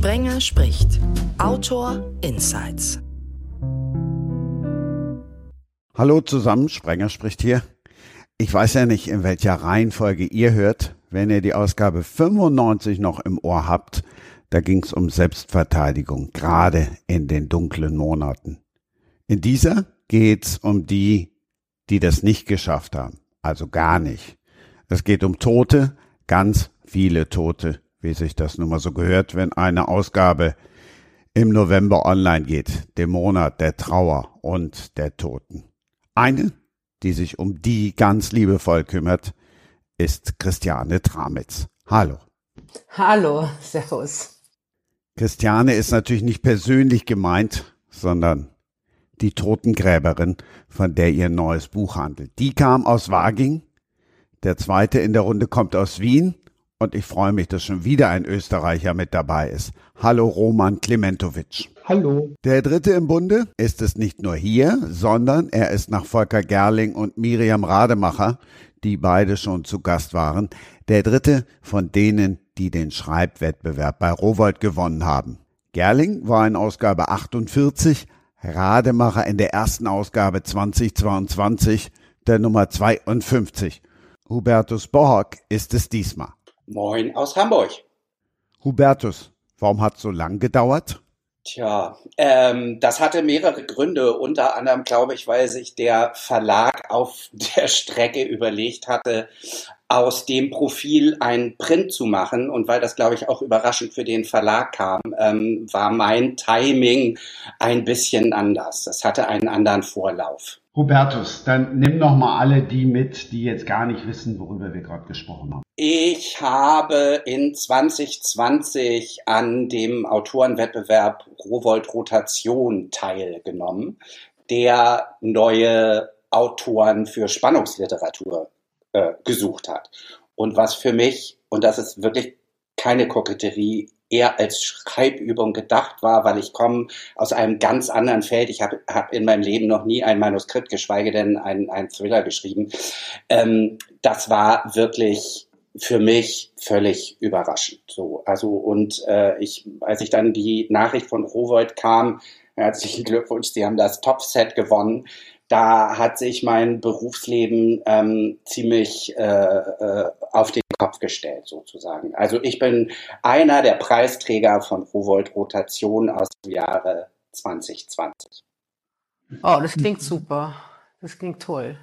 Sprenger spricht. Autor Insights. Hallo zusammen, Sprenger spricht hier. Ich weiß ja nicht, in welcher Reihenfolge ihr hört. Wenn ihr die Ausgabe 95 noch im Ohr habt, da ging es um Selbstverteidigung, gerade in den dunklen Monaten. In dieser geht's um die, die das nicht geschafft haben, also gar nicht. Es geht um Tote, ganz viele Tote, wie sich das nun mal so gehört, wenn eine Ausgabe im November online geht, dem Monat der Trauer und der Toten. Eine, die sich um die ganz liebevoll kümmert, ist Christiane Tramitz. Hallo. Hallo, Servus. Christiane ist natürlich nicht persönlich gemeint, sondern die Totengräberin, von der ihr neues Buch handelt. Die kam aus Waging. Der zweite in der Runde kommt aus Wien und ich freue mich, dass schon wieder ein Österreicher mit dabei ist. Hallo Roman Klementowitsch. Hallo. Der dritte im Bunde ist es nicht nur hier, sondern er ist nach Volker Gerling und Miriam Rademacher, die beide schon zu Gast waren, der dritte von denen, die den Schreibwettbewerb bei Rowold gewonnen haben. Gerling war in Ausgabe 48, Rademacher in der ersten Ausgabe 2022, der Nummer 52. Hubertus Bohock ist es diesmal. Moin aus Hamburg. Hubertus, warum hat es so lang gedauert? Tja, ähm, das hatte mehrere Gründe. Unter anderem, glaube ich, weil sich der Verlag auf der Strecke überlegt hatte, aus dem Profil ein Print zu machen und weil das, glaube ich, auch überraschend für den Verlag kam, ähm, war mein Timing ein bisschen anders. Das hatte einen anderen Vorlauf. Hubertus, dann nimm noch mal alle die mit, die jetzt gar nicht wissen, worüber wir gerade gesprochen haben. Ich habe in 2020 an dem Autorenwettbewerb Rowold Rotation teilgenommen, der neue Autoren für Spannungsliteratur äh, gesucht hat. Und was für mich, und das ist wirklich keine Koketterie, eher als Schreibübung gedacht war, weil ich komme aus einem ganz anderen Feld. Ich habe hab in meinem Leben noch nie ein Manuskript, geschweige denn einen, Thriller geschrieben. Ähm, das war wirklich für mich völlig überraschend. So, also und äh, ich, als ich dann die Nachricht von Rowold kam, herzlichen Glückwunsch, Sie haben das Top-Set gewonnen. Da hat sich mein Berufsleben ähm, ziemlich äh, äh, auf den Kopf gestellt, sozusagen. Also ich bin einer der Preisträger von Rowold Rotation aus dem Jahre 2020. Oh, das klingt super. Das klingt toll.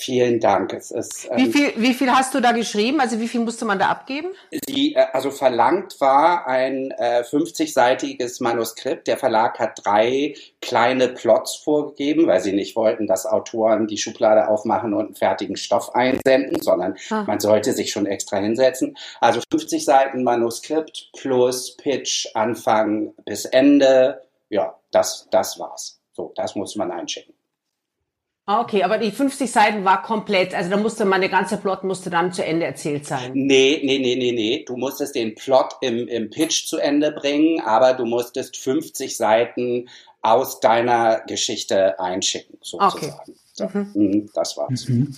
Vielen Dank. Es ist, ähm, wie, viel, wie viel hast du da geschrieben? Also wie viel musste man da abgeben? Die, äh, also verlangt war ein äh, 50-seitiges Manuskript. Der Verlag hat drei kleine Plots vorgegeben, weil sie nicht wollten, dass Autoren die Schublade aufmachen und einen fertigen Stoff einsenden, sondern ah. man sollte sich schon extra hinsetzen. Also 50 Seiten Manuskript plus Pitch, Anfang bis Ende. Ja, das, das war's. So, das muss man einschicken. Ah, okay, aber die 50 Seiten war komplett, also da musste meine ganze Plot musste dann zu Ende erzählt sein. Nee, nee, nee, nee, nee. Du musstest den Plot im, im Pitch zu Ende bringen, aber du musstest 50 Seiten aus deiner Geschichte einschicken, sozusagen. Okay. So, mhm. mhm. Das war's. Mhm.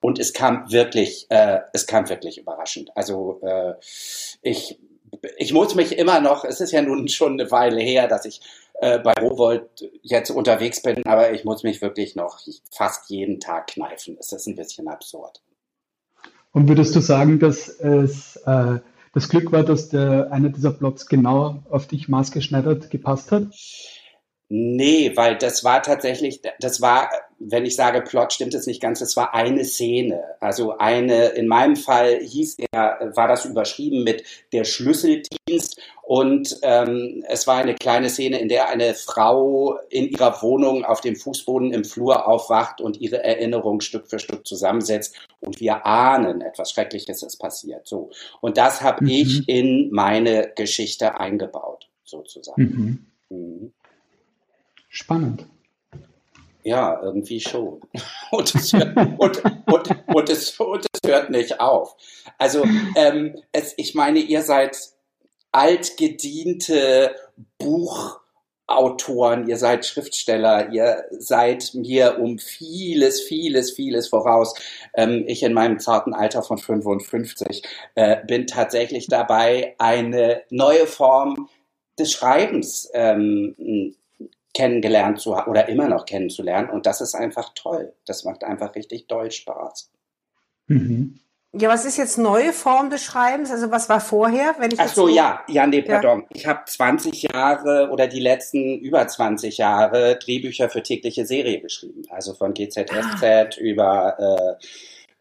Und es kam wirklich, äh, es kam wirklich überraschend. Also äh, ich, ich muss mich immer noch, es ist ja nun schon eine Weile her, dass ich äh, bei Rowold jetzt unterwegs bin, aber ich muss mich wirklich noch fast jeden Tag kneifen. Es ist ein bisschen absurd. Und würdest du sagen, dass es äh, das Glück war, dass der einer dieser Plots genau auf dich maßgeschneidert gepasst hat? Nee, weil das war tatsächlich, das war, wenn ich sage Plot, stimmt es nicht ganz, das war eine Szene. Also eine, in meinem Fall hieß er, war das überschrieben mit der Schlüsseldienst und ähm, es war eine kleine Szene, in der eine Frau in ihrer Wohnung auf dem Fußboden im Flur aufwacht und ihre Erinnerung Stück für Stück zusammensetzt und wir ahnen, etwas Schreckliches ist passiert. So. Und das habe mhm. ich in meine Geschichte eingebaut, sozusagen. Mhm. Mhm. Spannend. Ja, irgendwie schon. Und es hört, und, und, und, es, und es hört nicht auf. Also, ähm, es, ich meine, ihr seid altgediente Buch- Autoren, ihr seid Schriftsteller, ihr seid mir um vieles, vieles, vieles voraus. Ähm, ich in meinem zarten Alter von 55 äh, bin tatsächlich dabei, eine neue Form des Schreibens ähm, kennengelernt zu haben oder immer noch kennenzulernen. Und das ist einfach toll. Das macht einfach richtig doll Spaß. Mhm. Ja, was ist jetzt neue Form des Schreibens? Also was war vorher? Wenn ich Ach so, ja, ja, nee, pardon. Ja. Ich habe 20 Jahre oder die letzten über 20 Jahre Drehbücher für tägliche Serie geschrieben. Also von GZSZ ah. über äh,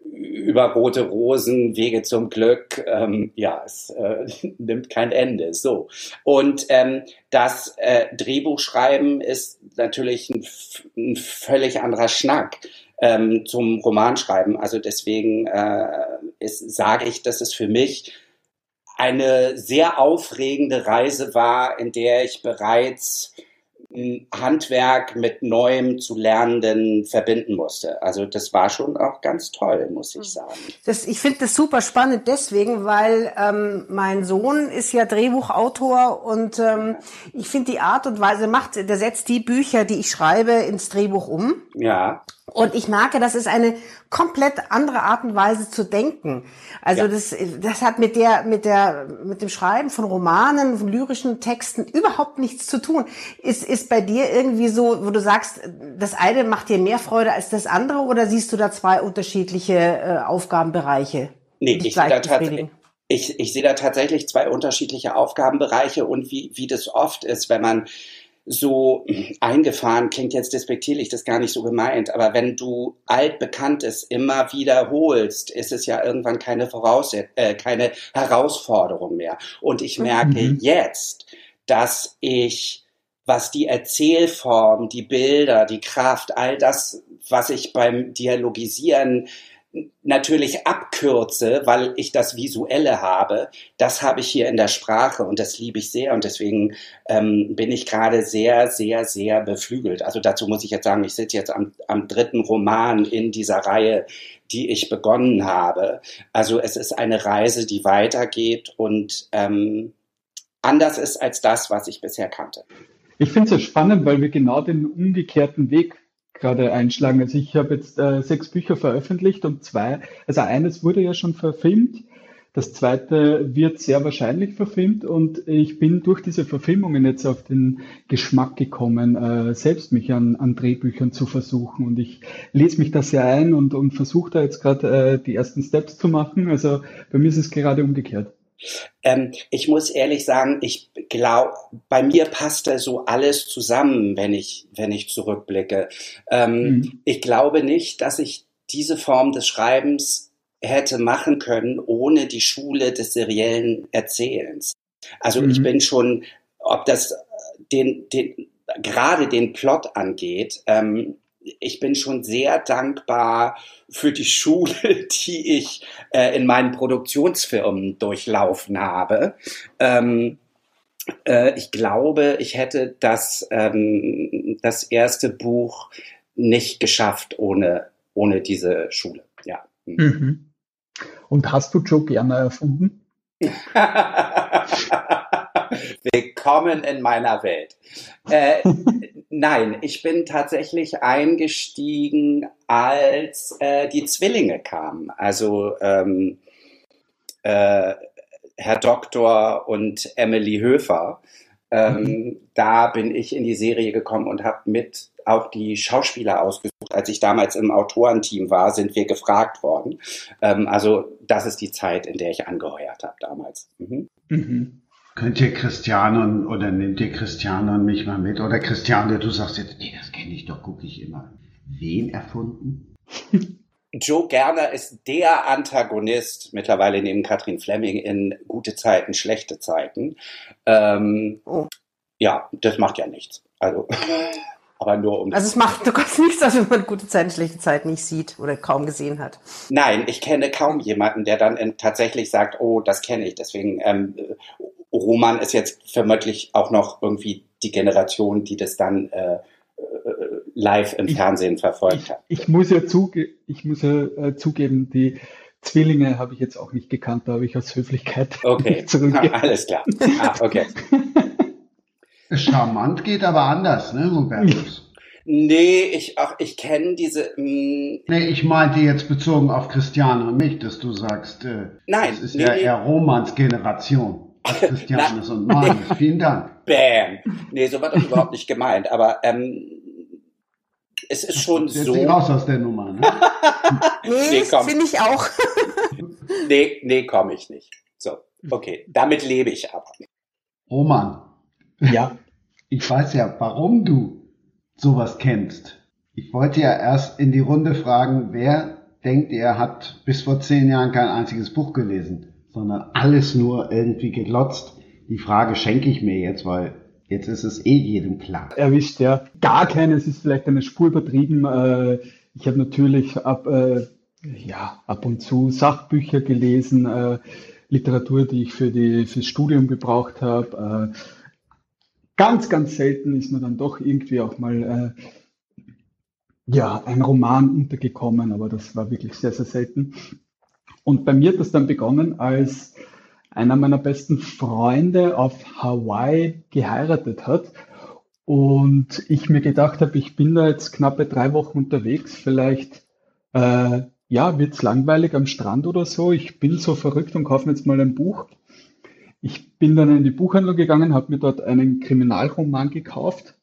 über rote Rosen, Wege zum Glück, ähm, ja, es äh, nimmt kein Ende. So. Und ähm, das äh, Drehbuchschreiben ist natürlich ein, ein völlig anderer Schnack ähm, zum Romanschreiben. Also deswegen äh, sage ich, dass es für mich eine sehr aufregende Reise war, in der ich bereits Handwerk mit Neuem zu Lernenden verbinden musste. Also das war schon auch ganz toll, muss ich hm. sagen. Das, ich finde das super spannend deswegen, weil ähm, mein Sohn ist ja Drehbuchautor und ähm, ich finde die Art und Weise macht, der setzt die Bücher, die ich schreibe, ins Drehbuch um. Ja. Und ich merke, das ist eine komplett andere Art und Weise zu denken. Also ja. das, das hat mit der, mit der, mit dem Schreiben von Romanen, von lyrischen Texten überhaupt nichts zu tun. Ist, ist bei dir irgendwie so, wo du sagst, das eine macht dir mehr Freude als das andere oder siehst du da zwei unterschiedliche äh, Aufgabenbereiche? Nee, ich sehe, da tatsächlich, ich, ich sehe da tatsächlich zwei unterschiedliche Aufgabenbereiche und wie, wie das oft ist, wenn man so eingefahren, klingt jetzt despektierlich, das ist gar nicht so gemeint, aber wenn du altbekanntes immer wiederholst, ist es ja irgendwann keine Vorausset äh, keine Herausforderung mehr. Und ich merke mhm. jetzt, dass ich, was die Erzählform, die Bilder, die Kraft, all das, was ich beim Dialogisieren natürlich abkürze, weil ich das Visuelle habe, das habe ich hier in der Sprache und das liebe ich sehr und deswegen ähm, bin ich gerade sehr, sehr, sehr beflügelt. Also dazu muss ich jetzt sagen, ich sitze jetzt am, am dritten Roman in dieser Reihe, die ich begonnen habe. Also es ist eine Reise, die weitergeht und ähm, anders ist als das, was ich bisher kannte. Ich finde es spannend, weil wir genau den umgekehrten Weg gerade einschlagen. Also ich habe jetzt äh, sechs Bücher veröffentlicht und zwei, also eines wurde ja schon verfilmt, das zweite wird sehr wahrscheinlich verfilmt und ich bin durch diese Verfilmungen jetzt auf den Geschmack gekommen, äh, selbst mich an, an Drehbüchern zu versuchen und ich lese mich da sehr ein und, und versuche da jetzt gerade äh, die ersten Steps zu machen. Also bei mir ist es gerade umgekehrt. Ähm, ich muss ehrlich sagen, ich glaube, bei mir passt da so alles zusammen, wenn ich, wenn ich zurückblicke. Ähm, mhm. Ich glaube nicht, dass ich diese Form des Schreibens hätte machen können ohne die Schule des seriellen Erzählens. Also mhm. ich bin schon, ob das den, den, gerade den Plot angeht, ähm, ich bin schon sehr dankbar für die Schule, die ich äh, in meinen Produktionsfirmen durchlaufen habe. Ähm, äh, ich glaube, ich hätte das, ähm, das erste Buch nicht geschafft ohne, ohne diese Schule. Ja. Mhm. mhm. Und hast du Joe Gerner erfunden? Willkommen in meiner Welt. Äh, nein, ich bin tatsächlich eingestiegen, als äh, die Zwillinge kamen. Also ähm, äh, Herr Doktor und Emily Höfer. Ähm, mhm. Da bin ich in die Serie gekommen und habe mit auch die Schauspieler ausgesucht. Als ich damals im Autorenteam war, sind wir gefragt worden. Ähm, also das ist die Zeit, in der ich angeheuert habe damals. Mhm. Mhm. Könnt ihr Christiane oder nehmt ihr Christiane und mich mal mit? Oder Christiane, du sagst jetzt, nee, das kenne ich doch, gucke ich immer. Wen erfunden? Joe Gerner ist der Antagonist, mittlerweile neben Katrin Fleming, in gute Zeiten, schlechte Zeiten. Ähm, oh. Ja, das macht ja nichts. Also, aber nur um. Also es macht du kannst nichts, dass man gute Zeiten, schlechte Zeiten nicht sieht oder kaum gesehen hat. Nein, ich kenne kaum jemanden, der dann in, tatsächlich sagt, oh, das kenne ich. Deswegen ähm, Roman ist jetzt vermutlich auch noch irgendwie die Generation, die das dann äh, äh live im ich, Fernsehen verfolgt hat. Ich, muss ja, zuge ich muss ja äh, zugeben, die Zwillinge habe ich jetzt auch nicht gekannt, da habe ich aus Höflichkeit okay. zurückgegeben. Ah, alles klar. Ah, okay. Charmant geht aber anders, ne, Hubertus? Nee, ich, ach, ich kenne diese. Mh, Nee, ich meinte jetzt bezogen auf Christiane und mich, dass du sagst, äh, Nein, das ist nee, ja eher Romans Generation Christianes und meines. Vielen Dank. Bam. Nee, so war das überhaupt nicht gemeint. Aber ähm, es ist schon Jetzt so. raus aus der Nummer, ne? Nee, Nee, komm. finde ich auch. Nee, nee, komme ich nicht. So, okay. Damit lebe ich aber. Roman, Ja, ich weiß ja, warum du sowas kennst. Ich wollte ja erst in die Runde fragen, wer denkt, er hat bis vor zehn Jahren kein einziges Buch gelesen, sondern alles nur irgendwie gelotzt. Die Frage schenke ich mir jetzt, weil jetzt ist es eh jedem klar. erwischt, ja. Gar keines ist vielleicht eine Spur übertrieben. Äh, ich habe natürlich ab, äh, ja, ab und zu Sachbücher gelesen, äh, Literatur, die ich für die, fürs Studium gebraucht habe. Ganz, ganz selten ist mir dann doch irgendwie auch mal ja, ein Roman untergekommen, aber das war wirklich sehr, sehr selten. Und bei mir hat das dann begonnen, als einer meiner besten Freunde auf Hawaii geheiratet hat und ich mir gedacht habe, ich bin da jetzt knappe drei Wochen unterwegs, vielleicht äh, ja, wird's langweilig am Strand oder so. Ich bin so verrückt und kaufe mir jetzt mal ein Buch. Ich bin dann in die Buchhandlung gegangen, habe mir dort einen Kriminalroman gekauft,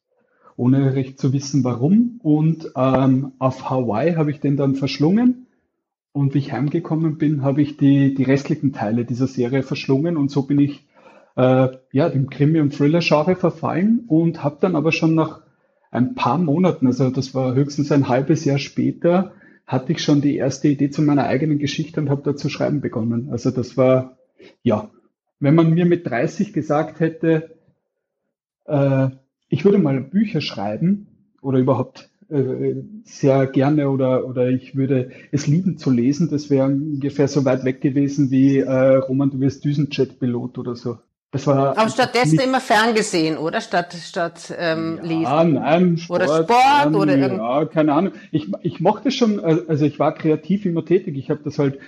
ohne recht zu wissen warum. Und ähm, auf Hawaii habe ich den dann verschlungen. Und wie ich heimgekommen bin, habe ich die, die restlichen Teile dieser Serie verschlungen. Und so bin ich äh, ja, dem Krimi- und Thriller-Genre verfallen und habe dann aber schon nach ein paar Monaten, also das war höchstens ein halbes Jahr später, hatte ich schon die erste Idee zu meiner eigenen Geschichte und habe da zu schreiben begonnen. Also das war, ja, wenn man mir mit 30 gesagt hätte, äh, ich würde mal Bücher schreiben oder überhaupt sehr gerne oder, oder ich würde es lieben zu lesen, das wäre ungefähr so weit weg gewesen wie äh, Roman, du wirst Düsenjet-Pilot oder so. Das war Aber stattdessen immer Fernsehen, oder? Statt, statt ähm, lesen. Ja, nein, Sport, Oder Sport ähm, oder irgend- ja, keine Ahnung. Ich, ich mochte schon, äh, also ich war kreativ immer tätig. Ich habe das halt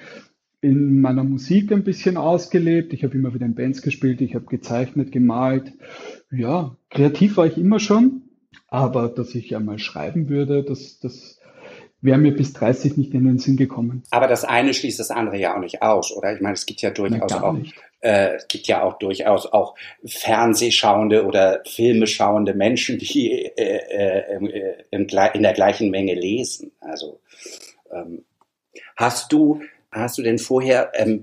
in meiner Musik ein bisschen ausgelebt. Ich habe immer wieder in Bands gespielt, ich habe gezeichnet, gemalt. Ja, kreativ war ich immer schon, aber dass ich einmal schreiben würde, das, das wäre mir bis 30 nicht in den Sinn gekommen. Aber das eine schließt das andere ja auch nicht aus, oder? Ich meine, es gibt ja Na, durchaus gar auch, äh, es gibt ja auch durchaus auch Fernsehschauende oder Filme schauende Menschen, die äh, äh, gle- in der gleichen Menge lesen. Also ähm, hast du hast du denn vorher ähm,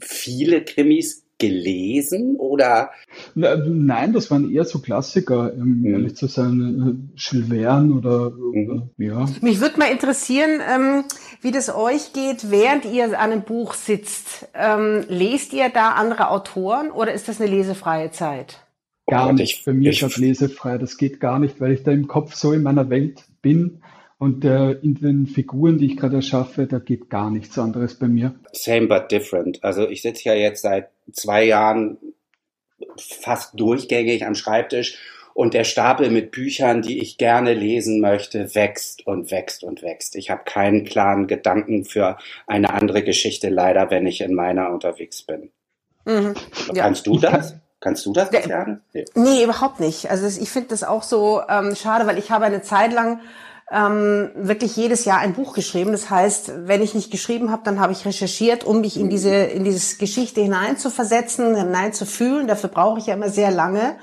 viele Krimis gelesen oder Nein, das waren eher so Klassiker, um Mhm. ehrlich zu sein, äh, Jules Verne oder, Mhm. oder ja. Mich würde mal interessieren, ähm, wie das euch geht, während ihr an einem Buch sitzt. Ähm, lest ihr da andere Autoren oder ist das eine lesefreie Zeit? Gar Und nicht. ich- Bei mir ich- ist das lesefrei. Das geht gar nicht, weil ich da im Kopf so in meiner Welt bin und äh, in den Figuren, die ich gerade erschaffe, da geht gar nichts anderes bei mir. Same but different. Also ich sitze ja jetzt seit zwei Jahren fast durchgängig am Schreibtisch und der Stapel mit Büchern, die ich gerne lesen möchte, wächst und wächst und wächst. Ich habe keinen klaren Gedanken für eine andere Geschichte leider, wenn ich in meiner unterwegs bin. Mhm. Ja. Kannst du das? Kannst du das. Christiane? Nee. Nee, überhaupt nicht. Also ich finde das auch so ähm, schade, weil ich habe eine Zeit lang ähm, wirklich jedes Jahr ein Buch geschrieben. Das heißt, wenn ich nicht geschrieben habe, dann habe ich recherchiert, um mich in diese in diese Geschichte hineinzuversetzen, hineinzufühlen. Dafür brauche ich ja immer sehr lange.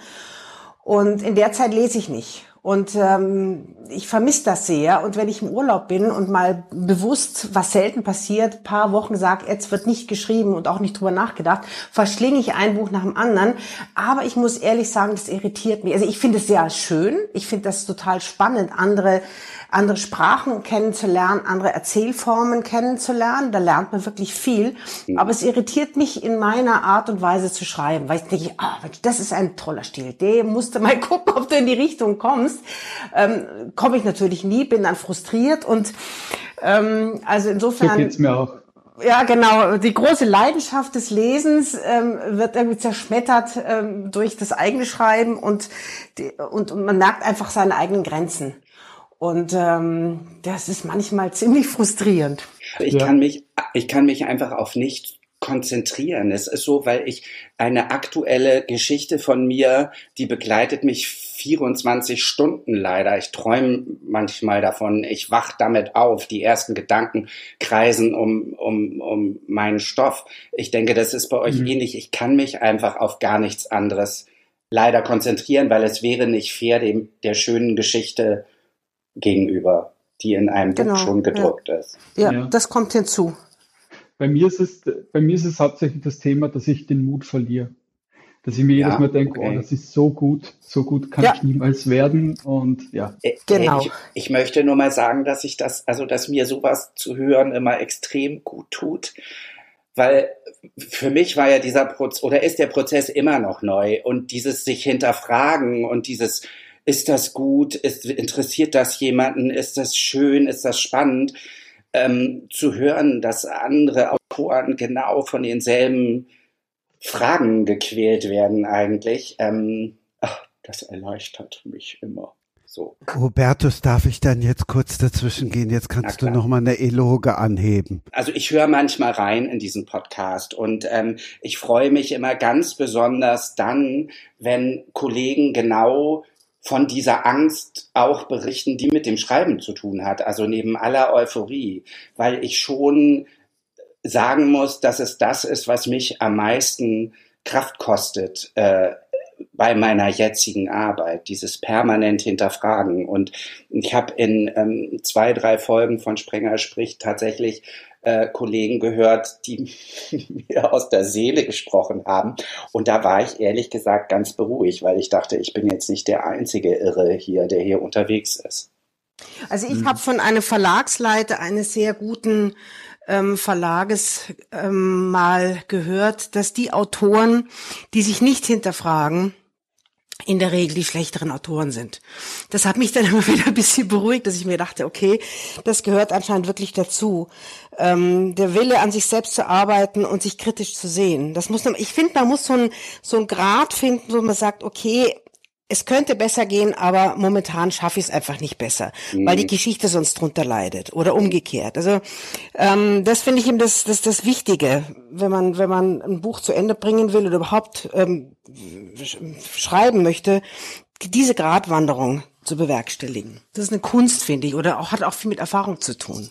Und in der Zeit lese ich nicht. Und ähm, ich vermisse das sehr. Und wenn ich im Urlaub bin und mal bewusst, was selten passiert, paar Wochen sag, jetzt wird nicht geschrieben und auch nicht drüber nachgedacht, verschlinge ich ein Buch nach dem anderen. Aber ich muss ehrlich sagen, das irritiert mich. Also ich finde es sehr schön. Ich finde das total spannend, andere andere Sprachen kennenzulernen, andere Erzählformen kennenzulernen. Da lernt man wirklich viel. Aber es irritiert mich in meiner Art und Weise zu schreiben, weil ich denke, ah, Mensch, das ist ein toller Stil. Den musst du mal gucken, ob du in die Richtung kommst. Ähm, Komme ich natürlich nie, bin dann frustriert und ähm, also So insofern. geht's mir auch. Ja, genau. Die große Leidenschaft des Lesens ähm, wird irgendwie zerschmettert ähm, durch das eigene Schreiben und, die, und, und man merkt einfach seine eigenen Grenzen. Und ähm, das ist manchmal ziemlich frustrierend. Ich Ja. kann mich, ich kann mich einfach auf nichts konzentrieren. Es ist so, weil ich eine aktuelle Geschichte von mir, die begleitet mich 24 Stunden leider. Ich träume manchmal davon. Ich wach damit auf. Die ersten Gedanken kreisen um, um, um meinen Stoff. Ich denke, das ist bei euch mhm. ähnlich. Ich kann mich einfach auf gar nichts anderes leider konzentrieren, weil es wäre nicht fair dem, der schönen Geschichte gegenüber, die in einem genau, Buch schon gedruckt ja. ist. Ja, ja, das kommt hinzu. Bei mir, ist es, bei mir ist es hauptsächlich das Thema, dass ich den Mut verliere. Dass ich mir ja, jedes Mal denke, oh, okay. oh, das ist so gut, so gut kann ja. ich niemals werden. Und ja. Äh, genau. Ich, ich, möchte nur mal sagen, dass ich das, also dass mir sowas zu hören immer extrem gut tut. Weil für mich war ja dieser Prozess oder ist der Prozess immer noch neu und dieses sich hinterfragen und dieses ist das gut, ist, interessiert das jemanden, ist das schön, ist das spannend, ähm, zu hören, dass andere Autoren genau von denselben Fragen gequält werden eigentlich, ähm, ach, das erleichtert mich immer. So. Hubertus, darf ich dann jetzt kurz dazwischen gehen? Jetzt kannst du noch mal eine Eloge anheben. Also ich höre manchmal rein in diesen Podcast und ähm, ich freue mich immer ganz besonders dann, wenn Kollegen genau von dieser Angst auch berichten, die mit dem Schreiben zu tun hat, also neben aller Euphorie, weil ich schon sagen muss, dass es das ist, was mich am meisten Kraft kostet äh, bei meiner jetzigen Arbeit, dieses permanent hinterfragen. Und ich habe in ähm, zwei, drei Folgen von Sprenger spricht tatsächlich äh, Kollegen gehört, die mir aus der Seele gesprochen haben. Und da war ich ehrlich gesagt ganz beruhigt, weil ich dachte, ich bin jetzt nicht der einzige Irre hier, der hier unterwegs ist. Also ich habe von einem Verlagsleiter eines sehr guten ähm, Verlages ähm, mal gehört, dass die Autoren, die sich nicht hinterfragen, in der Regel die schlechteren Autoren sind. Das hat mich dann immer wieder ein bisschen beruhigt, dass ich mir dachte, okay, das gehört anscheinend wirklich dazu. Ähm, der Wille, an sich selbst zu arbeiten und sich kritisch zu sehen. Das muss, ich finde, man muss so ein, so ein Grad finden, wo man sagt, okay, es könnte besser gehen, aber momentan schaffe ich es einfach nicht besser, mhm. weil die mhm. Geschichte sonst drunter leidet oder umgekehrt. Also ähm, das finde ich eben das, das, das Wichtige, wenn man, wenn man ein Buch zu Ende bringen will oder überhaupt ähm, schreiben möchte, diese Gratwanderung zu bewerkstelligen. Das ist eine Kunst, finde ich, oder auch, hat auch viel mit Erfahrung zu tun.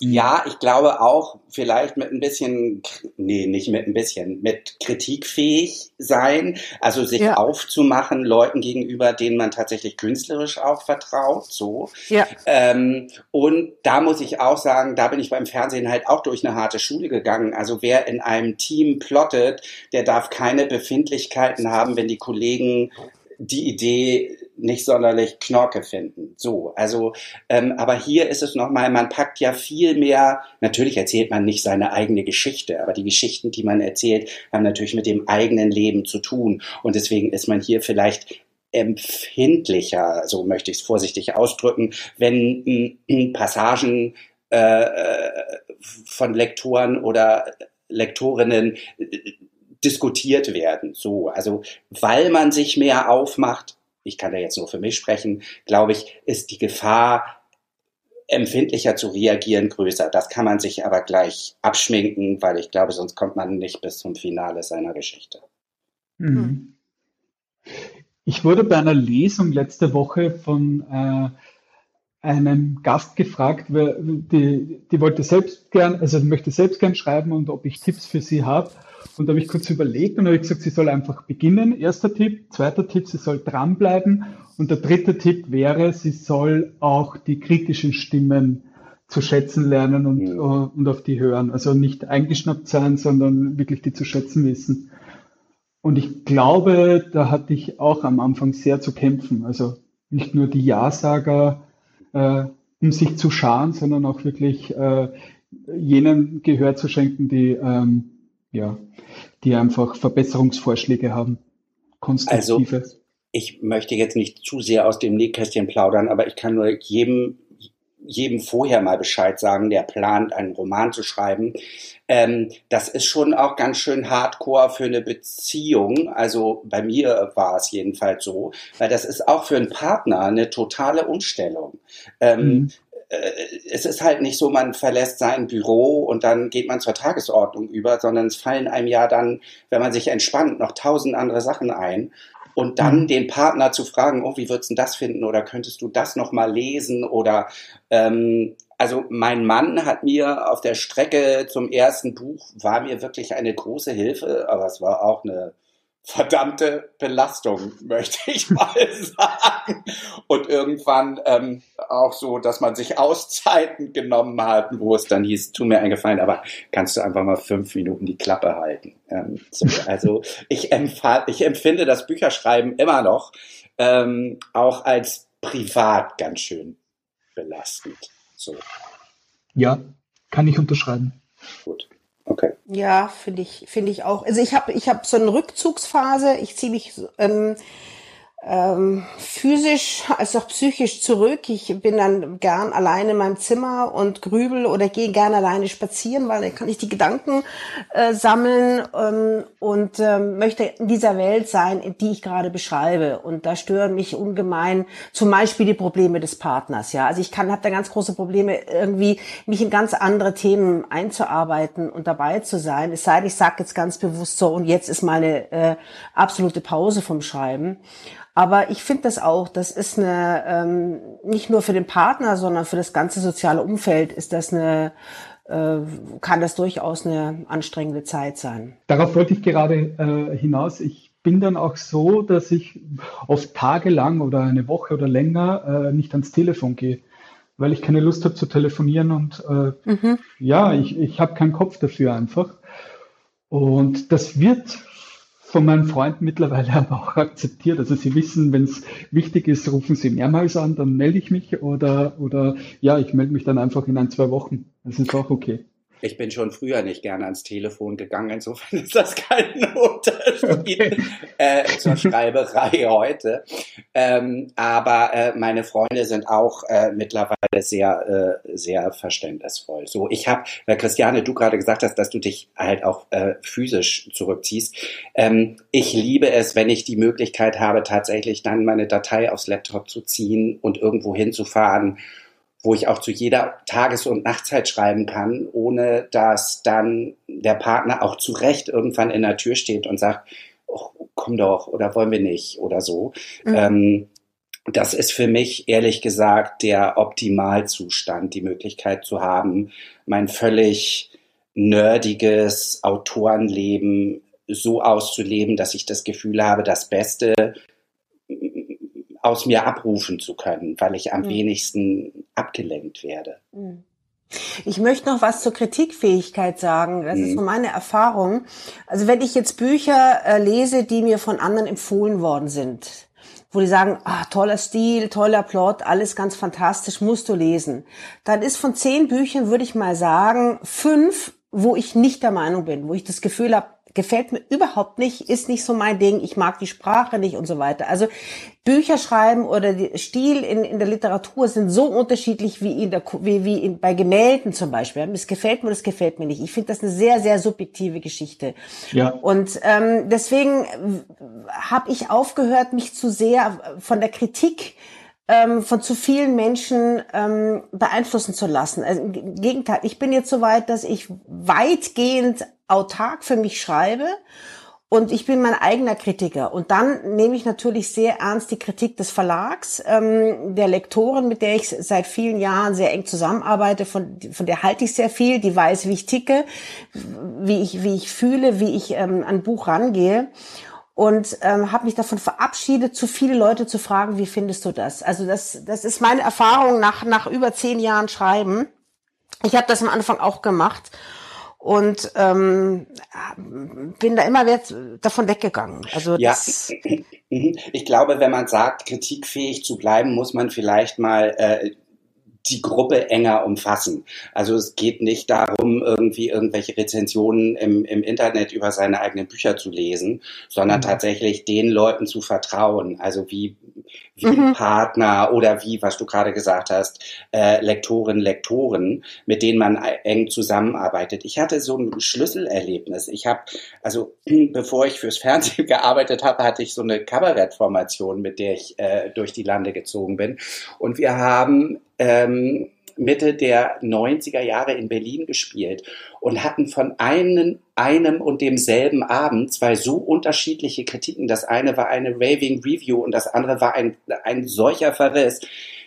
Ja, ich glaube auch vielleicht mit ein bisschen, nee, nicht mit ein bisschen, mit kritikfähig sein, also sich ja. aufzumachen Leuten gegenüber, denen man tatsächlich künstlerisch auch vertraut, so. Ja. Ähm, und da muss ich auch sagen, da bin ich beim Fernsehen halt auch durch eine harte Schule gegangen. Also wer in einem Team plottet, der darf keine Befindlichkeiten haben, wenn die Kollegen die Idee nicht sonderlich Knorke finden. So, also, ähm, aber hier ist es nochmal, man packt ja viel mehr, natürlich erzählt man nicht seine eigene Geschichte, aber die Geschichten, die man erzählt, haben natürlich mit dem eigenen Leben zu tun. Und deswegen ist man hier vielleicht empfindlicher, so möchte ich es vorsichtig ausdrücken, wenn m, Passagen äh, äh, von Lektoren oder Lektorinnen äh, diskutiert werden. So, also weil man sich mehr aufmacht, ich kann da jetzt nur für mich sprechen, glaube ich, ist die Gefahr, empfindlicher zu reagieren, größer. Das kann man sich aber gleich abschminken, weil ich glaube, sonst kommt man nicht bis zum Finale seiner Geschichte. Mhm. Ich wurde bei einer Lesung letzte Woche von äh, einem Gast gefragt, die, die wollte selbst gern, also möchte selbst gern schreiben und ob ich Tipps für sie habe. Und da habe ich kurz überlegt und habe gesagt, sie soll einfach beginnen. Erster Tipp. Zweiter Tipp, sie soll dranbleiben. Und der dritte Tipp wäre, sie soll auch die kritischen Stimmen zu schätzen lernen und, mhm. uh, und auf die hören. Also nicht eingeschnappt sein, sondern wirklich die zu schätzen wissen. Und ich glaube, da hatte ich auch am Anfang sehr zu kämpfen. Also nicht nur die Ja-Sager, äh, um sich zu scharen, sondern auch wirklich äh, jenen Gehör zu schenken, die ähm, ja, die einfach Verbesserungsvorschläge haben. Konstruktive. Also, ich möchte jetzt nicht zu sehr aus dem Nähkästchen plaudern, aber ich kann nur jedem, jedem vorher mal Bescheid sagen, der plant, einen Roman zu schreiben. Ähm, das ist schon auch ganz schön hardcore für eine Beziehung. Also bei mir war es jedenfalls so, weil das ist auch für einen Partner eine totale Umstellung. Ähm, mhm es ist halt nicht so, man verlässt sein Büro und dann geht man zur Tagesordnung über, sondern es fallen einem ja dann, wenn man sich entspannt, noch tausend andere Sachen ein. Und dann mhm. den Partner zu fragen, oh, wie würdest du das finden oder könntest du das nochmal lesen oder ähm, also mein Mann hat mir auf der Strecke zum ersten Buch, war mir wirklich eine große Hilfe, aber es war auch eine verdammte Belastung, möchte ich mal sagen. Und irgendwann ähm, auch so, dass man sich Auszeiten genommen hat, wo es dann hieß, tu mir eingefallen, aber kannst du einfach mal fünf Minuten die Klappe halten. Ähm, so, also ich, ich empfinde das Bücherschreiben immer noch ähm, auch als privat ganz schön belastend. So. Ja, kann ich unterschreiben. Gut. Okay. Ja, finde ich, finde ich auch. Also ich habe ich hab so eine Rückzugsphase. Ich ziehe mich ähm, ähm, physisch als auch psychisch zurück. Ich bin dann gern alleine in meinem Zimmer und grübel oder gehe gern alleine spazieren, weil dann kann ich die Gedanken äh, sammeln ähm, und ähm, möchte in dieser Welt sein, in die ich gerade beschreibe. Und da stören mich ungemein zum Beispiel die Probleme des Partners. Ja, also ich kann habe da ganz große Probleme irgendwie mich in ganz andere Themen einzuarbeiten und dabei zu sein. Es sei denn, ich sage jetzt ganz bewusst so und jetzt ist meine äh, absolute Pause vom Schreiben. Aber ich finde das auch, das ist eine, ähm, nicht nur für den Partner, sondern für das ganze soziale Umfeld ist das eine, äh, kann das durchaus eine anstrengende Zeit sein. Darauf wollte ich gerade äh, hinaus. Ich bin dann auch so, dass ich oft tagelang oder eine Woche oder länger äh, nicht ans Telefon gehe, weil ich keine Lust habe zu telefonieren und äh, mhm. ja, ich, ich habe keinen Kopf dafür einfach. Und das wird von meinen Freunden mittlerweile aber auch akzeptiert. Also sie wissen, wenn es wichtig ist, rufen sie mehrmals an, dann melde ich mich oder, oder ja, ich melde mich dann einfach in ein, zwei Wochen. Das ist auch okay. Ich bin schon früher nicht gerne ans Telefon gegangen, insofern ist das kein Unterschied okay. äh, zur Schreiberei heute. Ähm, aber äh, meine Freunde sind auch äh, mittlerweile sehr, äh, sehr verständnisvoll. So, ich habe, weil Christiane, du gerade gesagt hast, dass du dich halt auch äh, physisch zurückziehst. Ähm, ich liebe es, wenn ich die Möglichkeit habe, tatsächlich dann meine Datei aufs Laptop zu ziehen und irgendwo hinzufahren wo ich auch zu jeder Tages- und Nachtzeit schreiben kann, ohne dass dann der Partner auch zu Recht irgendwann in der Tür steht und sagt, oh, komm doch oder wollen wir nicht oder so. Mhm. Ähm, das ist für mich ehrlich gesagt der Optimalzustand, die Möglichkeit zu haben, mein völlig nerdiges Autorenleben so auszuleben, dass ich das Gefühl habe, das Beste aus mir abrufen zu können, weil ich am mhm. wenigsten abgelenkt werde. Mhm. Ich möchte noch was zur Kritikfähigkeit sagen. Das mhm. ist so meine Erfahrung. Also wenn ich jetzt Bücher äh, lese, die mir von anderen empfohlen worden sind, wo die sagen, ah, toller Stil, toller Plot, alles ganz fantastisch, musst du lesen. Dann ist von zehn Büchern, würde ich mal sagen, fünf, wo ich nicht der Meinung bin, wo ich das Gefühl habe, gefällt mir überhaupt nicht, ist nicht so mein Ding, ich mag die Sprache nicht und so weiter. Also Bücher schreiben oder Stil in, in der Literatur sind so unterschiedlich wie, in der, wie, wie in, bei Gemälden zum Beispiel. Das gefällt mir, das gefällt mir nicht. Ich finde das eine sehr, sehr subjektive Geschichte. Ja. Und ähm, deswegen habe ich aufgehört, mich zu sehr von der Kritik ähm, von zu vielen Menschen ähm, beeinflussen zu lassen. Also im Gegenteil, ich bin jetzt so weit, dass ich weitgehend autark für mich schreibe und ich bin mein eigener Kritiker. Und dann nehme ich natürlich sehr ernst die Kritik des Verlags, ähm, der Lektorin, mit der ich seit vielen Jahren sehr eng zusammenarbeite, von, von der halte ich sehr viel, die weiß, wie ich ticke, wie ich, wie ich fühle, wie ich ähm, an Buch rangehe und ähm, habe mich davon verabschiedet, zu viele Leute zu fragen, wie findest du das? Also das, das ist meine Erfahrung nach, nach über zehn Jahren Schreiben. Ich habe das am Anfang auch gemacht und ähm, bin da immer wieder davon weggegangen. Also ja, ich glaube, wenn man sagt, kritikfähig zu bleiben, muss man vielleicht mal äh, die Gruppe enger umfassen. Also es geht nicht darum, irgendwie irgendwelche Rezensionen im, im Internet über seine eigenen Bücher zu lesen, sondern mhm. tatsächlich den Leuten zu vertrauen. Also wie, wie mhm. Partner oder wie, was du gerade gesagt hast, äh, Lektorinnen, Lektoren, mit denen man eng zusammenarbeitet. Ich hatte so ein Schlüsselerlebnis. Ich habe, also bevor ich fürs Fernsehen gearbeitet habe, hatte ich so eine Kabarettformation, mit der ich äh, durch die Lande gezogen bin. Und wir haben ähm, Mitte der 90er Jahre in Berlin gespielt und hatten von einem, einem und demselben Abend zwei so unterschiedliche Kritiken. Das eine war eine Raving Review und das andere war ein, ein solcher Verriss,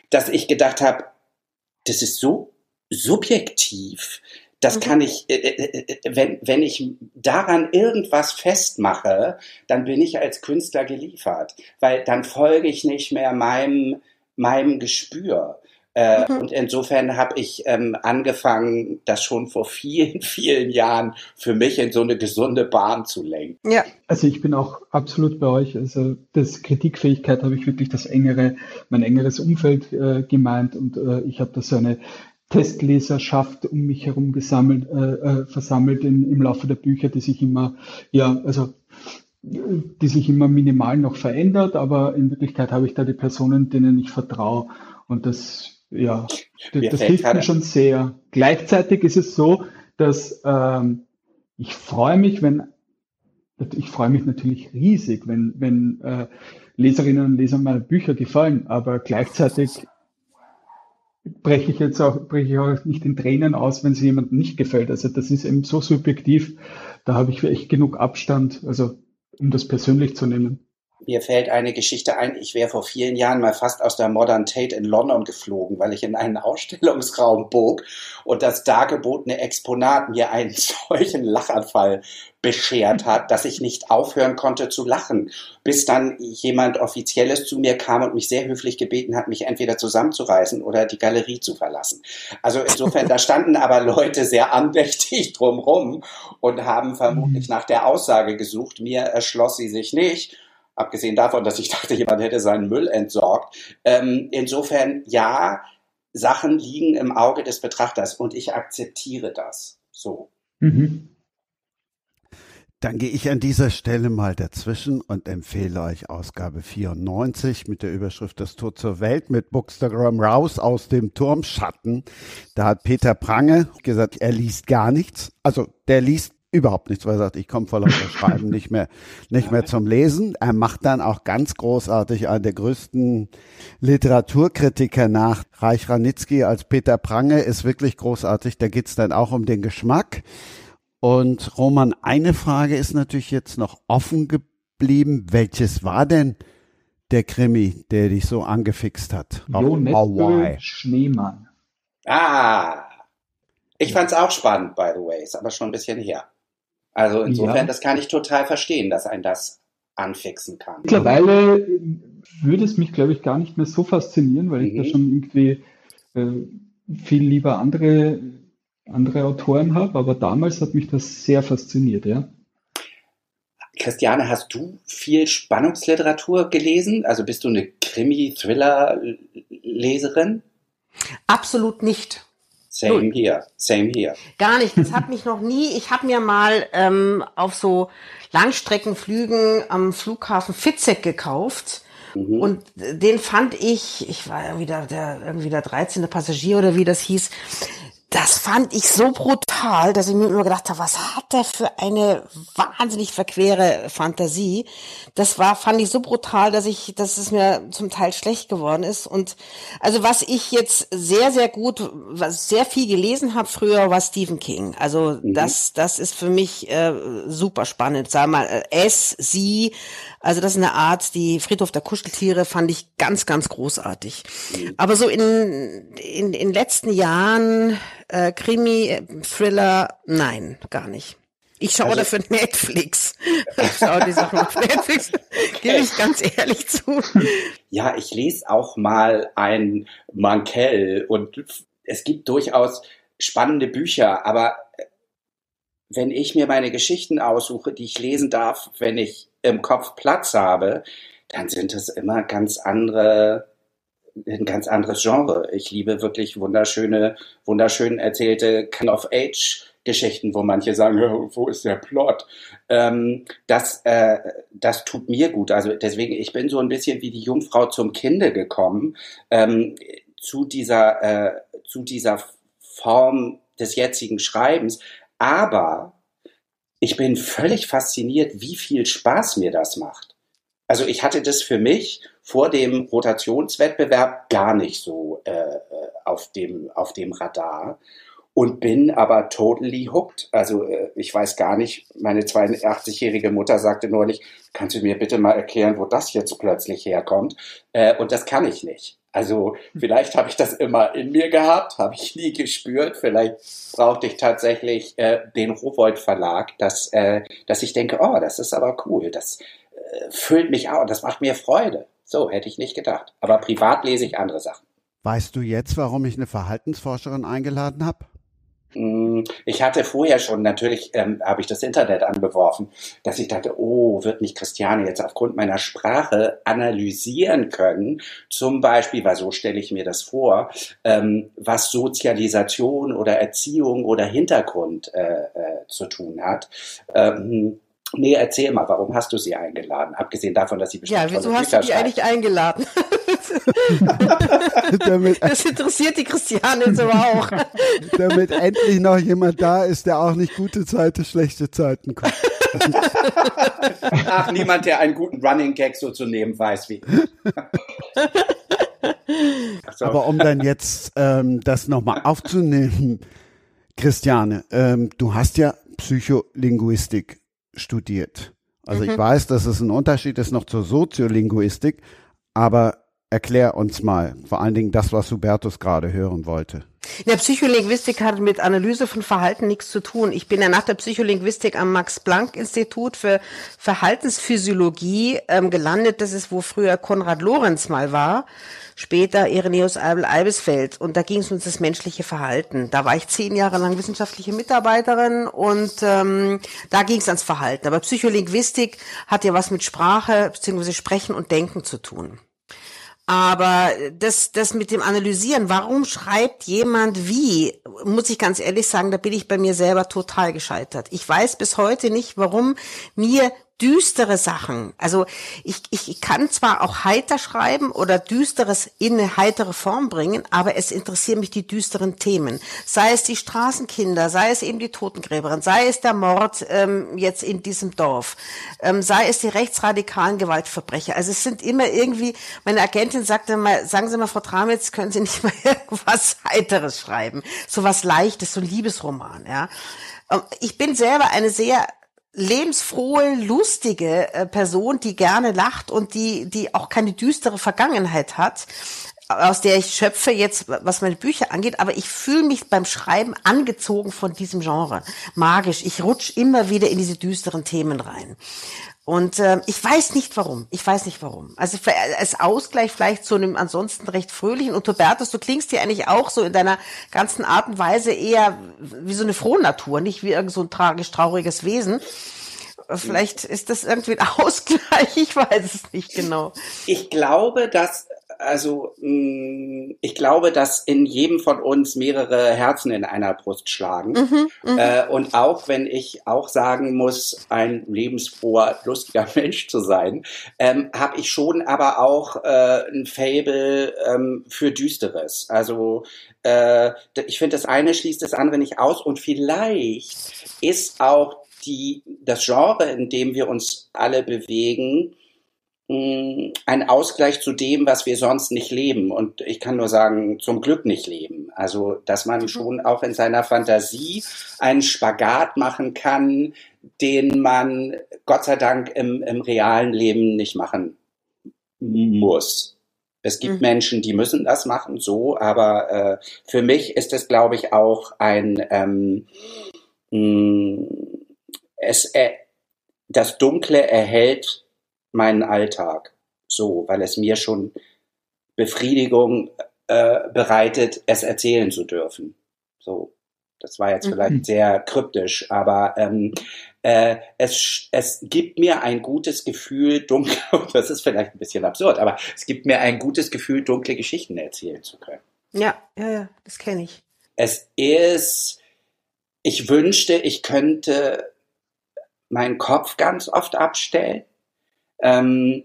dass ich gedacht habe, das ist so subjektiv. Das mhm. kann ich, äh, äh, äh, wenn, wenn ich daran irgendwas festmache, dann bin ich als Künstler geliefert, weil dann folge ich nicht mehr meinem, meinem Gespür. Äh, mhm. Und insofern habe ich ähm, angefangen, das schon vor vielen, vielen Jahren für mich in so eine gesunde Bahn zu lenken. Ja. Also ich bin auch absolut bei euch. Also das Kritikfähigkeit habe ich wirklich das engere, mein engeres Umfeld äh, gemeint und äh, ich habe da so eine Testleserschaft um mich herum gesammelt, äh, äh, versammelt in, im Laufe der Bücher, die sich immer, ja, also die sich immer minimal noch verändert, aber in Wirklichkeit habe ich da die Personen, denen ich vertraue. Und das ja, das, das hilft mir schon sehr. Gleichzeitig ist es so, dass ähm, ich freue mich, wenn ich freue mich natürlich riesig, wenn, wenn äh, Leserinnen und Leser meine Bücher gefallen, aber gleichzeitig breche ich jetzt auch, breche ich auch nicht in Tränen aus, wenn es jemandem nicht gefällt. Also das ist eben so subjektiv, da habe ich echt genug Abstand, also um das persönlich zu nehmen. Mir fällt eine Geschichte ein. Ich wäre vor vielen Jahren mal fast aus der Modern Tate in London geflogen, weil ich in einen Ausstellungsraum bog und das dargebotene Exponat mir einen solchen Lachanfall beschert hat, dass ich nicht aufhören konnte zu lachen, bis dann jemand Offizielles zu mir kam und mich sehr höflich gebeten hat, mich entweder zusammenzureißen oder die Galerie zu verlassen. Also insofern, da standen aber Leute sehr andächtig drumrum und haben vermutlich nach der Aussage gesucht. Mir erschloss sie sich nicht abgesehen davon, dass ich dachte, jemand hätte seinen Müll entsorgt. Ähm, insofern, ja, Sachen liegen im Auge des Betrachters und ich akzeptiere das. So. Mhm. Dann gehe ich an dieser Stelle mal dazwischen und empfehle euch Ausgabe 94 mit der Überschrift Das Tor zur Welt mit Bookstagram raus aus dem Turmschatten. Da hat Peter Prange gesagt, er liest gar nichts. Also der liest überhaupt nichts, weil er sagt, ich komme voll auf das Schreiben nicht mehr, nicht mehr zum Lesen. Er macht dann auch ganz großartig einen der größten Literaturkritiker nach. Reich Ranitzky als Peter Prange ist wirklich großartig. Da geht's dann auch um den Geschmack. Und Roman, eine Frage ist natürlich jetzt noch offen geblieben. Welches war denn der Krimi, der dich so angefixt hat? Jo Hawaii. Schneemann. Ah, ich fand's auch spannend, by the way, ist aber schon ein bisschen her. Also insofern, ja. das kann ich total verstehen, dass ein das anfixen kann. Mittlerweile würde es mich, glaube ich, gar nicht mehr so faszinieren, weil mhm. ich da mhm. schon irgendwie äh, viel lieber andere, andere Autoren habe, aber damals hat mich das sehr fasziniert, ja. Christiane, hast du viel Spannungsliteratur gelesen? Also bist du eine Krimi-Thriller-Leserin? Absolut nicht. Same here, same here. Gar nicht. Das hat mich noch nie. Ich habe mir mal ähm, auf so Langstreckenflügen am Flughafen Fitzek gekauft. Mhm. Und den fand ich, ich war ja wieder der, irgendwie der 13. Passagier oder wie das hieß, das fand ich so brutal, dass ich mir immer gedacht habe, was hat der für eine wahnsinnig verquere Fantasie. Das war, fand ich so brutal, dass ich, dass es mir zum Teil schlecht geworden ist. Und also was ich jetzt sehr, sehr gut, was sehr viel gelesen habe früher, war Stephen King. Also mhm. das, das ist für mich äh, super spannend. Sag mal, äh, es, sie, also das ist eine Art, die Friedhof der Kuscheltiere fand ich ganz, ganz großartig. Aber so in, in, in letzten Jahren äh, Krimi, Thriller, nein, gar nicht. Ich schaue also, dafür Netflix. Ich schaue die Sachen auf Netflix, gebe ich ganz ehrlich zu. Ja, ich lese auch mal ein Mankell und es gibt durchaus spannende Bücher, aber wenn ich mir meine Geschichten aussuche, die ich lesen darf, wenn ich im Kopf Platz habe, dann sind es immer ganz andere ein ganz anderes Genre. Ich liebe wirklich wunderschöne, wunderschön erzählte Come-of-Age-Geschichten, wo manche sagen, wo ist der Plot? Ähm, das, äh, das tut mir gut. Also deswegen, ich bin so ein bisschen wie die Jungfrau zum Kinde gekommen ähm, zu dieser, äh, zu dieser Form des jetzigen Schreibens. Aber ich bin völlig fasziniert, wie viel Spaß mir das macht. Also ich hatte das für mich vor dem Rotationswettbewerb gar nicht so äh, äh auf, dem, auf dem Radar und bin aber totally hooked. Also äh, ich weiß gar nicht, meine 82-jährige Mutter sagte neulich, kannst du mir bitte mal erklären, wo das jetzt plötzlich herkommt? Äh, und das kann ich nicht. Also vielleicht habe ich das immer in mir gehabt, habe ich nie gespürt. Vielleicht brauchte ich tatsächlich äh, den Rowold Verlag, dass, äh, dass ich denke, oh, das ist aber cool, das äh, füllt mich auf, das macht mir Freude. So hätte ich nicht gedacht. Aber privat lese ich andere Sachen. Weißt du jetzt, warum ich eine Verhaltensforscherin eingeladen habe? Mm, ich hatte vorher schon, natürlich ähm, habe ich das Internet anbeworfen, dass ich dachte, oh, wird mich Christiane jetzt aufgrund meiner Sprache analysieren können, zum Beispiel, weil so stelle ich mir das vor, ähm, was Sozialisation oder Erziehung oder Hintergrund äh, äh, zu tun hat. Ähm, Nee, erzähl mal, warum hast du sie eingeladen? Abgesehen davon, dass sie bestimmt Ja, wieso hast du die eigentlich eingeladen? das interessiert die Christiane jetzt aber auch. Damit endlich noch jemand da ist, der auch nicht gute Zeiten, schlechte Zeiten kommt. Ach, niemand, der einen guten Running Gag so zu nehmen weiß wie. So. Aber um dann jetzt ähm, das nochmal aufzunehmen, Christiane, ähm, du hast ja Psycholinguistik studiert. Also mhm. ich weiß, dass es ein Unterschied ist noch zur Soziolinguistik, aber erklär uns mal, vor allen Dingen das, was Hubertus gerade hören wollte. Ja, Psycholinguistik hat mit Analyse von Verhalten nichts zu tun. Ich bin ja nach der Psycholinguistik am Max-Planck-Institut für Verhaltensphysiologie ähm, gelandet. Das ist, wo früher Konrad Lorenz mal war später Ireneus Albel-Eibesfeld. Und da ging es um das menschliche Verhalten. Da war ich zehn Jahre lang wissenschaftliche Mitarbeiterin und ähm, da ging es ans Verhalten. Aber Psycholinguistik hat ja was mit Sprache bzw. Sprechen und Denken zu tun. Aber das, das mit dem Analysieren, warum schreibt jemand wie, muss ich ganz ehrlich sagen, da bin ich bei mir selber total gescheitert. Ich weiß bis heute nicht, warum mir düstere Sachen. Also ich, ich kann zwar auch heiter schreiben oder düsteres in eine heitere Form bringen, aber es interessieren mich die düsteren Themen. Sei es die Straßenkinder, sei es eben die Totengräberin, sei es der Mord ähm, jetzt in diesem Dorf, ähm, sei es die rechtsradikalen Gewaltverbrecher. Also es sind immer irgendwie, meine Agentin sagte mal, sagen Sie mal, Frau Tramitz, können Sie nicht mal irgendwas Heiteres schreiben? So was Leichtes, so ein Liebesroman, ja. Ähm, ich bin selber eine sehr lebensfrohe, lustige äh, Person, die gerne lacht und die, die auch keine düstere Vergangenheit hat, aus der ich schöpfe jetzt, was meine Bücher angeht, aber ich fühle mich beim Schreiben angezogen von diesem Genre. Magisch. Ich rutsch immer wieder in diese düsteren Themen rein. Und äh, ich weiß nicht warum. Ich weiß nicht warum. Also als Ausgleich vielleicht zu einem ansonsten recht fröhlichen. Und Hubertus, du klingst dir eigentlich auch so in deiner ganzen Art und Weise eher wie so eine frohe Natur, nicht wie irgend so ein tragisch trauriges Wesen. Vielleicht ist das irgendwie ein Ausgleich, ich weiß es nicht genau. Ich glaube, dass also mm, ich glaube, dass in jedem von uns mehrere Herzen in einer Brust schlagen. Mhm, mhm, äh, und auch wenn ich auch sagen muss, ein lebensfroher, lustiger Mensch zu sein, ähm, habe ich schon aber auch äh, ein Fable ähm, für Düsteres. Also äh, ich finde, das eine schließt das andere nicht aus. Und vielleicht ist auch die, das Genre, in dem wir uns alle bewegen, Mm, ein Ausgleich zu dem, was wir sonst nicht leben. Und ich kann nur sagen, zum Glück nicht leben. Also, dass man mhm. schon auch in seiner Fantasie einen Spagat machen kann, den man Gott sei Dank im, im realen Leben nicht machen muss. Es gibt mhm. Menschen, die müssen das machen, so, aber äh, für mich ist es, glaube ich, auch ein ähm, mh, mm, es äh, das Dunkle erhält meinen Alltag. So, weil es mir schon Befriedigung äh, bereitet, es erzählen zu dürfen. So, das war jetzt mhm. vielleicht sehr kryptisch, aber ähm, äh, es, es gibt mir ein gutes Gefühl, dunkle, das ist vielleicht ein bisschen absurd, aber es gibt mir ein gutes Gefühl, dunkle Geschichten erzählen zu können. Ja, ja, ja, das kenne ich. Es ist, ich wünschte, ich könnte meinen Kopf ganz oft abstellen ähm,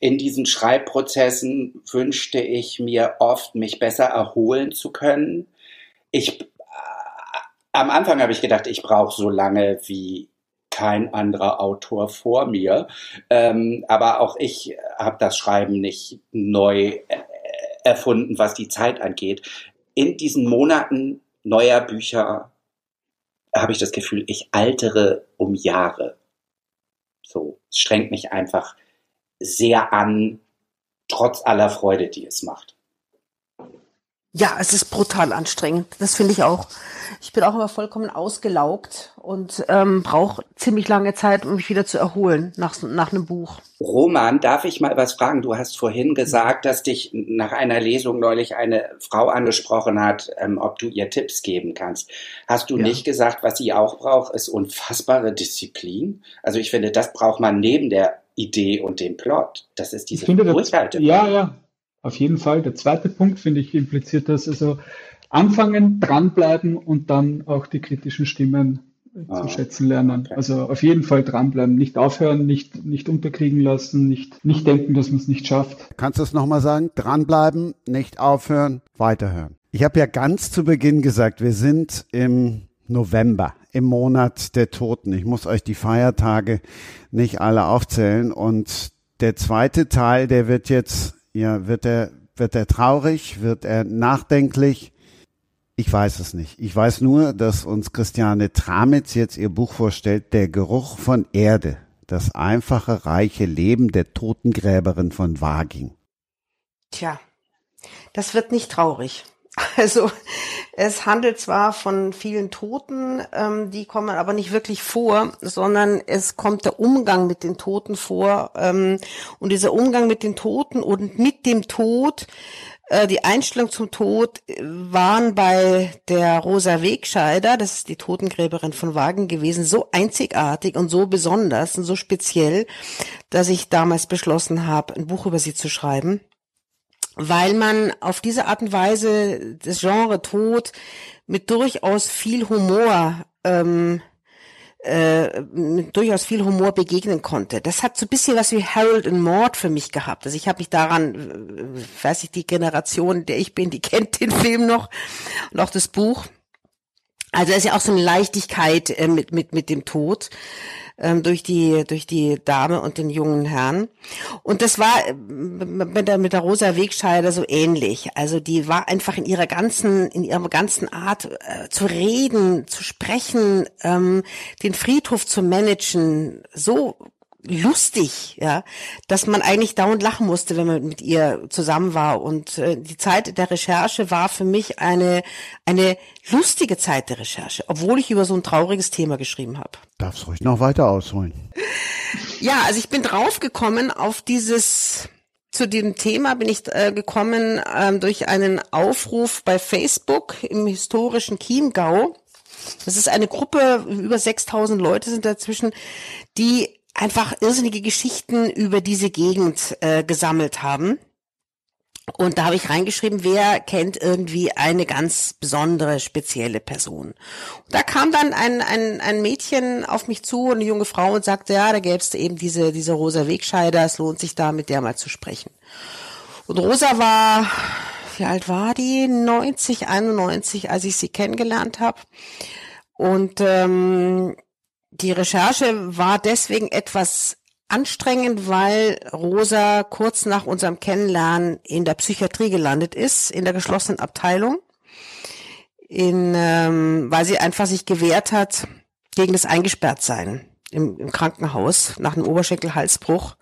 in diesen Schreibprozessen wünschte ich mir oft, mich besser erholen zu können. Ich, äh, am Anfang habe ich gedacht, ich brauche so lange, wie kein anderer Autor vor mir. Ähm, aber auch ich habe das Schreiben nicht neu äh, erfunden, was die Zeit angeht. In diesen Monaten neuer Bücher habe ich das Gefühl, ich altere um Jahre. So, es strengt mich einfach sehr an, trotz aller Freude, die es macht. Ja, es ist brutal anstrengend. Das finde ich auch. Ich bin auch immer vollkommen ausgelaugt und ähm, brauche ziemlich lange Zeit, um mich wieder zu erholen nach, nach einem Buch. Roman, darf ich mal was fragen? Du hast vorhin gesagt, dass dich nach einer Lesung neulich eine Frau angesprochen hat, ähm, ob du ihr Tipps geben kannst. Hast du ja. nicht gesagt, was sie auch braucht, ist unfassbare Disziplin? Also ich finde, das braucht man neben der Idee und dem Plot. Das ist diese Durchhalte. Ja, ja, auf jeden Fall. Der zweite Punkt, finde ich, impliziert das. Also anfangen, dranbleiben und dann auch die kritischen Stimmen ah, zu schätzen lernen. Okay. Also auf jeden Fall dranbleiben, nicht aufhören, nicht, nicht unterkriegen lassen, nicht, nicht denken, dass man es nicht schafft. Kannst du es nochmal sagen? Dranbleiben, nicht aufhören, weiterhören. Ich habe ja ganz zu Beginn gesagt, wir sind im November, im Monat der Toten. Ich muss euch die Feiertage nicht alle aufzählen. Und der zweite Teil, der wird jetzt, ja, wird er, wird er traurig, wird er nachdenklich? Ich weiß es nicht. Ich weiß nur, dass uns Christiane Tramitz jetzt ihr Buch vorstellt, Der Geruch von Erde, das einfache, reiche Leben der Totengräberin von Waging. Tja, das wird nicht traurig. Also es handelt zwar von vielen Toten, ähm, die kommen aber nicht wirklich vor, sondern es kommt der Umgang mit den Toten vor. Ähm, und dieser Umgang mit den Toten und mit dem Tod, äh, die Einstellung zum Tod äh, waren bei der Rosa Wegscheider, das ist die Totengräberin von Wagen gewesen, so einzigartig und so besonders und so speziell, dass ich damals beschlossen habe, ein Buch über sie zu schreiben weil man auf diese Art und Weise das Genre Tod mit durchaus viel Humor ähm, äh, durchaus viel Humor begegnen konnte. Das hat so ein bisschen was wie Harold and Maud für mich gehabt. Also ich habe mich daran, äh, weiß ich, die Generation, der ich bin, die kennt den Film noch und auch das Buch. Also es ist ja auch so eine Leichtigkeit äh, mit, mit, mit dem Tod ähm, durch die durch die Dame und den jungen Herrn. Und das war äh, mit der mit der Rosa Wegscheider so ähnlich. Also die war einfach in ihrer ganzen in ihrer ganzen Art äh, zu reden, zu sprechen, ähm, den Friedhof zu managen, so lustig, ja, dass man eigentlich dauernd lachen musste, wenn man mit ihr zusammen war. Und äh, die Zeit der Recherche war für mich eine eine lustige Zeit der Recherche, obwohl ich über so ein trauriges Thema geschrieben habe. Darfst ruhig noch weiter ausholen. Ja, also ich bin draufgekommen auf dieses zu dem Thema bin ich äh, gekommen ähm, durch einen Aufruf bei Facebook im historischen Chiemgau. Das ist eine Gruppe, über 6000 Leute sind dazwischen, die einfach irrsinnige Geschichten über diese Gegend äh, gesammelt haben. Und da habe ich reingeschrieben, wer kennt irgendwie eine ganz besondere, spezielle Person. Und da kam dann ein, ein, ein Mädchen auf mich zu, eine junge Frau, und sagte, ja, da gäbe es eben diese, diese Rosa Wegscheider, es lohnt sich da mit der mal zu sprechen. Und Rosa war, wie alt war die? 90, 91, als ich sie kennengelernt habe. Und ähm, die Recherche war deswegen etwas anstrengend, weil Rosa kurz nach unserem Kennenlernen in der Psychiatrie gelandet ist, in der geschlossenen Abteilung, in, ähm, weil sie einfach sich gewehrt hat gegen das Eingesperrtsein im, im Krankenhaus nach einem Oberschenkelhalsbruch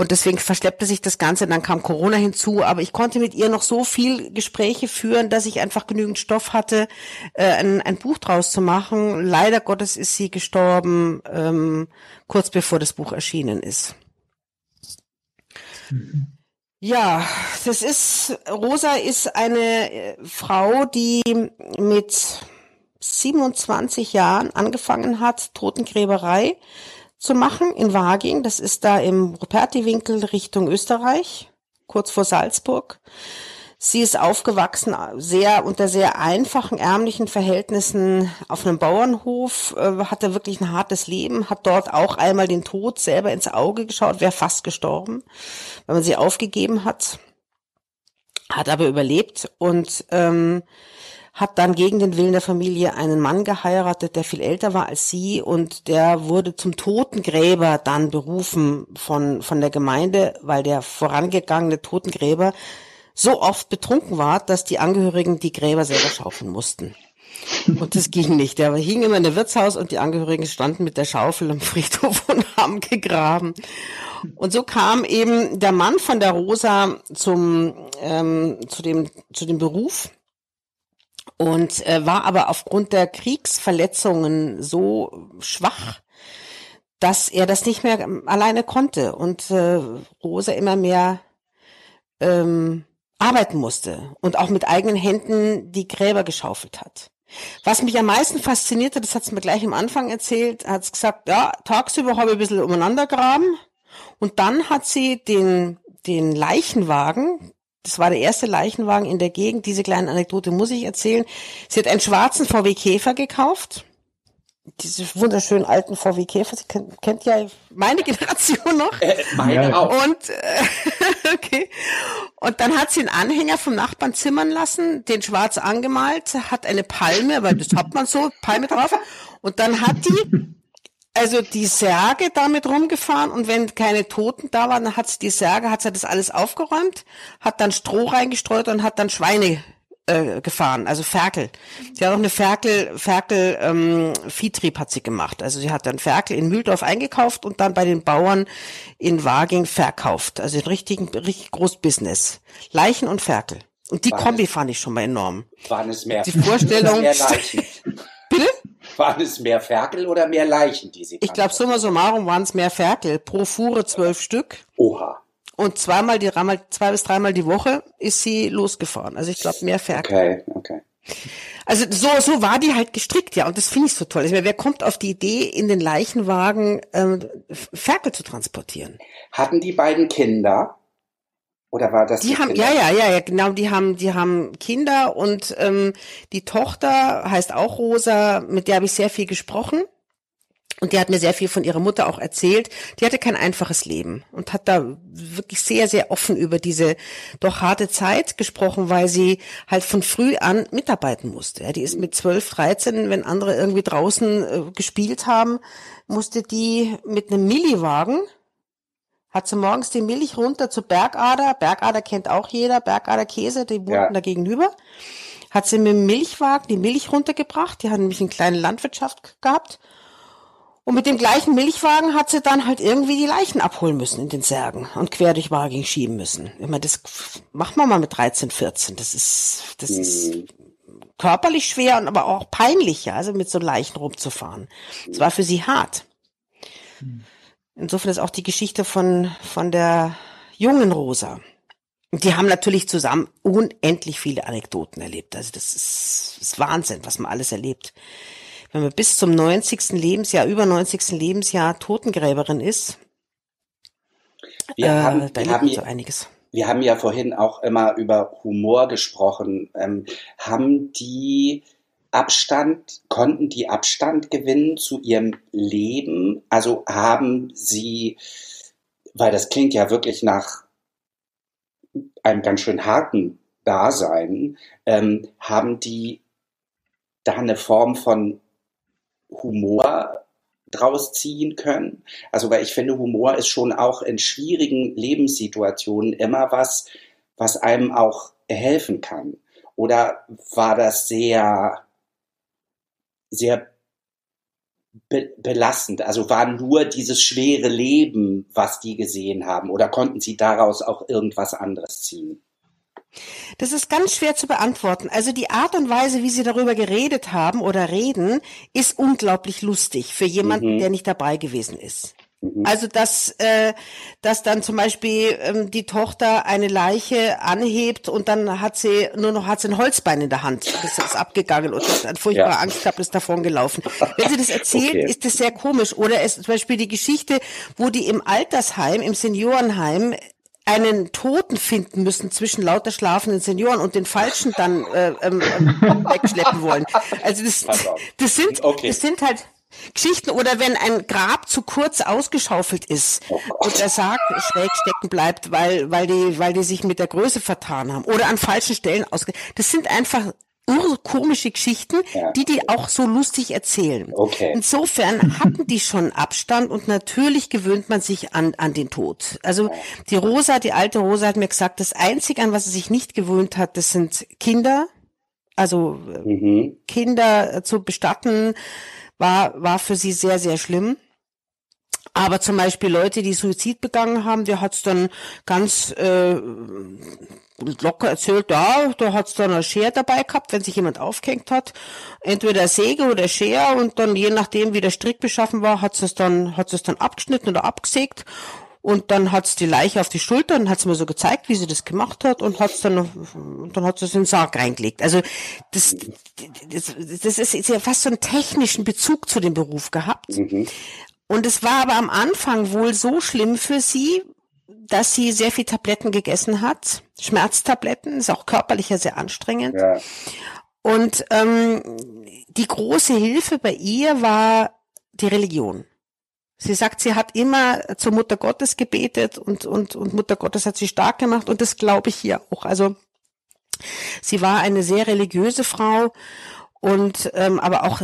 und deswegen verschleppte sich das Ganze, dann kam Corona hinzu, aber ich konnte mit ihr noch so viel Gespräche führen, dass ich einfach genügend Stoff hatte, äh, ein, ein Buch draus zu machen. Leider Gottes ist sie gestorben, ähm, kurz bevor das Buch erschienen ist. Mhm. Ja, das ist, Rosa ist eine äh, Frau, die mit 27 Jahren angefangen hat, Totengräberei zu machen in Waging. Das ist da im Ruperti-Winkel Richtung Österreich, kurz vor Salzburg. Sie ist aufgewachsen sehr unter sehr einfachen, ärmlichen Verhältnissen auf einem Bauernhof, äh, hatte wirklich ein hartes Leben, hat dort auch einmal den Tod selber ins Auge geschaut, wäre fast gestorben, weil man sie aufgegeben hat, hat aber überlebt und ähm, hat dann gegen den Willen der Familie einen Mann geheiratet, der viel älter war als sie und der wurde zum Totengräber dann berufen von, von der Gemeinde, weil der vorangegangene Totengräber so oft betrunken war, dass die Angehörigen die Gräber selber schaufeln mussten. Und das ging nicht. Der hing immer in der Wirtshaus und die Angehörigen standen mit der Schaufel am Friedhof und haben gegraben. Und so kam eben der Mann von der Rosa zum, ähm, zu, dem, zu dem Beruf und äh, war aber aufgrund der Kriegsverletzungen so schwach, dass er das nicht mehr alleine konnte und äh, Rosa immer mehr ähm, arbeiten musste und auch mit eigenen Händen die Gräber geschaufelt hat. Was mich am meisten faszinierte, das hat es mir gleich am Anfang erzählt, hat es gesagt, ja, tagsüber habe ich ein bisschen umeinander graben und dann hat sie den, den Leichenwagen, das war der erste Leichenwagen in der Gegend, diese kleine Anekdote muss ich erzählen. Sie hat einen schwarzen VW Käfer gekauft diese wunderschönen alten VW Käfer, Sie kennt, kennt ja meine Generation noch. Äh, meine auch. Und äh, okay. Und dann hat sie einen Anhänger vom Nachbarn zimmern lassen, den schwarz angemalt, hat eine Palme, weil das hat man so, Palme drauf. Und dann hat die also die Särge damit rumgefahren und wenn keine Toten da waren, dann hat sie die Särge, hat sie das alles aufgeräumt, hat dann Stroh reingestreut und hat dann Schweine äh, gefahren, also Ferkel. Sie hat auch eine Ferkel, Ferkel ähm, Viehtrieb hat sie gemacht. Also sie hat dann Ferkel in Mühldorf eingekauft und dann bei den Bauern in Waging verkauft. Also ein richtigen, richtig groß Business. Leichen und Ferkel. Und die war Kombi es, fand ich schon mal enorm. Waren es mehr, die Vorstellung, mehr Leichen? Bitte? Waren es mehr Ferkel oder mehr Leichen, die sie Ich glaube, summa summarum waren es mehr Ferkel. Pro Fuhre zwölf Stück. Oha. Und zweimal die zwei bis dreimal die Woche ist sie losgefahren. Also ich glaube mehr Ferkel. Okay, okay. Also so, so war die halt gestrickt, ja. Und das finde ich so toll. Ich meine, wer kommt auf die Idee, in den Leichenwagen ähm, Ferkel zu transportieren? Hatten die beiden Kinder? Oder war das? Die, die haben, Kinder? ja, ja, ja, ja, genau. Die haben, die haben Kinder und ähm, die Tochter heißt auch Rosa. Mit der habe ich sehr viel gesprochen. Und die hat mir sehr viel von ihrer Mutter auch erzählt. Die hatte kein einfaches Leben und hat da wirklich sehr, sehr offen über diese doch harte Zeit gesprochen, weil sie halt von früh an mitarbeiten musste. die ist mit 12, 13, wenn andere irgendwie draußen äh, gespielt haben, musste die mit einem Milliwagen, hat sie morgens die Milch runter zur Bergader. Bergader kennt auch jeder, Bergader Käse, die wohnten ja. da gegenüber. Hat sie mit dem Milchwagen die Milch runtergebracht. Die hat nämlich eine kleine Landwirtschaft gehabt und mit dem gleichen Milchwagen hat sie dann halt irgendwie die Leichen abholen müssen in den Särgen und quer durch Waging schieben müssen. Ich meine, das macht man mal mit 13, 14. Das ist, das ist mhm. körperlich schwer und aber auch peinlich, ja, also mit so Leichen rumzufahren. Es war für sie hart. Mhm. Insofern ist auch die Geschichte von, von der jungen Rosa. Die haben natürlich zusammen unendlich viele Anekdoten erlebt. Also das ist, ist Wahnsinn, was man alles erlebt wenn man bis zum 90. Lebensjahr, über 90. Lebensjahr Totengräberin ist, wir äh, haben, da wir haben so einiges. Wir haben ja vorhin auch immer über Humor gesprochen. Ähm, haben die Abstand, konnten die Abstand gewinnen zu ihrem Leben? Also haben sie, weil das klingt ja wirklich nach einem ganz schön harten Dasein, ähm, haben die da eine Form von Humor draus ziehen können. Also, weil ich finde, Humor ist schon auch in schwierigen Lebenssituationen immer was, was einem auch helfen kann. Oder war das sehr, sehr be belastend? Also war nur dieses schwere Leben, was die gesehen haben? Oder konnten sie daraus auch irgendwas anderes ziehen? Das ist ganz schwer zu beantworten. Also die Art und Weise, wie Sie darüber geredet haben oder reden, ist unglaublich lustig für jemanden, mhm. der nicht dabei gewesen ist. Mhm. Also dass, äh, dass dann zum Beispiel ähm, die Tochter eine Leiche anhebt und dann hat sie nur noch hat sie ein Holzbein in der Hand. Das ist abgegangen und hat furchtbare ja. Angst gehabt, ist davon gelaufen. Wenn sie das erzählt, okay. ist das sehr komisch. Oder es zum Beispiel die Geschichte, wo die im Altersheim, im Seniorenheim einen Toten finden müssen zwischen lauter schlafenden Senioren und den falschen dann äh, ähm, ähm, wegschleppen wollen. Also das, das sind okay. das sind halt Geschichten oder wenn ein Grab zu kurz ausgeschaufelt ist und der Sarg schräg stecken bleibt, weil weil die weil die sich mit der Größe vertan haben oder an falschen Stellen ausge. Das sind einfach urkomische Geschichten, Ja. die die auch so lustig erzählen. Okay. Insofern hatten die schon Abstand und natürlich gewöhnt man sich an, an den Tod. Also die Rosa, die alte Rosa hat mir gesagt, das Einzige, an was sie sich nicht gewöhnt hat, das sind Kinder. Also äh, Mhm. Kinder äh, zu bestatten, war, war für sie sehr, sehr schlimm. Aber zum Beispiel Leute, die Suizid begangen haben, der hat's dann ganz äh, locker erzählt, ja, da hat's dann eine Schere dabei gehabt, wenn sich jemand aufgehängt hat. Entweder Säge oder Schere und dann je nachdem, wie der Strick beschaffen war, hat's es dann, hat's es dann abgeschnitten oder abgesägt. Und dann hat's die Leiche auf die Schulter und hat's mir so gezeigt, wie sie das gemacht hat und hat's dann, und dann hat sie es in den Sarg reingelegt. Also das, das, das ist, ja fast so einen technischen Bezug zu dem Beruf gehabt. Mhm. Und es war aber am Anfang wohl so schlimm für sie, dass sie sehr viel Tabletten gegessen hat. Schmerztabletten, ist auch körperlich ja sehr anstrengend. Ja. Und ähm, die große Hilfe bei ihr war die Religion. Sie sagt, sie hat immer zur Mutter Gottes gebetet und, und, und Mutter Gottes hat sie stark gemacht und das glaube ich hier auch. Also sie war eine sehr religiöse Frau und ähm, aber auch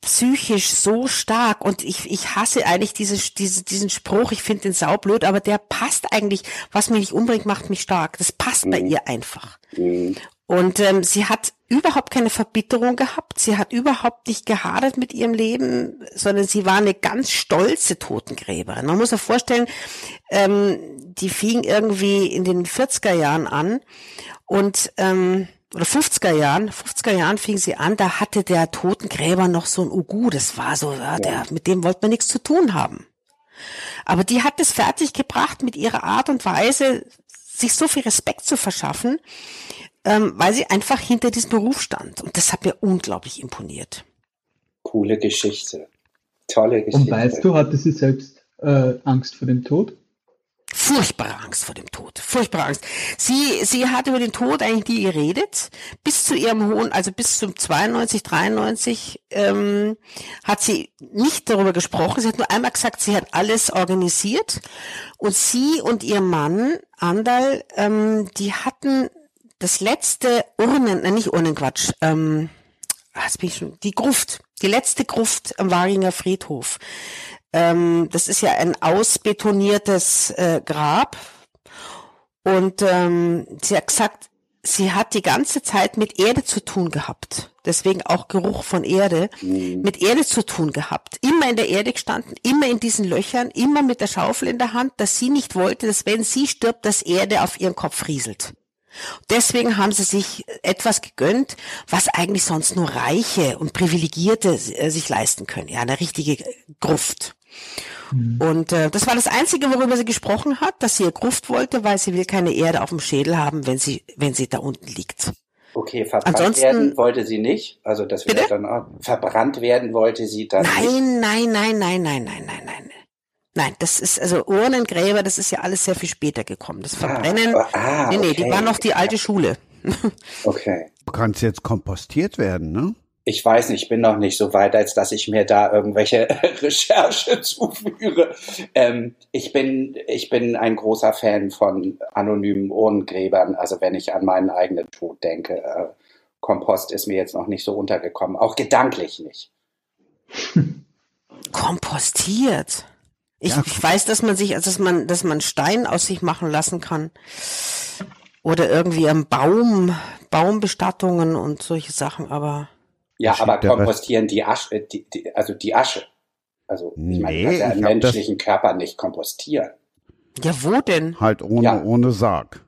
psychisch so stark und ich, ich hasse eigentlich diese, diese, diesen Spruch, ich finde den saublöd, aber der passt eigentlich, was mich nicht umbringt, macht mich stark. Das passt bei Mhm. ihr einfach. Mhm. Und ähm, sie hat überhaupt keine Verbitterung gehabt, sie hat überhaupt nicht gehadert mit ihrem Leben, sondern sie war eine ganz stolze Totengräberin. Man muss sich vorstellen, ähm, die fing irgendwie in den 40er Jahren an und ähm, oder 50er Jahren, 50er Jahren fing sie an, da hatte der Totengräber noch so ein Ugu, das war so, ja, der, mit dem wollte man nichts zu tun haben. Aber die hat es fertiggebracht, mit ihrer Art und Weise sich so viel Respekt zu verschaffen, ähm, weil sie einfach hinter diesem Beruf stand. Und das hat mir unglaublich imponiert. Coole Geschichte. Tolle Geschichte. Und weißt du, hatte sie selbst äh, Angst vor dem Tod? Furchtbare Angst vor dem Tod. Furchtbare Angst. Sie, sie hat über den Tod eigentlich nie geredet. Bis zu ihrem hohen, also bis zum 92, 93, ähm, hat sie nicht darüber gesprochen. Sie hat nur einmal gesagt, sie hat alles organisiert. Und sie und ihr Mann, Andal, ähm, die hatten das letzte Urnen, nein, nicht Urnenquatsch, ähm, ah, jetzt bin ich schon, die Gruft, die letzte Gruft am Waringer Friedhof. Ähm, das ist ja ein ausbetoniertes äh, Grab. Und ähm, sie hat gesagt, sie hat die ganze Zeit mit Erde zu tun gehabt. Deswegen auch Geruch von Erde. Mit Erde zu tun gehabt. Immer in der Erde gestanden, immer in diesen Löchern, immer mit der Schaufel in der Hand, dass sie nicht wollte, dass wenn sie stirbt, dass Erde auf ihren Kopf rieselt. Deswegen haben sie sich etwas gegönnt, was eigentlich sonst nur Reiche und Privilegierte äh, sich leisten können. Ja, eine richtige Gruft. Und äh, das war das Einzige, worüber sie gesprochen hat, dass sie ihr Gruft wollte, weil sie will keine Erde auf dem Schädel haben, wenn sie, wenn sie da unten liegt. Okay, verbrannt Ansonsten- werden wollte sie nicht. Also das wäre dann auch, verbrannt werden wollte sie dann nicht. Nein, nein, nein, nein, nein, nein, nein, nein. Das ist, also Urnengräber, das ist ja alles sehr viel später gekommen. Das Verbrennen, Ah, ah, nee, nee, die okay. war noch die alte Schule. Okay. Du kannst jetzt kompostiert werden, ne? Ich weiß nicht, ich bin noch nicht so weit, als dass ich mir da irgendwelche Recherche zuführe. Ähm, ich bin, ich bin ein großer Fan von anonymen Urnengräbern. Also wenn ich an meinen eigenen Tod denke, äh, Kompost ist mir jetzt noch nicht so untergekommen. Auch gedanklich nicht. Kompostiert. Ich, Ja. ich weiß, dass man sich, also dass man, dass man Stein aus sich machen lassen kann. Oder irgendwie am Baum, Baumbestattungen und solche Sachen, aber Ja, aber kompostieren die Asche, die, die, also die Asche. Also ich meine, Nee, ja einen menschlichen Körper nicht kompostieren. ja, wo denn? Halt ohne, Ja. ohne Sarg.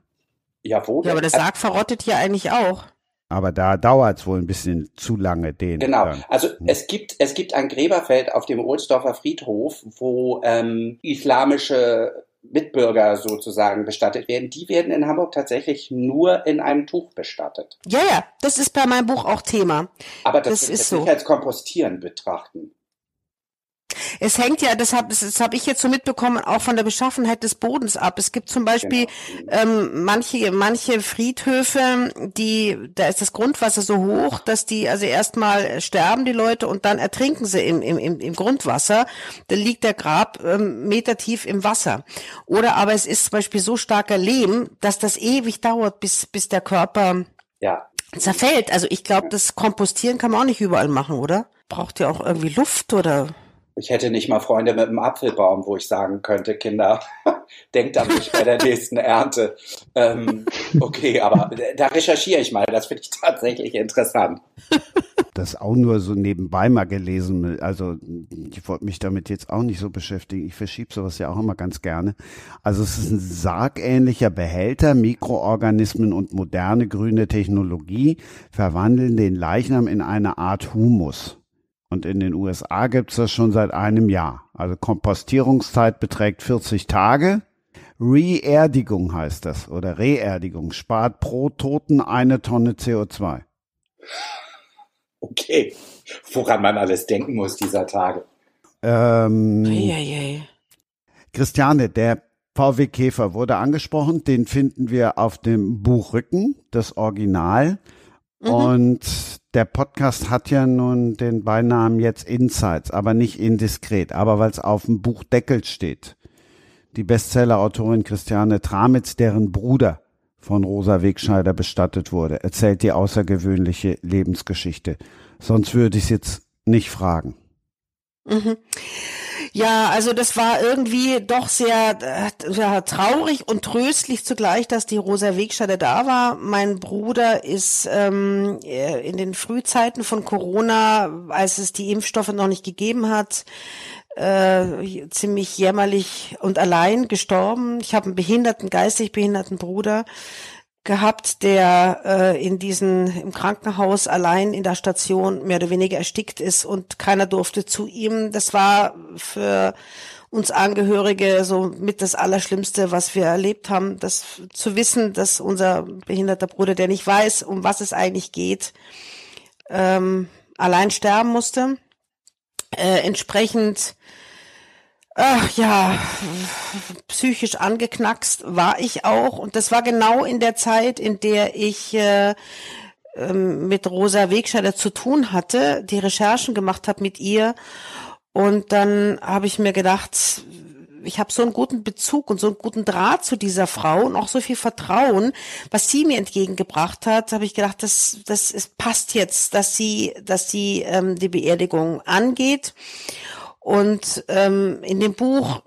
Ja, wo Ja, aber denn? der Sarg verrottet ja eigentlich auch. Aber da dauert's wohl ein bisschen zu lange, den. Genau. dann. Also Hm. es gibt es gibt ein Gräberfeld auf dem Ohlsdorfer Friedhof, wo ähm, islamische Mitbürger sozusagen bestattet werden. Die werden in Hamburg tatsächlich nur in einem Tuch bestattet. Ja, ja, das ist bei meinem Buch auch Thema. Aber das, Das wird ist jetzt so. nicht als Kompostieren betrachten. Es hängt ja, das habe das hab ich jetzt so mitbekommen, auch von der Beschaffenheit des Bodens ab. Es gibt zum Beispiel Genau. ähm, manche, manche Friedhöfe, die, da ist das Grundwasser so hoch, dass die also erstmal sterben die Leute und dann ertrinken sie im, im, im, im Grundwasser. Da liegt der Grab ähm, Meter tief im Wasser. Oder aber es ist zum Beispiel so starker Lehm, dass das ewig dauert, bis, bis der Körper Ja, zerfällt. Also ich glaube, das Kompostieren kann man auch nicht überall machen, oder? Braucht ja auch irgendwie Luft oder? Ich hätte nicht mal Freunde mit einem Apfelbaum, wo ich sagen könnte, Kinder, denkt an mich bei der nächsten Ernte. Ähm, okay, aber da recherchiere ich mal. Das finde ich tatsächlich interessant. Das auch nur so nebenbei mal gelesen. Also ich wollte mich damit jetzt auch nicht so beschäftigen. Ich verschiebe sowas ja auch immer ganz gerne. Also es ist ein sargähnlicher Behälter. Mikroorganismen und moderne grüne Technologie verwandeln den Leichnam in eine Art Humus. Und in den USA gibt es das schon seit einem Jahr. Also Kompostierungszeit beträgt 40 Tage. Reerdigung heißt das oder Reerdigung spart pro Toten eine Tonne CO2. Okay, woran man alles denken muss dieser Tage. Ähm, Christiane, der VW Käfer wurde angesprochen, den finden wir auf dem Buchrücken, das Original. Mhm. Und der Podcast hat ja nun den Beinamen jetzt Insights, aber nicht indiskret, aber weil es auf dem Buchdeckel steht. Die Bestseller-Autorin Christiane Tramitz, deren Bruder von Rosa Wegscheider bestattet wurde, erzählt die außergewöhnliche Lebensgeschichte. Sonst würde ich es jetzt nicht fragen. Mhm. Ja, also das war irgendwie doch sehr äh, traurig und tröstlich zugleich, dass die Rosa Wegscheider da war. Mein Bruder ist ähm, äh, in den Frühzeiten von Corona, als es die Impfstoffe noch nicht gegeben hat, äh, ziemlich jämmerlich und allein gestorben. Ich habe einen behinderten, geistig behinderten Bruder gehabt, der äh, in diesen im Krankenhaus allein in der Station mehr oder weniger erstickt ist und keiner durfte zu ihm. Das war für uns Angehörige so mit das Allerschlimmste, was wir erlebt haben, das zu wissen, dass unser behinderter Bruder, der nicht weiß, um was es eigentlich geht, ähm, allein sterben musste. Äh, entsprechend Ach ja, psychisch angeknackst war ich auch. Und das war genau in der Zeit, in der ich äh, ähm, mit Rosa Wegscheider zu tun hatte, die Recherchen gemacht habe mit ihr. Und dann habe ich mir gedacht, ich habe so einen guten Bezug und so einen guten Draht zu dieser Frau und auch so viel Vertrauen, was sie mir entgegengebracht hat, habe ich gedacht, das, das ist, passt jetzt, dass sie, dass sie ähm, die Beerdigung angeht. Und ähm, in dem Buch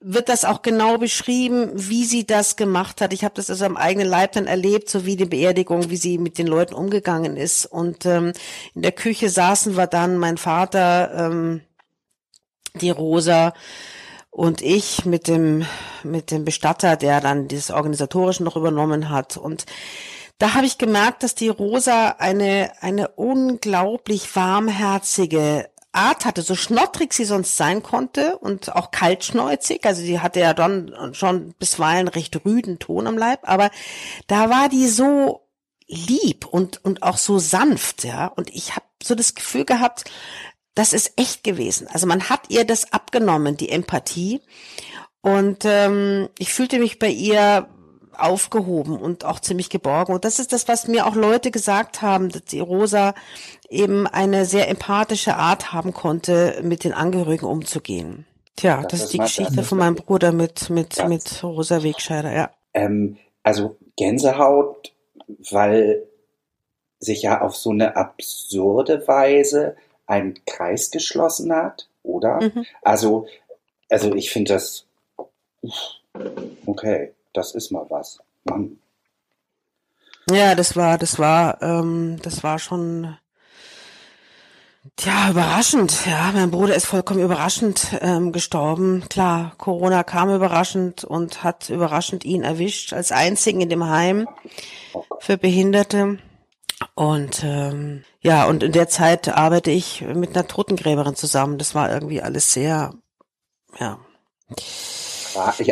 wird das auch genau beschrieben, wie sie das gemacht hat. Ich habe das also am eigenen Leib dann erlebt, so wie die Beerdigung, wie sie mit den Leuten umgegangen ist. Und ähm, in der Küche saßen wir dann, mein Vater, ähm, die Rosa und ich mit dem mit dem Bestatter, der dann dieses organisatorische noch übernommen hat. Und da habe ich gemerkt, dass die Rosa eine eine unglaublich warmherzige Art hatte, so schnottrig sie sonst sein konnte und auch kaltschnäuzig, also sie hatte ja dann schon bisweilen recht rüden Ton am Leib, aber da war die so lieb und, und auch so sanft, ja, und ich habe so das Gefühl gehabt, das ist echt gewesen. Also man hat ihr das abgenommen, die Empathie. Und ähm, ich fühlte mich bei ihr aufgehoben und auch ziemlich geborgen. Und das ist das, was mir auch Leute gesagt haben, dass die Rosa eben eine sehr empathische Art haben konnte, mit den Angehörigen umzugehen. Tja, das, das ist die Geschichte von meinem Bruder mit, mit, mit Rosa Wegscheider, ja. Ähm, also Gänsehaut, weil sich ja auf so eine absurde Weise ein Kreis geschlossen hat, oder? Mhm. Also, also ich finde das okay das ist mal was. Mann. Ja, das war, das war, ähm, das war schon, ja, überraschend. Ja, mein Bruder ist vollkommen überraschend ähm, gestorben. Klar, Corona kam überraschend und hat überraschend ihn erwischt als einzigen in dem Heim für Behinderte. Und ähm, ja, und in der Zeit arbeite ich mit einer Totengräberin zusammen. Das war irgendwie alles sehr, ja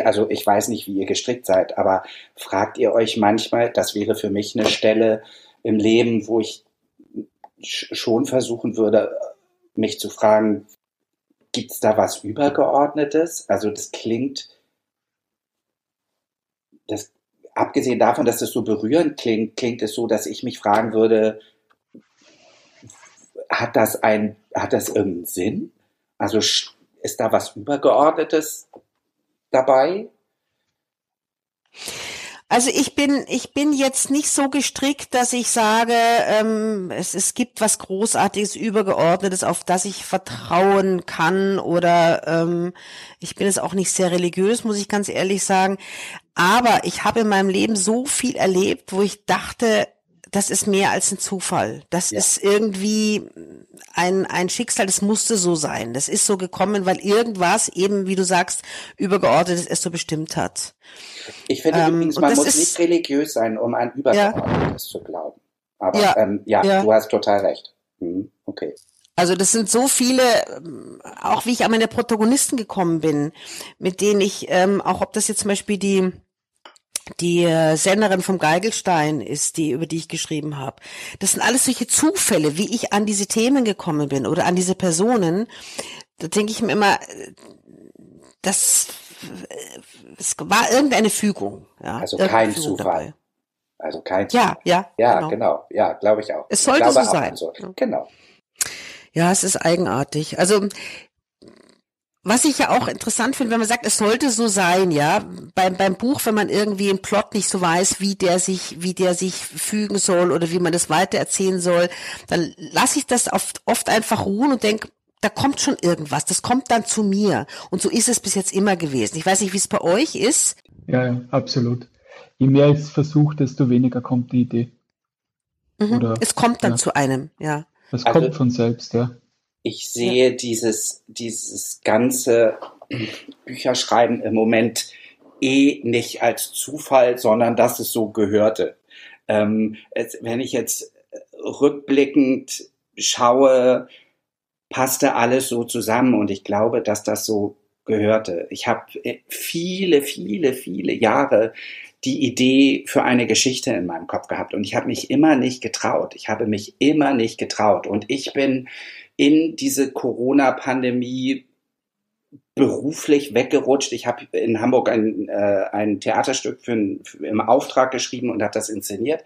also ich weiß nicht, wie ihr gestrickt seid, aber fragt ihr euch manchmal, das wäre für mich eine Stelle im Leben, wo ich schon versuchen würde, mich zu fragen, gibt es da was Übergeordnetes? Also das klingt, das, abgesehen davon, dass es so berührend klingt, klingt es so, dass ich mich fragen würde, hat das ein, hat das irgendeinen Sinn? Also ist da was Übergeordnetes dabei? Also ich bin, ich bin jetzt nicht so gestrickt, dass ich sage, ähm, es, es gibt was Großartiges, Übergeordnetes, auf das ich vertrauen kann oder ähm, ich bin es auch nicht sehr religiös, muss ich ganz ehrlich sagen. Aber ich habe in meinem Leben so viel erlebt, wo ich dachte, das ist mehr als ein Zufall. Das ja. ist irgendwie ein, ein Schicksal, das musste so sein. Das ist so gekommen, weil irgendwas eben, wie du sagst, übergeordnetes es so bestimmt hat. Ich finde ähm, übrigens, man muss ist, nicht religiös sein, um an übergeordnetes ja. zu glauben. Aber ja, ähm, ja, ja, du hast total recht. Hm, okay. Also das sind so viele, ähm, auch wie ich an meine Protagonisten gekommen bin, mit denen ich, ähm, auch ob das jetzt zum Beispiel die die äh, Senderin vom Geigelstein ist, die über die ich geschrieben habe. Das sind alles solche Zufälle, wie ich an diese Themen gekommen bin oder an diese Personen. Da denke ich mir immer, das es war irgendeine Fügung. Ja, also kein Fügung Zufall. Dabei. Also kein Zufall. Ja, ja. Ja, genau. genau. Ja, glaube ich auch. Es sollte so sein. So. Genau. Ja, es ist eigenartig. Also was ich ja auch interessant finde, wenn man sagt, es sollte so sein, ja, beim, beim Buch, wenn man irgendwie im Plot nicht so weiß, wie der sich, wie der sich fügen soll oder wie man das weiter erzählen soll, dann lasse ich das oft, oft einfach ruhen und denke, da kommt schon irgendwas, das kommt dann zu mir. Und so ist es bis jetzt immer gewesen. Ich weiß nicht, wie es bei euch ist. Ja, ja, absolut. Je mehr ich es versuche, desto weniger kommt die Idee. Mhm. Oder, es kommt dann ja. zu einem, ja. Es kommt also, von selbst, ja ich sehe ja. dieses, dieses ganze Bücherschreiben im Moment eh nicht als Zufall, sondern dass es so gehörte. Ähm, wenn ich jetzt rückblickend schaue, passte alles so zusammen und ich glaube, dass das so gehörte. Ich habe viele, viele, viele Jahre die Idee für eine Geschichte in meinem Kopf gehabt und ich habe mich immer nicht getraut. Ich habe mich immer nicht getraut und ich bin in diese Corona-Pandemie beruflich weggerutscht. Ich habe in Hamburg ein, äh, ein Theaterstück für, ein, für, im Auftrag geschrieben und habe das inszeniert.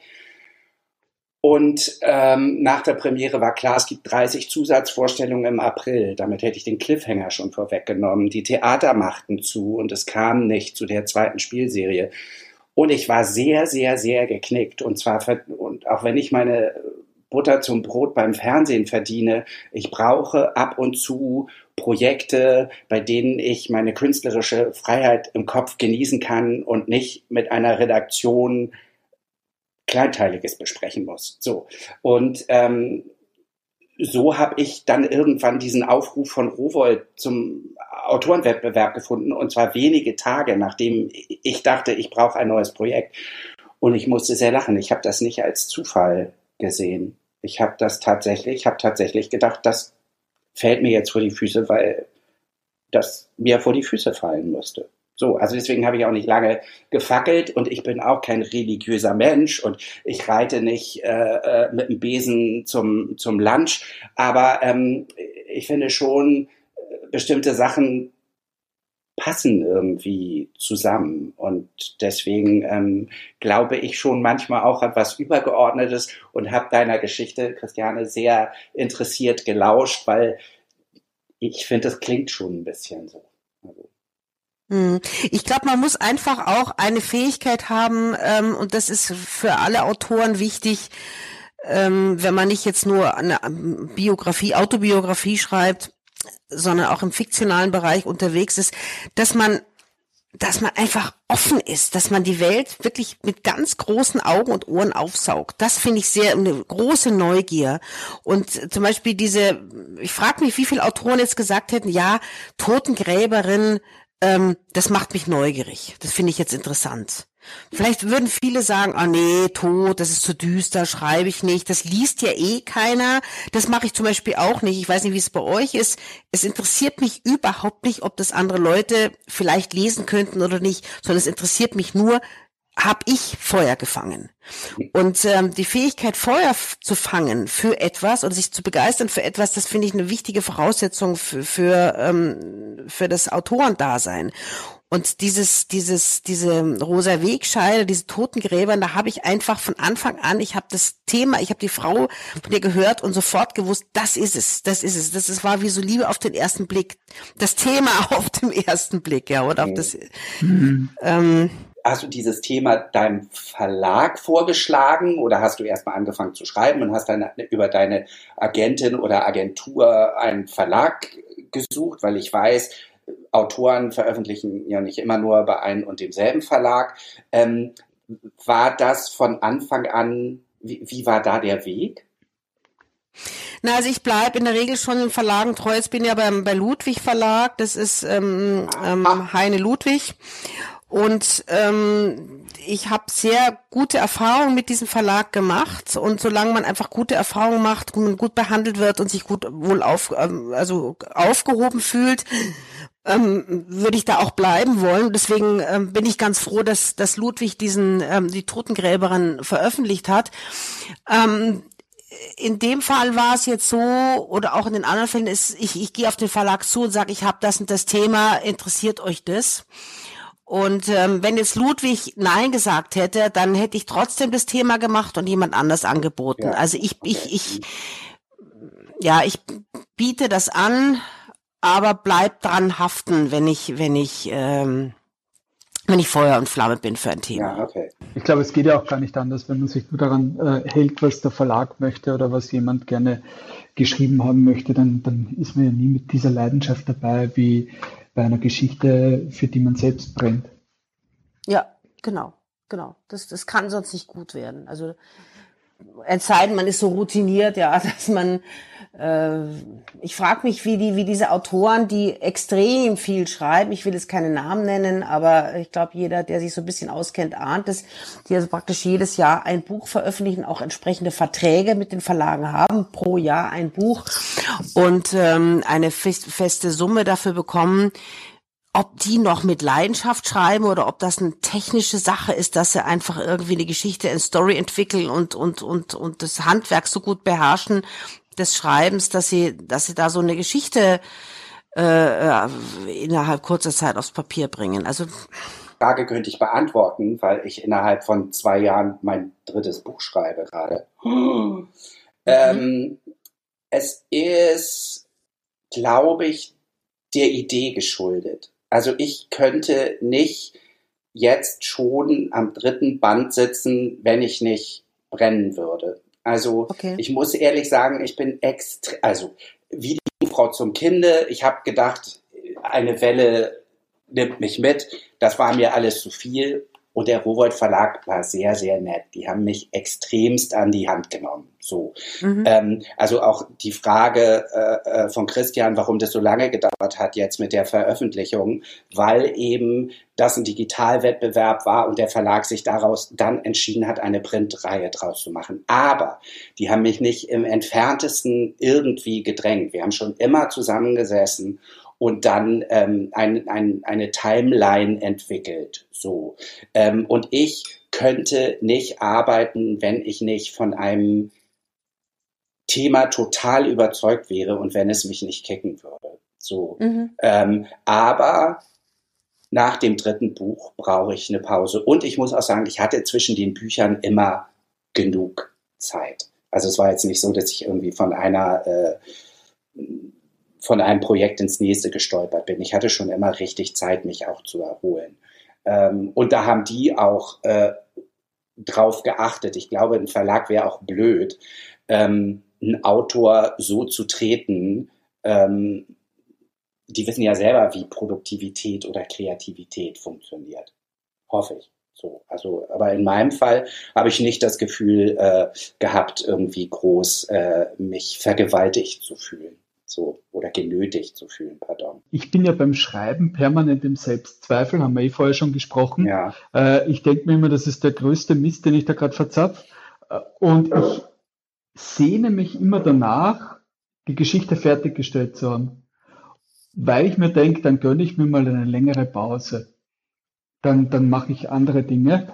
Und ähm, nach der Premiere war klar, es gibt 30 Zusatzvorstellungen im April. Damit hätte ich den Cliffhanger schon vorweggenommen. Die Theater machten zu und es kam nicht zu der zweiten Spielserie. Und ich war sehr, sehr, sehr geknickt. Und zwar, und auch wenn ich meine Butter zum Brot beim Fernsehen verdiene. Ich brauche ab und zu Projekte, bei denen ich meine künstlerische Freiheit im Kopf genießen kann und nicht mit einer Redaktion Kleinteiliges besprechen muss. So. Und ähm, so habe ich dann irgendwann diesen Aufruf von Rowold zum Autorenwettbewerb gefunden und zwar wenige Tage nachdem ich dachte, ich brauche ein neues Projekt. Und ich musste sehr lachen. Ich habe das nicht als Zufall gesehen. Ich habe das tatsächlich, ich habe tatsächlich gedacht, das fällt mir jetzt vor die Füße, weil das mir vor die Füße fallen musste. So, also deswegen habe ich auch nicht lange gefackelt und ich bin auch kein religiöser Mensch und ich reite nicht äh, äh mit dem Besen zum, zum Lunch, aber ähm, ich finde schon, äh, bestimmte Sachen passen irgendwie zusammen. Und deswegen ähm, glaube ich schon manchmal auch etwas Übergeordnetes und habe deiner Geschichte, Christiane, sehr interessiert gelauscht, weil ich finde, es klingt schon ein bisschen so. Also. Hm. Ich glaube, man muss einfach auch eine Fähigkeit haben, ähm, und das ist für alle Autoren wichtig, ähm, wenn man nicht jetzt nur eine Biografie, Autobiografie schreibt, sondern auch im fiktionalen Bereich unterwegs ist, dass man dass man einfach offen ist, dass man die Welt wirklich mit ganz großen Augen und Ohren aufsaugt. Das finde ich sehr eine große Neugier. Und zum Beispiel diese, ich frage mich, wie viele Autoren jetzt gesagt hätten, ja, Totengräberin, ähm, das macht mich neugierig. Das finde ich jetzt interessant. Vielleicht würden viele sagen, ah nee, tot, das ist zu düster, schreibe ich nicht. Das liest ja eh keiner. Das mache ich zum Beispiel auch nicht. Ich weiß nicht, wie es bei euch ist. Es interessiert mich überhaupt nicht, ob das andere Leute vielleicht lesen könnten oder nicht, sondern es interessiert mich nur, habe ich Feuer gefangen. Und ähm, die Fähigkeit, Feuer zu fangen für etwas oder sich zu begeistern für etwas, das finde ich eine wichtige Voraussetzung für, für, ähm, für das Autorendasein. Und dieses, dieses, diese rosa Wegscheide, diese Totengräber, da habe ich einfach von Anfang an, ich habe das Thema, ich habe die Frau von dir gehört und sofort gewusst, das ist es, das ist es. Das ist, war wie so Liebe auf den ersten Blick. Das Thema auf dem ersten Blick, ja, oder auf das. Mhm. Ähm, hast du dieses Thema deinem Verlag vorgeschlagen oder hast du erstmal angefangen zu schreiben und hast dann über deine Agentin oder Agentur einen Verlag gesucht, weil ich weiß, Autoren veröffentlichen ja nicht immer nur bei einem und demselben Verlag. Ähm, war das von Anfang an, wie, wie war da der Weg? Na, also ich bleibe in der Regel schon in Verlagen treu. Jetzt bin ich ja beim, bei Ludwig Verlag. Das ist ähm, ähm, Heine Ludwig. Und ähm, ich habe sehr gute Erfahrungen mit diesem Verlag gemacht. Und solange man einfach gute Erfahrungen macht, gut behandelt wird und sich gut wohl auf, ähm, also aufgehoben fühlt, ähm, würde ich da auch bleiben wollen. Deswegen ähm, bin ich ganz froh, dass, dass Ludwig diesen ähm, die Totengräberin veröffentlicht hat. Ähm, in dem Fall war es jetzt so, oder auch in den anderen Fällen ist, ich, ich gehe auf den Verlag zu und sage, ich habe das und das Thema, interessiert euch das? Und ähm, wenn jetzt Ludwig Nein gesagt hätte, dann hätte ich trotzdem das Thema gemacht und jemand anders angeboten. Ja. Also ich, ich, ich, ja, ich biete das an, aber bleib dran haften, wenn ich, wenn ich, ähm, wenn ich Feuer und Flamme bin für ein Thema. Ja, okay. Ich glaube, es geht ja auch gar nicht anders, wenn man sich nur daran äh, hält, was der Verlag möchte oder was jemand gerne geschrieben haben möchte, dann, dann ist man ja nie mit dieser Leidenschaft dabei, wie bei einer Geschichte, für die man selbst brennt. Ja, genau, genau. Das, das kann sonst nicht gut werden. Also denn, man ist so routiniert, ja, dass man äh, ich frage mich, wie die, wie diese Autoren, die extrem viel schreiben, ich will jetzt keine Namen nennen, aber ich glaube, jeder, der sich so ein bisschen auskennt, ahnt es, die also praktisch jedes Jahr ein Buch veröffentlichen, auch entsprechende Verträge mit den Verlagen haben, pro Jahr ein Buch und ähm, eine fest, feste Summe dafür bekommen ob die noch mit Leidenschaft schreiben oder ob das eine technische Sache ist, dass sie einfach irgendwie eine Geschichte in Story entwickeln und, und, und, und das Handwerk so gut beherrschen des Schreibens, dass sie, dass sie da so eine Geschichte äh, innerhalb kurzer Zeit aufs Papier bringen. Also Frage könnte ich beantworten, weil ich innerhalb von zwei Jahren mein drittes Buch schreibe gerade. Mhm. Ähm, es ist, glaube ich, der Idee geschuldet. Also ich könnte nicht jetzt schon am dritten Band sitzen, wenn ich nicht brennen würde. Also okay. ich muss ehrlich sagen, ich bin extra, also wie die Frau zum Kinde. Ich habe gedacht, eine Welle nimmt mich mit. Das war mir alles zu viel. Und der Rowold Verlag war sehr, sehr nett. Die haben mich extremst an die Hand genommen. So. Mhm. Ähm, also auch die Frage äh, äh, von Christian, warum das so lange gedauert hat jetzt mit der Veröffentlichung, weil eben das ein Digitalwettbewerb war und der Verlag sich daraus dann entschieden hat, eine Printreihe draus zu machen. Aber die haben mich nicht im entferntesten irgendwie gedrängt. Wir haben schon immer zusammengesessen und dann ähm, ein, ein, eine Timeline entwickelt. So. Ähm, und ich könnte nicht arbeiten, wenn ich nicht von einem Thema total überzeugt wäre und wenn es mich nicht kicken würde. So. Mhm. Ähm, aber nach dem dritten Buch brauche ich eine Pause. Und ich muss auch sagen, ich hatte zwischen den Büchern immer genug Zeit. Also es war jetzt nicht so, dass ich irgendwie von einer äh, von einem Projekt ins nächste gestolpert bin. Ich hatte schon immer richtig Zeit, mich auch zu erholen. Ähm, und da haben die auch äh, drauf geachtet. Ich glaube, ein Verlag wäre auch blöd, ähm, einen Autor so zu treten. Ähm, die wissen ja selber, wie Produktivität oder Kreativität funktioniert. Hoffe ich. So, also, aber in meinem Fall habe ich nicht das Gefühl äh, gehabt, irgendwie groß äh, mich vergewaltigt zu fühlen so oder genötigt zu fühlen, pardon. Ich bin ja beim Schreiben permanent im Selbstzweifel, haben wir eh vorher schon gesprochen. Ja. Äh, ich denke mir immer, das ist der größte Mist, den ich da gerade verzapf. Äh, und ich sehne mich immer danach, die Geschichte fertiggestellt zu haben. Weil ich mir denke, dann gönne ich mir mal eine längere Pause. Dann, dann mache ich andere Dinge.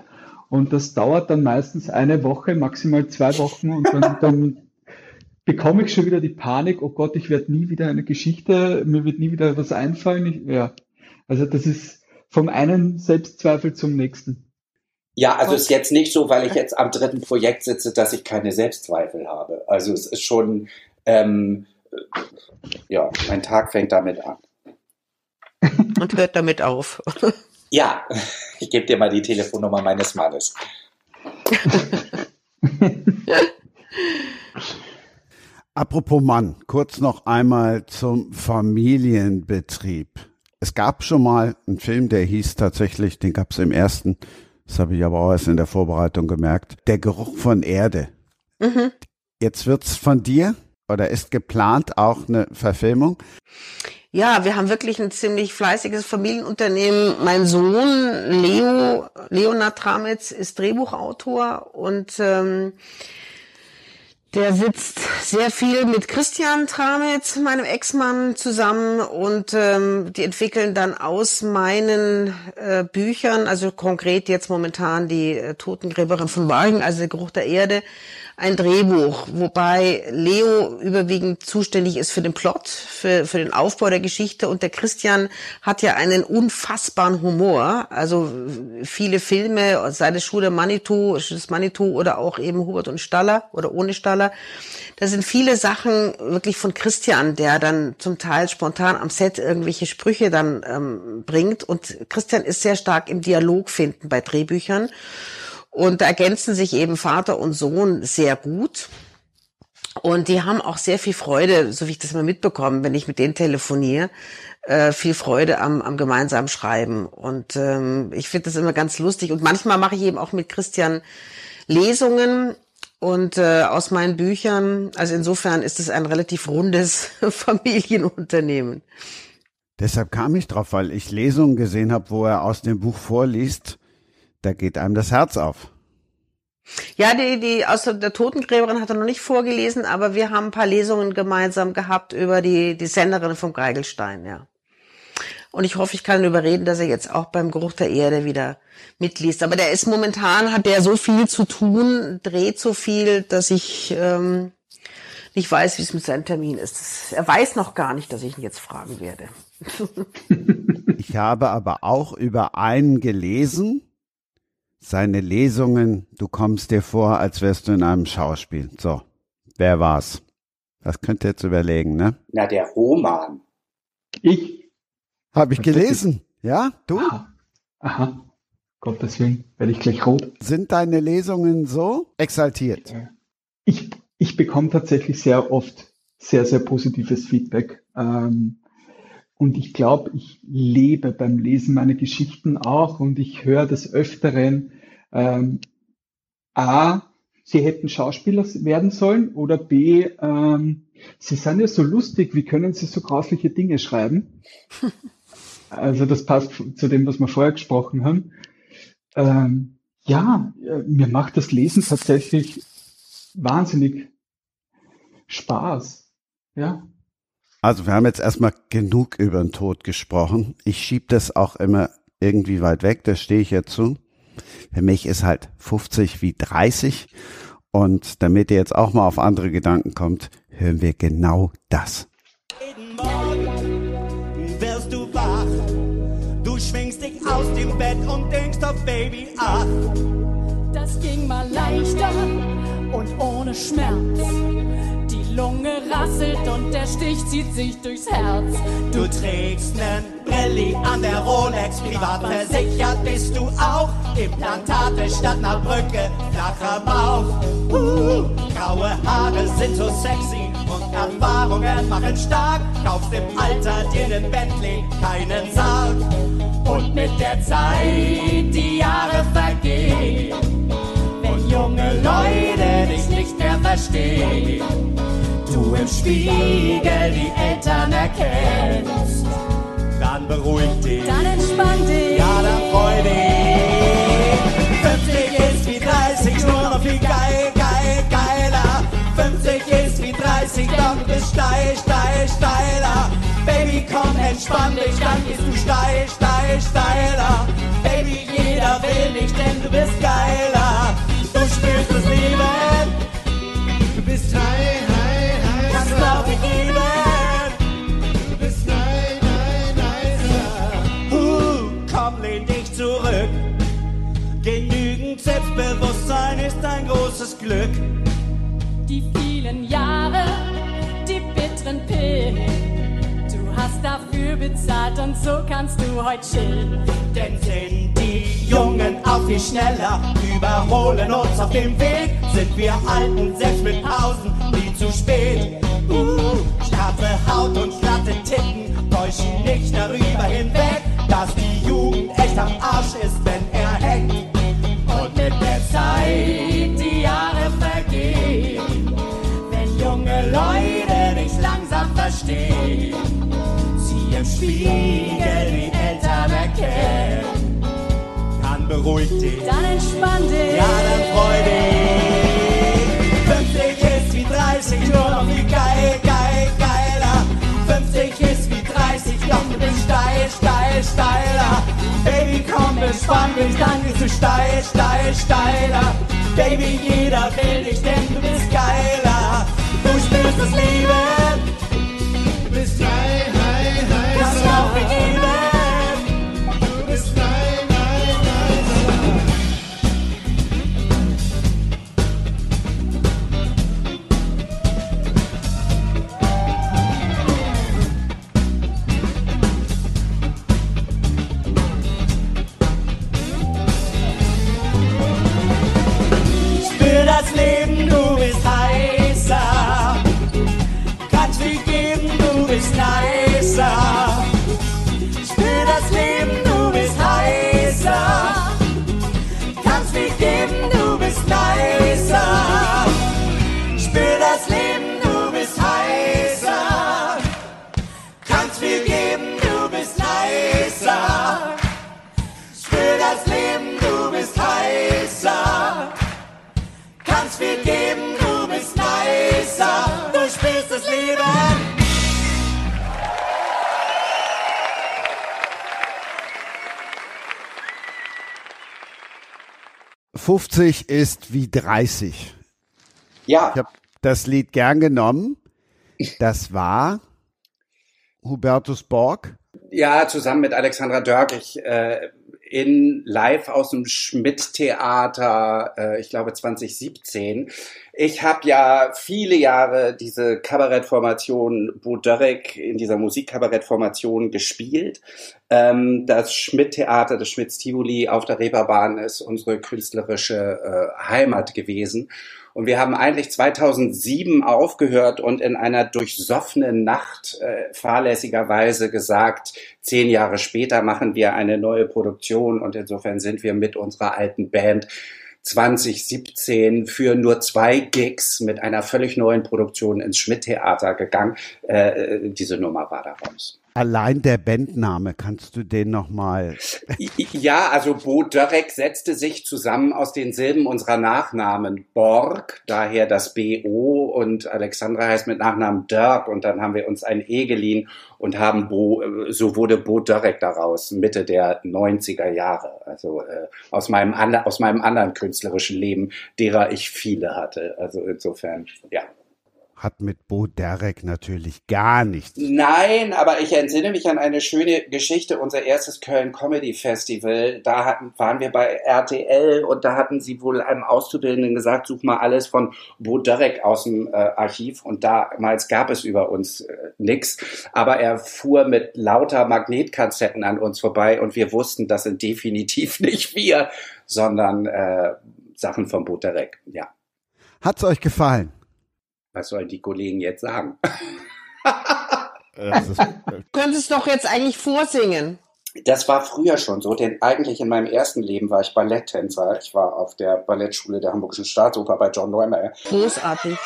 Und das dauert dann meistens eine Woche, maximal zwei Wochen. Und dann, dann bekomme ich schon wieder die Panik, oh Gott, ich werde nie wieder eine Geschichte, mir wird nie wieder was einfallen. Ich, ja, also das ist vom einen Selbstzweifel zum nächsten. Ja, also es ist jetzt nicht so, weil ich jetzt am dritten Projekt sitze, dass ich keine Selbstzweifel habe. Also es ist schon, ähm, ja, mein Tag fängt damit an. Und hört damit auf. Ja, ich gebe dir mal die Telefonnummer meines Mannes. Apropos Mann, kurz noch einmal zum Familienbetrieb. Es gab schon mal einen Film, der hieß tatsächlich, den gab es im ersten, das habe ich aber auch erst in der Vorbereitung gemerkt, Der Geruch von Erde. Mhm. Jetzt wird's von dir oder ist geplant auch eine Verfilmung? Ja, wir haben wirklich ein ziemlich fleißiges Familienunternehmen. Mein Sohn Leo, Leonard Tramitz, ist Drehbuchautor und ähm, der sitzt sehr viel mit Christian Tramitz, meinem Ex-Mann, zusammen und ähm, die entwickeln dann aus meinen äh, Büchern, also konkret jetzt momentan die äh, Totengräberin von Wagen, also der Geruch der Erde, ein Drehbuch, wobei Leo überwiegend zuständig ist für den Plot, für, für den Aufbau der Geschichte und der Christian hat ja einen unfassbaren Humor. Also viele Filme, sei das Schuh Manitou, das Manitou oder auch eben Hubert und Staller oder ohne Staller. Da sind viele Sachen wirklich von Christian, der dann zum Teil spontan am Set irgendwelche Sprüche dann ähm, bringt. Und Christian ist sehr stark im Dialog finden bei Drehbüchern. Und da ergänzen sich eben Vater und Sohn sehr gut. Und die haben auch sehr viel Freude, so wie ich das mal mitbekomme, wenn ich mit denen telefoniere, äh, viel Freude am, am gemeinsamen Schreiben. Und ähm, ich finde das immer ganz lustig. Und manchmal mache ich eben auch mit Christian Lesungen und äh, aus meinen Büchern. Also insofern ist es ein relativ rundes Familienunternehmen. Deshalb kam ich drauf, weil ich Lesungen gesehen habe, wo er aus dem Buch vorliest da geht einem das Herz auf. Ja, die, die aus der Totengräberin hat er noch nicht vorgelesen, aber wir haben ein paar Lesungen gemeinsam gehabt über die, die Senderin vom Geigelstein, ja. Und ich hoffe, ich kann ihn überreden, dass er jetzt auch beim Geruch der Erde wieder mitliest. Aber der ist momentan, hat der so viel zu tun, dreht so viel, dass ich ähm, nicht weiß, wie es mit seinem Termin ist. Das, er weiß noch gar nicht, dass ich ihn jetzt fragen werde. ich habe aber auch über einen gelesen, seine Lesungen, du kommst dir vor, als wärst du in einem Schauspiel. So, wer war's? Das könnt ihr jetzt überlegen, ne? Na, der Roman. Ich. Habe ich gelesen. Ja, du? Aha. Aha. Gottes Willen, werde ich gleich rot. Sind deine Lesungen so exaltiert? Ich, ich bekomme tatsächlich sehr oft sehr, sehr positives Feedback. Ähm, und ich glaube, ich lebe beim Lesen meiner Geschichten auch und ich höre des Öfteren, ähm, A, sie hätten Schauspieler werden sollen oder B, ähm, sie sind ja so lustig, wie können sie so grausliche Dinge schreiben? also das passt zu dem, was wir vorher gesprochen haben. Ähm, ja, mir macht das Lesen tatsächlich wahnsinnig Spaß. Ja, also wir haben jetzt erstmal genug über den Tod gesprochen. Ich schieb das auch immer irgendwie weit weg, da stehe ich ja zu. Für mich ist halt 50 wie 30. Und damit ihr jetzt auch mal auf andere Gedanken kommt, hören wir genau das. Jeden Morgen wirst du wach. Du schwingst dich aus dem Bett und denkst auf Baby, ach. Das ging mal leichter und ohne Schmerz Lunge rasselt und der Stich zieht sich durchs Herz. Du trägst nen Brilli an der Rolex, privat versichert bist du auch. Implantate statt ner Brücke, flacher Bauch. Uh, graue Haare sind so sexy und Erfahrungen machen stark. Kaufst im Alter dir nen Bentley, keinen Sarg. Und mit der Zeit die Jahre vergehen, wenn junge Leute dich nicht mehr verstehen du im Spiegel die Eltern erkennst, dann beruhig dich. Dann entspann dich. Ja, dann freu dich. 50 ist wie 30, nur noch viel geil, geil, geiler. 50 ist wie 30, doch du bist steil, steil, steiler. Baby, komm, entspann dich, dann gehst du steil, steil, steiler. Baby, jeder will dich, denn du bist geiler. Du spürst das Leben, du bist high, Selbstbewusstsein ist ein großes Glück. Die vielen Jahre, die bitteren Pillen. Du hast dafür bezahlt und so kannst du heute chillen. Denn sind die Jungen auch viel schneller, überholen uns auf dem Weg, sind wir Alten selbst mit Pausen nie zu spät. Uh, scharfe Haut und glatte Titten täuschen nicht darüber hinweg, dass die Jugend echt am Arsch ist, wenn er hängt. Mit der Zeit die Jahre vergehen, wenn junge Leute nicht langsam verstehen, sie im Spiegel die Eltern erkennen, dann beruhigt dich. Dann entspann dich. Ja, dann freu dich. 50 ist wie 30, nur noch wie geil, geil, geiler. 50 ist wie 30, doch du bist steil, steil, steiler. Baby, komm, entspann dich, dann gehst du steil, steil, steiler. Baby, jeder will dich, denn du bist geiler. Du spürst das Leben. Du bist high, high, high. Kannst du auch das Leben, du bist heißer. Kannst viel geben, du bist nicer. Spürst das Leben. 50 ist wie 30. Ja, Ich habe das Lied gern genommen. Das war Hubertus Borg. ja, zusammen mit Alexandra Dörk. Ich, äh, in live aus dem Schmidt-Theater, äh, ich glaube 2017. Ich habe ja viele Jahre diese Kabarettformation Bo Dörek in dieser Musikkabarettformation gespielt. Ähm, das Schmidt-Theater, das Schmitz-Tivoli auf der Reeperbahn ist unsere künstlerische äh, Heimat gewesen. Und wir haben eigentlich 2007 aufgehört und in einer durchsoffenen Nacht äh, fahrlässigerweise gesagt, zehn Jahre später machen wir eine neue Produktion und insofern sind wir mit unserer alten Band 2017 für nur zwei Gigs mit einer völlig neuen Produktion ins Schmidt-Theater gegangen. Äh, diese Nummer war daraus. Allein der Bandname, kannst du den nochmal? Ja, also Bo Dörek setzte sich zusammen aus den Silben unserer Nachnamen Borg, daher das BO und Alexandra heißt mit Nachnamen Dörk und dann haben wir uns ein E geliehen und haben Bo, äh, so wurde Bo Dörek daraus, Mitte der 90er Jahre. Also äh, aus meinem, aus meinem anderen künstlerischen Leben, derer ich viele hatte. Also insofern, ja. Hat mit Bo Derek natürlich gar nichts. Nein, aber ich entsinne mich an eine schöne Geschichte. Unser erstes Köln Comedy Festival, da hatten, waren wir bei RTL und da hatten sie wohl einem Auszubildenden gesagt, such mal alles von Bo Derek aus dem äh, Archiv und damals gab es über uns äh, nix. Aber er fuhr mit lauter Magnetkassetten an uns vorbei und wir wussten, das sind definitiv nicht wir, sondern äh, Sachen von Bo Derek. Ja, Hat's euch gefallen? Was sollen die Kollegen jetzt sagen? Das ist, Du könntest doch jetzt eigentlich vorsingen. Das war früher schon so, denn eigentlich in meinem ersten Leben war ich Balletttänzer. Ich war auf der Ballettschule der Hamburgischen Staatsoper bei John Neumeyer. Großartig.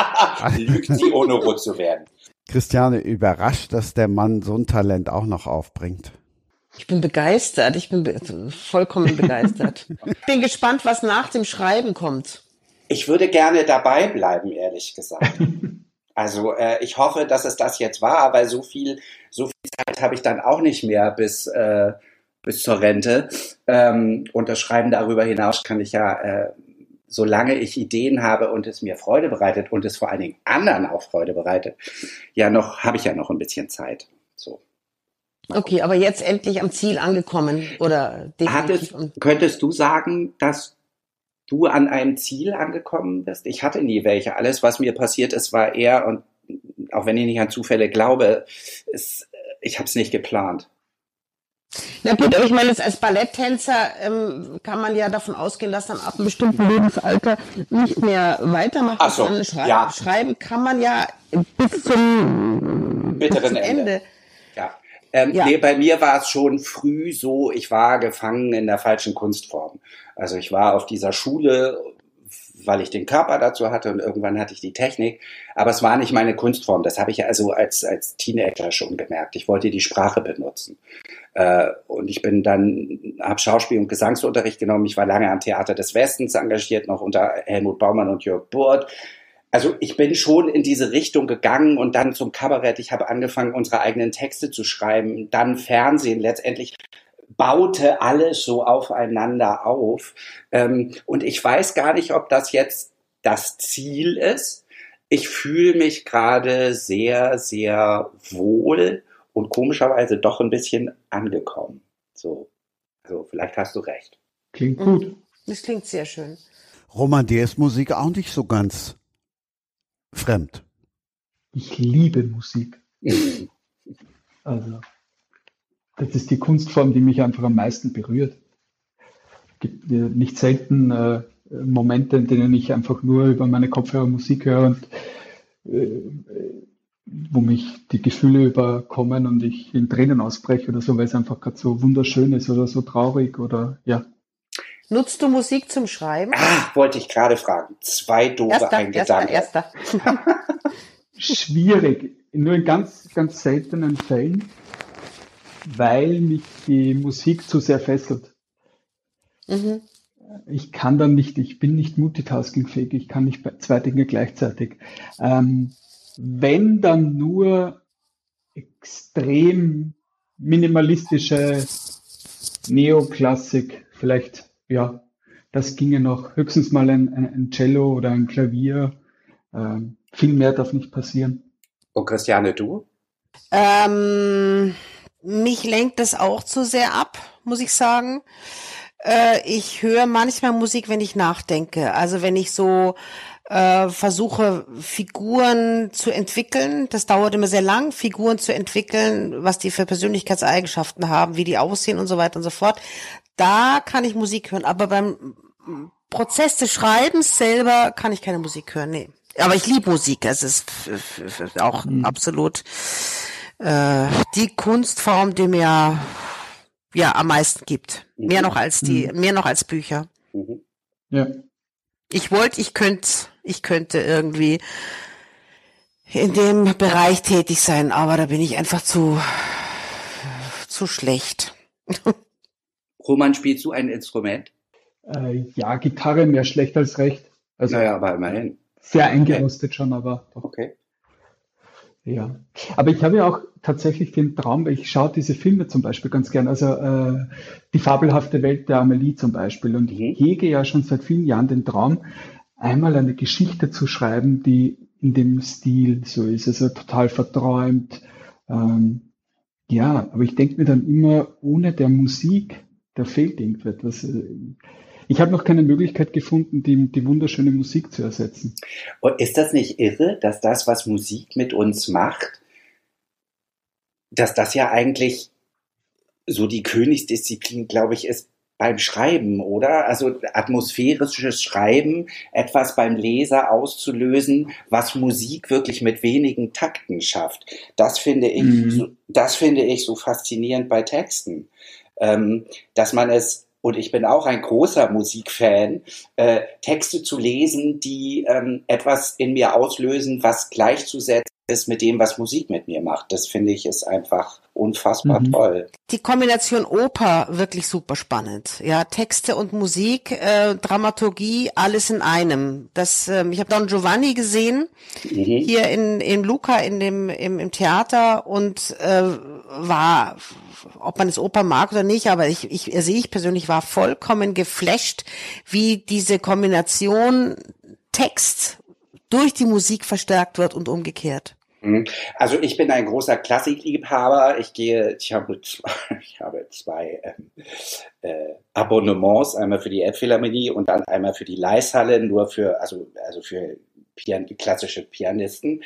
Lügt sie, ohne rot zu werden. Christiane überrascht, dass der Mann so ein Talent auch noch aufbringt. Ich bin begeistert. Ich bin be vollkommen begeistert. bin gespannt, was nach dem Schreiben kommt. Ich würde gerne dabei bleiben, ehrlich gesagt. Also äh, ich hoffe, dass es das jetzt war, weil so viel, so viel Zeit habe ich dann auch nicht mehr bis, äh, bis zur Rente. Ähm, und das Schreiben darüber hinaus kann ich ja, äh, solange ich Ideen habe und es mir Freude bereitet und es vor allen Dingen anderen auch Freude bereitet, ja noch, habe ich ja noch ein bisschen Zeit. So. Okay, aber jetzt endlich am Ziel angekommen oder definitiv Hattest, könntest du sagen, dass du an einem Ziel angekommen bist? Ich hatte nie welche. Alles, was mir passiert ist, war eher, und auch wenn ich nicht an Zufälle glaube, es ich habe es nicht geplant. Na gut, aber ich meine, als Balletttänzer ähm, kann man ja davon ausgehen, dass dann ab einem bestimmten Lebensalter nicht mehr weitermachen Ach so, kann. Schrei ja. Schreiben kann man ja bis zum, bis Bitteren zum Ende. Ende. Ähm, Ja. Nee, bei mir war es schon früh so, ich war gefangen in der falschen Kunstform. Also ich war auf dieser Schule, weil ich den Körper dazu hatte und irgendwann hatte ich die Technik, aber es war nicht meine Kunstform. Das habe ich also als, als Teenager schon gemerkt. Ich wollte die Sprache benutzen. Äh, und ich bin dann, habe Schauspiel- und Gesangsunterricht genommen. Ich war lange am Theater des Westens engagiert, noch unter Helmut Baumann und Jörg Burt. Also ich bin schon in diese Richtung gegangen und dann zum Kabarett. Ich habe angefangen, unsere eigenen Texte zu schreiben, dann Fernsehen. Letztendlich baute alles so aufeinander auf. Ähm, und ich weiß gar nicht, ob das jetzt das Ziel ist. Ich fühle mich gerade sehr, sehr wohl und komischerweise doch ein bisschen angekommen. So, also vielleicht hast du recht. Klingt gut. Das klingt sehr schön. Roman, dir ist Musik auch nicht so ganz fremd. Ich liebe Musik. Also, das ist die Kunstform, die mich einfach am meisten berührt. Es gibt nicht selten äh, Momente, in denen ich einfach nur über meine Kopfhörer Musik höre und äh, wo mich die Gefühle überkommen und ich in Tränen ausbreche oder so, weil es einfach gerade so wunderschön ist oder so traurig oder ja. Nutzt du Musik zum Schreiben? Ah, wollte ich gerade fragen. Zwei doofe, erster, ein erster, Gedanke. erster. Schwierig, nur in ganz, ganz seltenen Fällen, weil mich die Musik zu sehr fesselt. mhm. Ich kann dann nicht, ich bin nicht multitaskingfähig, ich kann nicht bei- zwei Dinge gleichzeitig. Ähm, wenn dann nur extrem minimalistische Neoklassik, vielleicht, ja, das ginge noch, höchstens mal ein, ein, Cello oder ein Klavier. Ähm, viel mehr darf nicht passieren. Und Christiane, du? Ähm, mich lenkt das auch zu sehr ab, muss ich sagen. Äh, ich höre manchmal Musik, wenn ich nachdenke. Also wenn ich so äh, versuche, Figuren zu entwickeln. Das dauert immer sehr lang, Figuren zu entwickeln, was die für Persönlichkeitseigenschaften haben, wie die aussehen und so weiter und so fort. Da kann ich Musik hören. Aber beim Prozess des Schreibens selber kann ich keine Musik hören. Nee. Aber ich liebe Musik. Es ist auch absolut äh, die Kunstform, die mir ja am meisten gibt. Mehr noch als die, mehr noch als Bücher. Mhm. Ja. Ich wollte, ich könnte, ich könnte irgendwie in dem Bereich tätig sein, aber da bin ich einfach zu zu schlecht. Roman, spielst du ein Instrument? Äh, ja, Gitarre mehr schlecht als recht. Also Naja, aber immerhin. sehr eingerostet schon, aber doch. Okay. Ja, aber ich habe ja auch tatsächlich den Traum, weil ich schaue diese Filme zum Beispiel ganz gern, also äh, die fabelhafte Welt der Amelie zum Beispiel. Und Mhm. ich hege ja schon seit vielen Jahren den Traum, einmal eine Geschichte zu schreiben, die in dem Stil so ist, also total verträumt. Ähm, ja, aber ich denke mir dann immer, ohne der Musik, da fehlt irgendetwas. Ich habe noch keine Möglichkeit gefunden, die, die wunderschöne Musik zu ersetzen. Und ist das nicht irre, dass das, was Musik mit uns macht, dass das ja eigentlich so die Königsdisziplin, glaube ich, ist beim Schreiben, oder? Also atmosphärisches Schreiben, etwas beim Leser auszulösen, was Musik wirklich mit wenigen Takten schafft. Das finde ich, Mhm. so, das finde ich so faszinierend bei Texten, ähm, dass man es und ich bin auch ein großer Musikfan, äh, Texte zu lesen, die ähm, etwas in mir auslösen, was gleichzusetzen ist mit dem, was Musik mit mir macht. Das finde ich ist einfach unfassbar Mhm. toll. Die Kombination Oper wirklich super spannend. Ja, Texte und Musik, äh, Dramaturgie, alles in einem. Das, ähm, ich habe Don Giovanni gesehen Mhm. hier in in Luca in dem im, im Theater und äh, war, ob man es Oper mag oder nicht, aber ich ich also ich persönlich war vollkommen geflasht, wie diese Kombination Text durch die Musik verstärkt wird und umgekehrt. Mhm. Also ich bin ein großer Klassikliebhaber. Ich gehe, ich habe, zwei- ich habe zwei ähm, äh, Abonnements, einmal für die Elbphilharmonie und dann einmal für die Leishalle, nur für, also, also für Pian klassische Pianisten.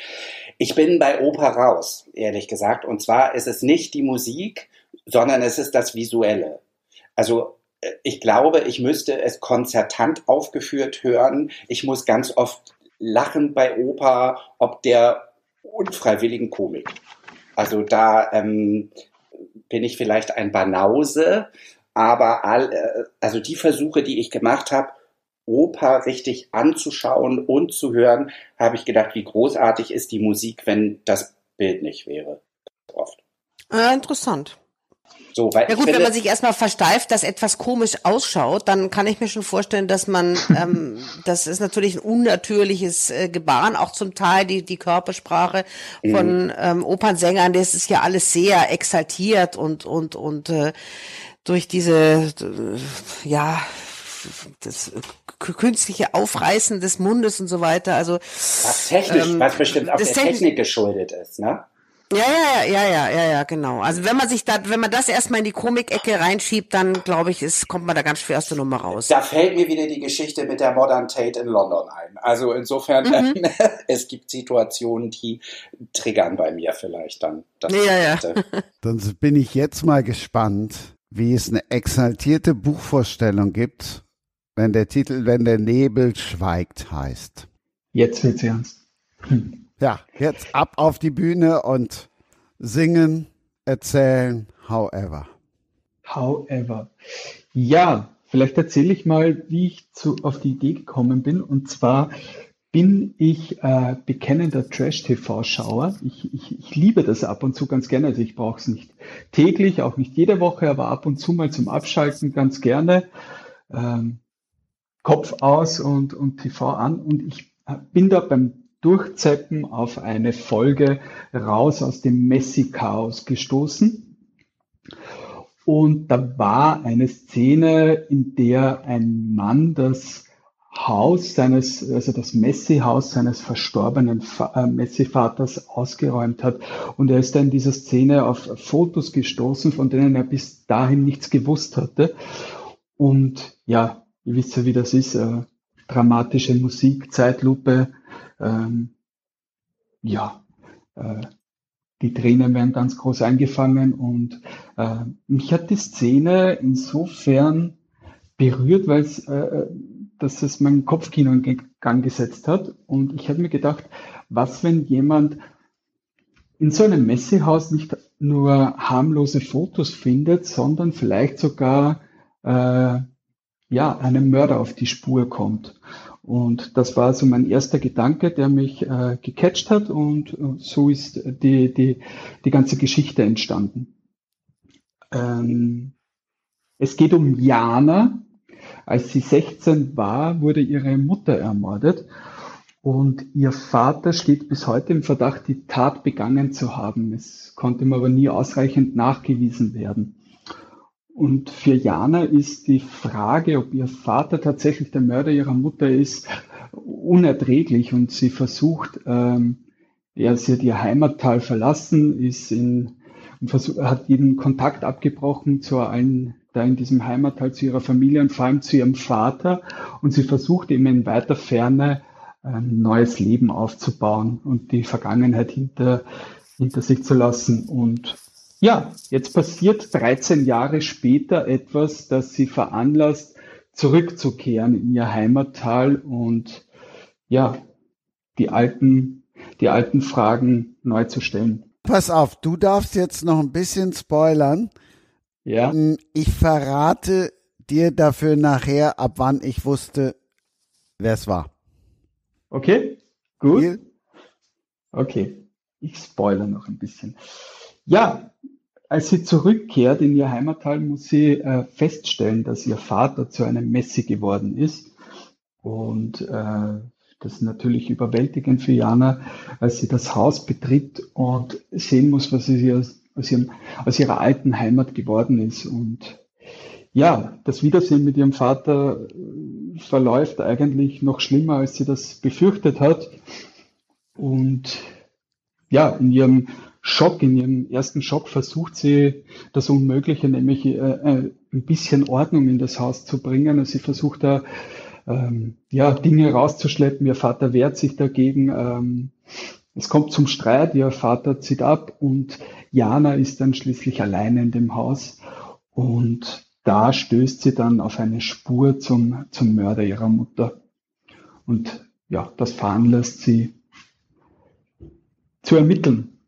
Ich bin bei Oper raus, ehrlich gesagt. Und zwar ist es nicht die Musik, sondern es ist das Visuelle. Also äh, ich glaube, ich müsste es konzertant aufgeführt hören. Ich muss ganz oft lachen bei Oper, ob der unfreiwilligen Komik. Also da ähm, bin ich vielleicht ein Banause, aber all, äh, also die Versuche, die ich gemacht habe, Oper richtig anzuschauen und zu hören, habe ich gedacht, wie großartig ist die Musik, wenn das Bild nicht wäre. Oft. Äh, interessant. So, Ja gut, finde, wenn man sich erstmal versteift, dass etwas komisch ausschaut, dann kann ich mir schon vorstellen, dass man, ähm, das ist natürlich ein unnatürliches äh, Gebaren, auch zum Teil die, die Körpersprache von ähm, Opernsängern, das ist ja alles sehr exaltiert und, und, und äh, durch diese, äh, ja, das künstliche Aufreißen des Mundes und so weiter, also was technisch, ähm, was bestimmt auch der Technik geschuldet ist, ne? Ja, ja, ja, ja, ja, ja, genau. Also wenn man sich da, wenn man das erstmal in die Komikecke reinschiebt, dann glaube ich, ist, kommt man da ganz schwer aus der Nummer raus. Da fällt mir wieder die Geschichte mit der Modern Tate in London ein. Also insofern, Mhm. es gibt Situationen, die triggern bei mir vielleicht dann. Das Ja, ja. Dann bin ich jetzt mal gespannt, wie es eine exaltierte Buchvorstellung gibt, wenn der Titel Wenn der Nebel schweigt heißt. Jetzt wird's ernst. Hm. Ja, jetzt ab auf die Bühne und singen, erzählen, however. However. Ja, vielleicht erzähle ich mal, wie ich zu, auf die Idee gekommen bin. Und zwar bin ich äh, bekennender Trash-TV-Schauer. Ich, ich, ich liebe das ab und zu ganz gerne. Also ich brauche es nicht täglich, auch nicht jede Woche, aber ab und zu mal zum Abschalten ganz gerne. Ähm, Kopf aus und, und TV an. Und ich bin da beim Durchzeppen auf eine Folge raus aus dem Messi-Chaos gestoßen. Und da war eine Szene, in der ein Mann das Haus seines, also das Messi-Haus seines verstorbenen äh, Messi-Vaters ausgeräumt hat. Und er ist da in dieser Szene auf Fotos gestoßen, von denen er bis dahin nichts gewusst hatte. Und ja, ihr wisst ja, wie das ist. Äh, dramatische Musik, Zeitlupe. Ähm, ja, äh, die Tränen werden ganz groß eingefangen und äh, mich hat die Szene insofern berührt, weil es, äh, dass es mein Kopfkino in Gang gesetzt hat und ich habe mir gedacht, was wenn jemand in so einem Messehaus nicht nur harmlose Fotos findet, sondern vielleicht sogar äh, ja einem Mörder auf die Spur kommt. Und das war so mein erster Gedanke, der mich äh, gecatcht hat und äh, so ist die, die, die ganze Geschichte entstanden. Ähm, es geht um Jana. Als sie 16 war, wurde ihre Mutter ermordet und ihr Vater steht bis heute im Verdacht, die Tat begangen zu haben. Es konnte ihm aber nie ausreichend nachgewiesen werden. Und für Jana ist die Frage, ob ihr Vater tatsächlich der Mörder ihrer Mutter ist, unerträglich. Und sie versucht, ähm, ja, sie hat ihr Heimattal verlassen, ist in, und versuch, hat jeden Kontakt abgebrochen zu allen, da in diesem Heimattal zu ihrer Familie und vor allem zu ihrem Vater. Und sie versucht eben in weiter Ferne ein neues Leben aufzubauen und die Vergangenheit hinter, hinter sich zu lassen. Und ja, jetzt passiert 13 Jahre später etwas, das sie veranlasst, zurückzukehren in ihr Heimattal und ja, die alten, die alten Fragen neu zu stellen. Pass auf, du darfst jetzt noch ein bisschen spoilern. Ja, Hm, Ich verrate dir dafür nachher, ab wann ich wusste, wer es war. okay, gut. Okay, ich spoilere noch ein bisschen. Ja, als sie zurückkehrt in ihr Heimattal, muss sie äh, feststellen, dass ihr Vater zu einem Messi geworden ist. Und äh, das ist natürlich überwältigend für Jana, als sie das Haus betritt und sehen muss, was sie aus, aus, ihrem, aus ihrer alten Heimat geworden ist. Und ja, das Wiedersehen mit ihrem Vater äh, verläuft eigentlich noch schlimmer, als sie das befürchtet hat. Und ja, in ihrem Schock, in ihrem ersten Schock versucht sie das Unmögliche, nämlich äh, äh, ein bisschen Ordnung in das Haus zu bringen. Also sie versucht da ähm, ja, Dinge rauszuschleppen. Ihr Vater wehrt sich dagegen. Ähm, es kommt zum Streit, ihr Vater zieht ab und Jana ist dann schließlich alleine in dem Haus und da stößt sie dann auf eine Spur zum, zum Mörder ihrer Mutter. Und ja, das veranlasst sie zu ermitteln,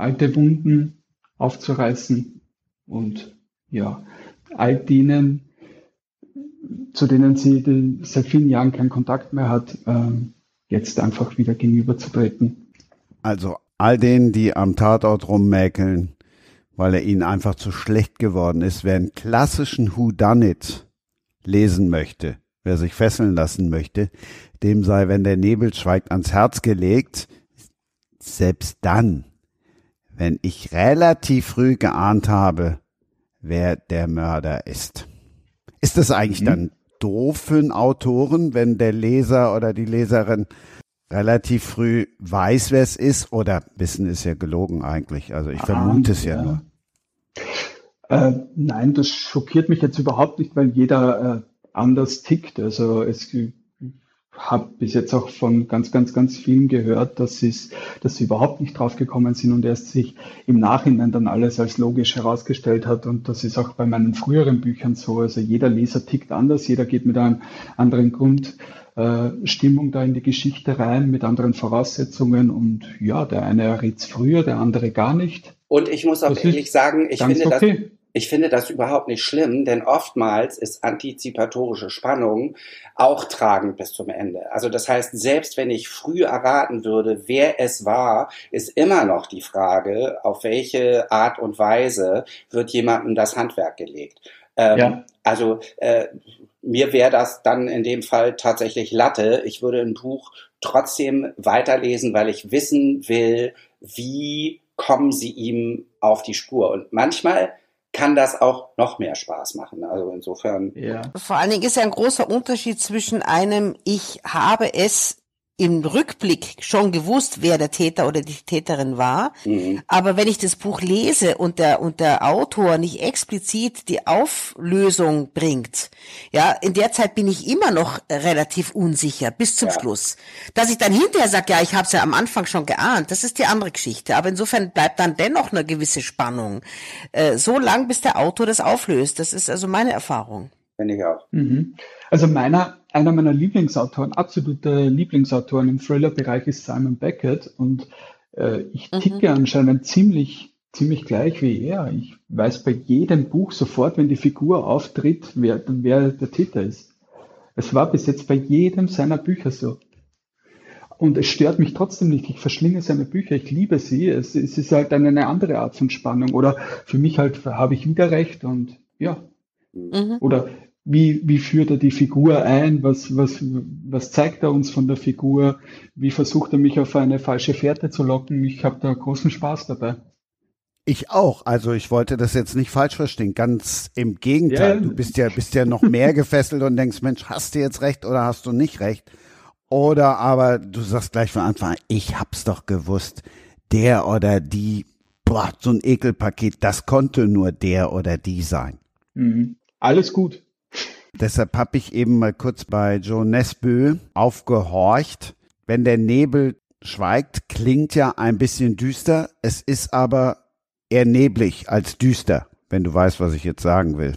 alte Wunden aufzureißen und ja, all denen, zu denen sie seit vielen Jahren keinen Kontakt mehr hat, ähm, jetzt einfach wieder gegenüberzutreten. Also all denen, die am Tatort rummäkeln, weil er ihnen einfach zu schlecht geworden ist, wer einen klassischen Whodunit lesen möchte, wer sich fesseln lassen möchte, dem sei, wenn der Nebel schweigt, ans Herz gelegt. Selbst dann, wenn ich relativ früh geahnt habe, wer der Mörder ist. Ist das eigentlich mhm. dann doof für einen Autoren, wenn der Leser oder die Leserin relativ früh weiß, wer es ist? Oder Wissen ist ja gelogen eigentlich. Also ich vermute ah, es ja, ja nur. Äh, nein, das schockiert mich jetzt überhaupt nicht, weil jeder äh, anders tickt. Also es habe bis jetzt auch von ganz, ganz, ganz vielen gehört, dass, dass sie überhaupt nicht drauf gekommen sind und erst sich im Nachhinein dann alles als logisch herausgestellt hat. Und das ist auch bei meinen früheren Büchern so. Also jeder Leser tickt anders, jeder geht mit einem anderen Grundstimmung äh, da in die Geschichte rein, mit anderen Voraussetzungen. Und ja, der eine errät früher, der andere gar nicht. Und ich muss auch das ehrlich sagen, ich finde okay. Ich finde das überhaupt nicht schlimm, denn oftmals ist antizipatorische Spannung auch tragend bis zum Ende. Also das heißt, selbst wenn ich früh erraten würde, wer es war, ist immer noch die Frage, auf welche Art und Weise wird jemandem das Handwerk gelegt. Ähm, ja. Also äh, mir wäre das dann in dem Fall tatsächlich Latte. Ich würde ein Buch trotzdem weiterlesen, weil ich wissen will, wie kommen sie ihm auf die Spur. Und manchmal kann das auch noch mehr Spaß machen. Also insofern. Ja. Vor allen Dingen ist ja ein großer Unterschied zwischen einem, ich habe es im Rückblick schon gewusst, wer der Täter oder die Täterin war. Mhm. Aber wenn ich das Buch lese und der, und der Autor nicht explizit die Auflösung bringt, ja, in der Zeit bin ich immer noch relativ unsicher bis zum ja. Schluss. Dass ich dann hinterher sage, ja, ich habe es ja am Anfang schon geahnt, das ist die andere Geschichte. Aber insofern bleibt dann dennoch eine gewisse Spannung. Äh, so lang, bis der Autor das auflöst. Das ist also meine Erfahrung. Finde ich auch. Mhm. Also meiner, einer meiner Lieblingsautoren, absolute Lieblingsautoren im Thriller-Bereich ist Simon Beckett und äh, ich mhm. ticke mhm. anscheinend ziemlich, ziemlich gleich wie er. Ich weiß bei jedem Buch sofort, wenn die Figur auftritt, wer, wer der Täter ist. Es war bis jetzt bei jedem seiner Bücher so. Und es stört mich trotzdem nicht. Ich verschlinge seine Bücher, ich liebe sie. Es, es ist halt eine, eine andere Art von Spannung. Oder für mich halt habe ich wieder recht und ja. Mhm. Oder wie, wie führt er die Figur ein? Was, was, was zeigt er uns von der Figur? Wie versucht er mich auf eine falsche Fährte zu locken? Ich habe da großen Spaß dabei. Ich auch. Also ich wollte das jetzt nicht falsch verstehen. Ganz im Gegenteil. Ja. Du bist ja, bist ja noch mehr gefesselt und denkst, Mensch, hast du jetzt recht oder hast du nicht recht? Oder aber du sagst gleich von Anfang an, ich hab's doch gewusst. Der oder die, boah, so ein Ekelpaket, das konnte nur der oder die sein. Mhm. Alles gut. Deshalb habe ich eben mal kurz bei Joe Nesbø aufgehorcht. Wenn der Nebel schweigt, klingt ja ein bisschen düster. Es ist aber eher neblig als düster, wenn du weißt, was ich jetzt sagen will.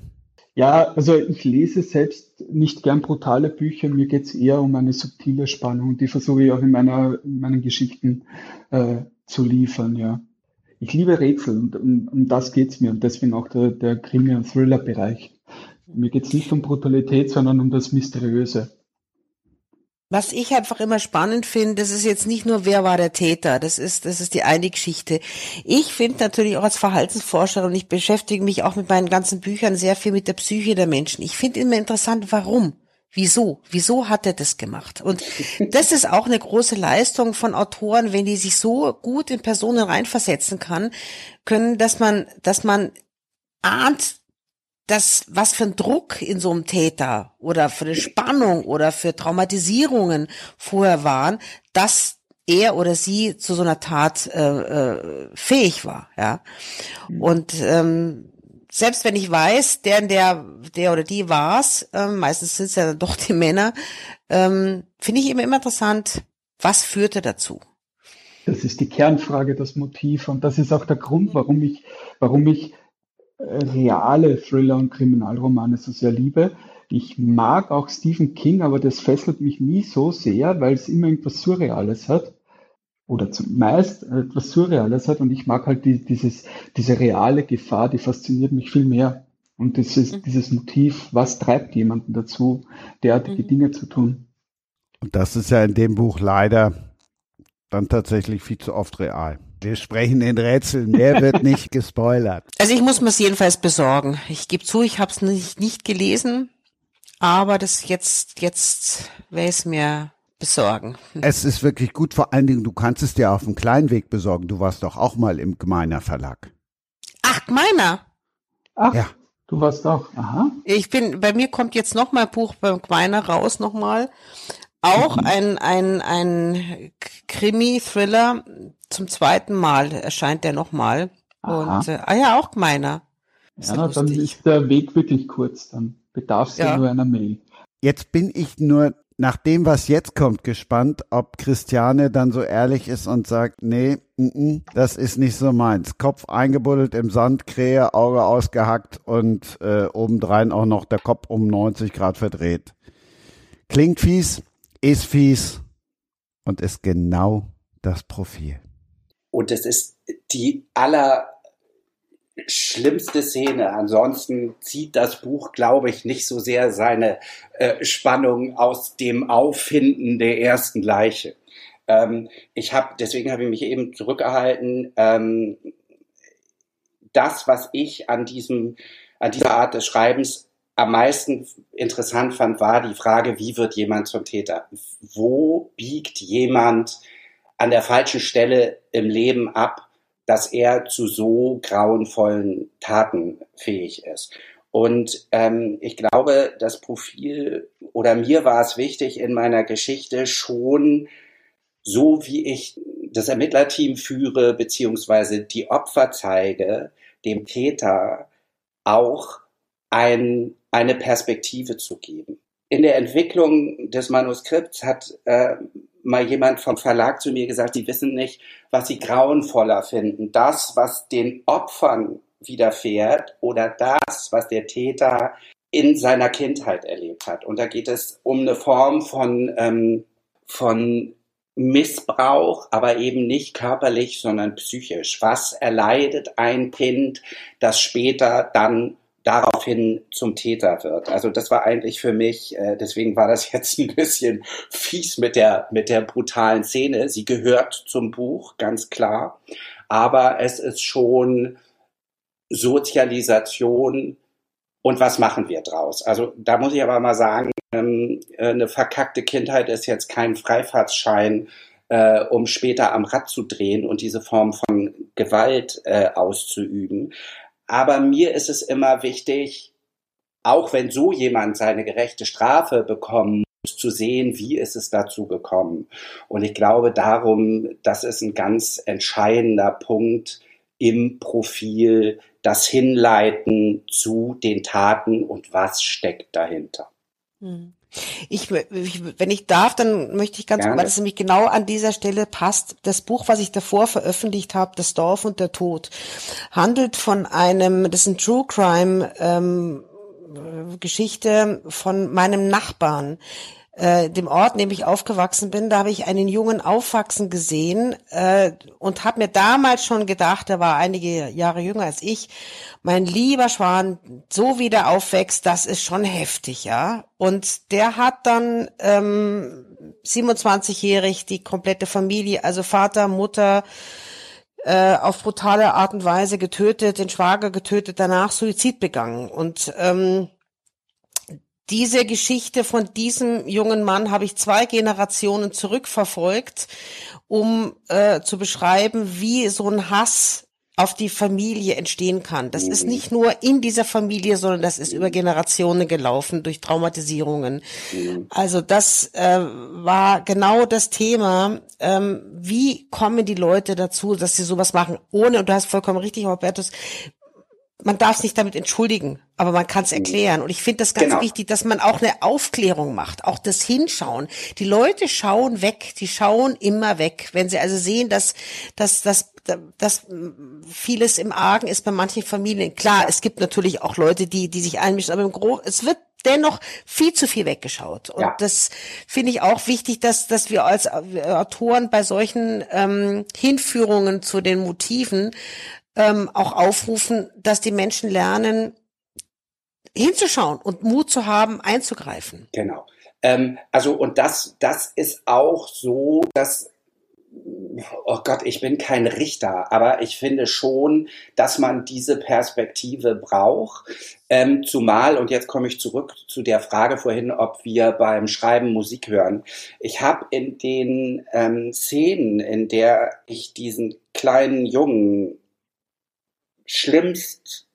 Ja, also ich lese selbst nicht gern brutale Bücher. Mir geht es eher um eine subtile Spannung. Die versuche ich auch in, meiner, in meinen Geschichten äh, zu liefern, ja. Ich liebe Rätsel und um, das geht's mir und deswegen auch der, der Krimi- und Thriller-Bereich. Mir geht es nicht um Brutalität, sondern um das Mysteriöse. Was ich einfach immer spannend finde, das ist jetzt nicht nur, wer war der Täter, das ist, das ist die eine Geschichte. Ich finde natürlich auch als Verhaltensforscher und ich beschäftige mich auch mit meinen ganzen Büchern sehr viel mit der Psyche der Menschen. Ich finde immer interessant, warum? Wieso? Wieso hat er das gemacht? Und das ist auch eine große Leistung von Autoren, wenn die sich so gut in Personen reinversetzen kann, können, dass man, dass man ahnt, das, was für ein Druck in so einem Täter oder für eine Spannung oder für Traumatisierungen vorher waren, dass er oder sie zu so einer Tat äh, äh, fähig war, ja. Und ähm, selbst wenn ich weiß, der, der, der oder die war's, ähm, meistens sind es ja doch die Männer, ähm, finde ich immer, immer interessant, was führte dazu? Das ist die Kernfrage, das Motiv. Und das ist auch der Grund, warum ich, warum ich reale Thriller und Kriminalromane so sehr liebe. Ich mag auch Stephen King, aber das fesselt mich nie so sehr, weil es immer irgendwas Surreales hat. Oder zumeist etwas Surreales hat. Und ich mag halt die, dieses, diese reale Gefahr, die fasziniert mich viel mehr. Und das ist mhm. dieses Motiv, was treibt jemanden dazu, derartige mhm. Dinge zu tun. Und das ist ja in dem Buch leider dann tatsächlich viel zu oft real. Wir sprechen in Rätseln, mehr wird nicht gespoilert. Also ich muss mir es jedenfalls besorgen. Ich gebe zu, ich habe es nicht, nicht gelesen, aber das jetzt, jetzt werde ich es mir besorgen. Es ist wirklich gut, vor allen Dingen, du kannst es dir auf dem Kleinweg besorgen. Du warst doch auch mal im Gemeiner Verlag. Ach, Gemeiner? Ach, ja. du warst auch. Aha. Ich bin, bei mir kommt jetzt noch mal ein Buch beim Gemeiner raus nochmal. Auch mhm. ein, ein, ein Krimi-Thriller. Zum zweiten Mal erscheint der nochmal. Und, äh, ah ja, auch Gemeiner. Ja, ja dann ist der Weg wirklich kurz. Dann bedarf es ja. nur einer Mail. Jetzt bin ich nur nach dem, was jetzt kommt, gespannt, ob Christiane dann so ehrlich ist und sagt, nee, n -n, das ist nicht so meins. Kopf eingebuddelt im Sand, Krähe, Auge ausgehackt und äh, obendrein auch noch der Kopf um 90 Grad verdreht. Klingt fies, ist fies und ist genau das Profil. Und es ist die aller schlimmste Szene. Ansonsten zieht das Buch, glaube ich, nicht so sehr seine äh, Spannung aus dem Auffinden der ersten Leiche. Ähm, ich habe, deswegen habe ich mich eben zurückgehalten. Ähm, das, was ich an diesem, an dieser Art des Schreibens am meisten interessant fand, war die Frage, wie wird jemand zum Täter? Wo biegt jemand an der falschen Stelle im Leben ab? dass er zu so grauenvollen Taten fähig ist. Und ähm, ich glaube, das Profil oder mir war es wichtig in meiner Geschichte schon, so wie ich das Ermittlerteam führe, beziehungsweise die Opfer zeige, dem Täter auch ein, eine Perspektive zu geben. In der Entwicklung des Manuskripts hat äh, mal jemand vom Verlag zu mir gesagt, sie wissen nicht, was sie grauenvoller finden. Das, was den Opfern widerfährt oder das, was der Täter in seiner Kindheit erlebt hat. Und da geht es um eine Form von, ähm, von Missbrauch, aber eben nicht körperlich, sondern psychisch. Was erleidet ein Kind, das später dann daraufhin zum Täter wird. Also das war eigentlich für mich, äh, deswegen war das jetzt ein bisschen fies mit der, mit der brutalen Szene. Sie gehört zum Buch, ganz klar. Aber es ist schon Sozialisation und was machen wir draus? Also da muss ich aber mal sagen, ähm, eine verkackte Kindheit ist jetzt kein Freifahrtsschein, äh, um später am Rad zu drehen und diese Form von Gewalt äh, auszuüben. Aber mir ist es immer wichtig, auch wenn so jemand seine gerechte Strafe bekommt, zu sehen, wie ist es dazu gekommen. Und ich glaube darum, das ist ein ganz entscheidender Punkt im Profil, das Hinleiten zu den Taten und was steckt dahinter. Hm. Ich, wenn ich darf, dann möchte ich ganz, Gerne. weil es nämlich genau an dieser Stelle passt. Das Buch, was ich davor veröffentlicht habe, Das Dorf und der Tod, handelt von einem, das ist ein True Crime ähm, Geschichte von meinem Nachbarn äh, dem Ort, in dem ich aufgewachsen bin, da habe ich einen Jungen aufwachsen gesehen äh, und habe mir damals schon gedacht, er war einige Jahre jünger als ich, mein lieber Schwan, so wie der aufwächst, das ist schon heftig, ja. Und der hat dann ähm, 27-jährig die komplette Familie, also Vater, Mutter, äh, auf brutale Art und Weise getötet, den Schwager getötet, danach Suizid begangen. Und ähm, diese Geschichte von diesem jungen Mann habe ich zwei Generationen zurückverfolgt, um äh, zu beschreiben, wie so ein Hass auf die Familie entstehen kann. Das ist nicht nur in dieser Familie, sondern das ist über Generationen gelaufen durch Traumatisierungen. Also das äh, war genau das Thema. Ähm, wie kommen die Leute dazu, dass sie sowas machen, ohne, und du hast vollkommen richtig, Robertus, man darf es nicht damit entschuldigen, aber man kann es erklären. Und ich finde das ganz Genau. wichtig, dass man auch eine Aufklärung macht, auch das Hinschauen. Die Leute schauen weg, die schauen immer weg. Wenn sie also sehen, dass, dass, dass, dass vieles im Argen ist bei manchen Familien. Klar, es gibt natürlich auch Leute, die, die sich einmischen, aber im Gro es wird dennoch viel zu viel weggeschaut. Und Ja. das finde ich auch wichtig, dass, dass wir als Autoren bei solchen ähm, Hinführungen zu den Motiven ähm, auch aufrufen, dass die Menschen lernen, hinzuschauen und Mut zu haben, einzugreifen. Genau. Ähm, also, und das, das ist auch so, dass, oh Gott, ich bin kein Richter, aber ich finde schon, dass man diese Perspektive braucht. Ähm, zumal, und jetzt komme ich zurück zu der Frage vorhin, ob wir beim Schreiben Musik hören. Ich habe in den ähm, Szenen, in der ich diesen kleinen Jungen schlimmst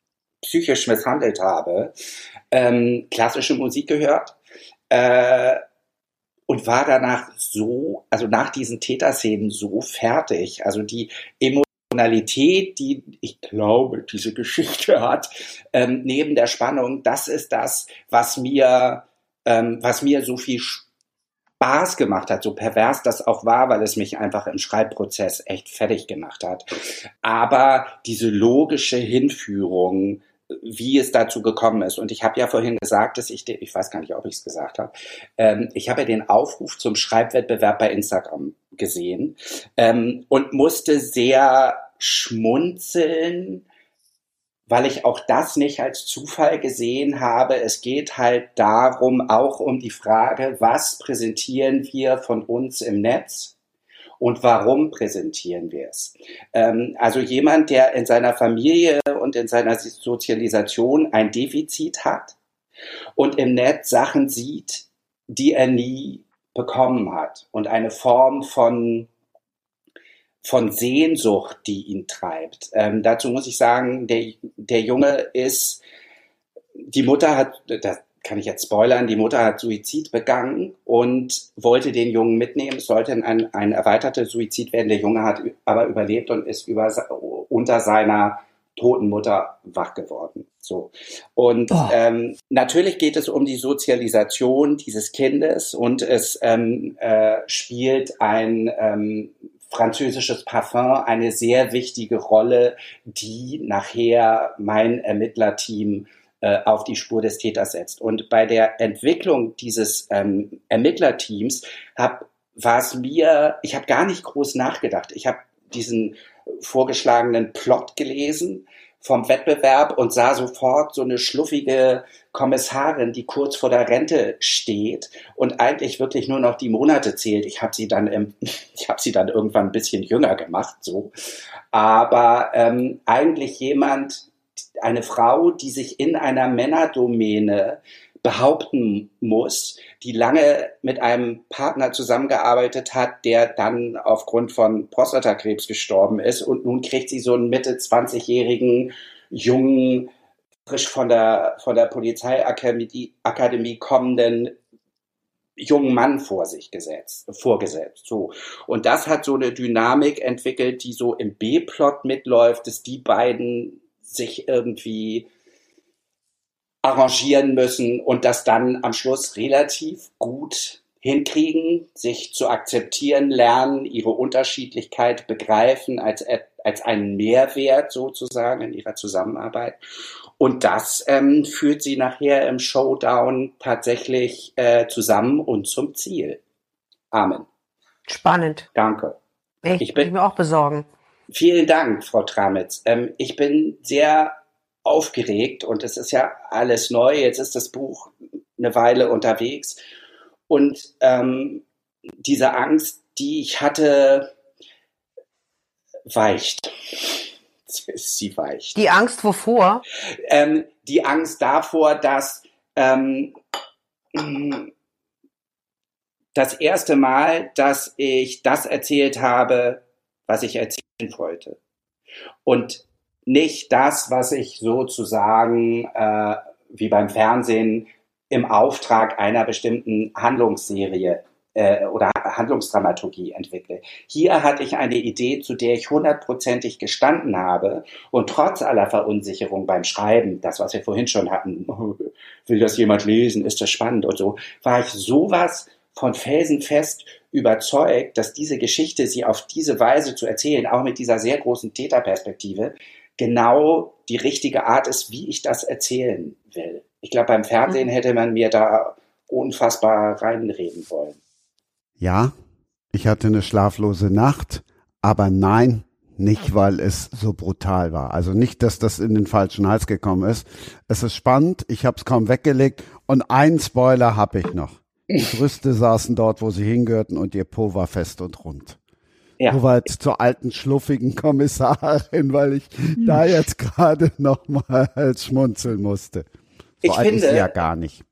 psychisch misshandelt habe, ähm, klassische Musik gehört äh, und war danach so, also nach diesen Täterszenen so fertig. Also die Emotionalität, die ich glaube, diese Geschichte hat, ähm, neben der Spannung, das ist das, was mir, ähm, was mir so viel Spaß gemacht hat, so pervers das auch war, weil es mich einfach im Schreibprozess echt fertig gemacht hat. Aber diese logische Hinführung, wie es dazu gekommen ist. Und ich habe ja vorhin gesagt, dass ich, ich weiß gar nicht, ob ich es gesagt habe, ähm, ich habe ja den Aufruf zum Schreibwettbewerb bei Instagram gesehen ähm, und musste sehr schmunzeln, weil ich auch das nicht als Zufall gesehen habe. Es geht halt darum, auch um die Frage, was präsentieren wir von uns im Netz? und warum präsentieren wir es? Ähm, also jemand, der in seiner Familie und in seiner Sozialisation ein Defizit hat und im Netz Sachen sieht, die er nie bekommen hat und eine Form von von Sehnsucht, die ihn treibt. Ähm, dazu muss ich sagen, der, der Junge ist, die Mutter hat, das kann ich jetzt spoilern, die Mutter hat Suizid begangen und wollte den Jungen mitnehmen. Es sollte ein, ein erweiterter Suizid werden. Der Junge hat aber überlebt und ist über, unter seiner toten Mutter wach geworden. So. Und Oh. ähm, natürlich geht es um die Sozialisation dieses Kindes und es ähm, äh, spielt ein ähm, französisches Parfum eine sehr wichtige Rolle, die nachher mein Ermittlerteam äh, auf die Spur des Täters setzt. Und bei der Entwicklung dieses ähm, Ermittlerteams war es mir, ich habe gar nicht groß nachgedacht. Ich habe diesen vorgeschlagenen Plot gelesen vom Wettbewerb und sah sofort so eine schluffige Kommissarin, die kurz vor der Rente steht und eigentlich wirklich nur noch die Monate zählt. Ich habe sie dann, im, ich habe sie dann irgendwann ein bisschen jünger gemacht, so. Aber ähm, eigentlich jemand, eine Frau, die sich in einer Männerdomäne behaupten muss, die lange mit einem Partner zusammengearbeitet hat, der dann aufgrund von Prostatakrebs gestorben ist und nun kriegt sie so einen Mitte 20-jährigen jungen frisch von der von der Polizeiakademie Akademie kommenden jungen Mann vor sich gesetzt, vorgesetzt. So. Und das hat so eine Dynamik entwickelt, die so im B-Plot mitläuft, dass die beiden sich irgendwie arrangieren müssen und das dann am Schluss relativ gut hinkriegen, sich zu akzeptieren lernen, ihre Unterschiedlichkeit begreifen als, als einen Mehrwert sozusagen in ihrer Zusammenarbeit. Und das ähm, führt sie nachher im Showdown tatsächlich äh, zusammen und zum Ziel. Amen. Spannend. Danke. Ich ich bin- bin mir auch besorgen. Vielen Dank, Frau Tramitz. Ähm, ich bin sehr aufgeregt und es ist ja alles neu. Jetzt ist das Buch eine Weile unterwegs. Und ähm, diese Angst, die ich hatte, weicht. Sie weicht. Die Angst wovor? Ähm, die Angst davor, dass ähm, das erste Mal, dass ich das erzählt habe, was ich erzählen wollte. Und nicht das, was ich sozusagen äh, wie beim Fernsehen im Auftrag einer bestimmten Handlungsserie äh, oder Handlungsdramaturgie entwickle. Hier hatte ich eine Idee, zu der ich hundertprozentig gestanden habe und trotz aller Verunsicherung beim Schreiben, das, was wir vorhin schon hatten, will das jemand lesen, ist das spannend und so, war ich sowas von felsenfest überzeugt, dass diese Geschichte, sie auf diese Weise zu erzählen, auch mit dieser sehr großen Täterperspektive, genau die richtige Art ist, wie ich das erzählen will. Ich glaube, beim Fernsehen mhm. hätte man mir da unfassbar reinreden wollen. Ja, ich hatte eine schlaflose Nacht, aber nein, nicht weil es so brutal war. Also nicht, dass das in den falschen Hals gekommen ist. Es ist spannend, ich habe es kaum weggelegt und einen Spoiler habe ich noch. Die Brüste saßen dort, wo sie hingehörten und ihr Po war fest und rund. Ja. Soweit zur alten schluffigen Kommissarin, weil ich da jetzt gerade noch mal schmunzeln musste. So ich alt finde, ist sie ja gar nicht.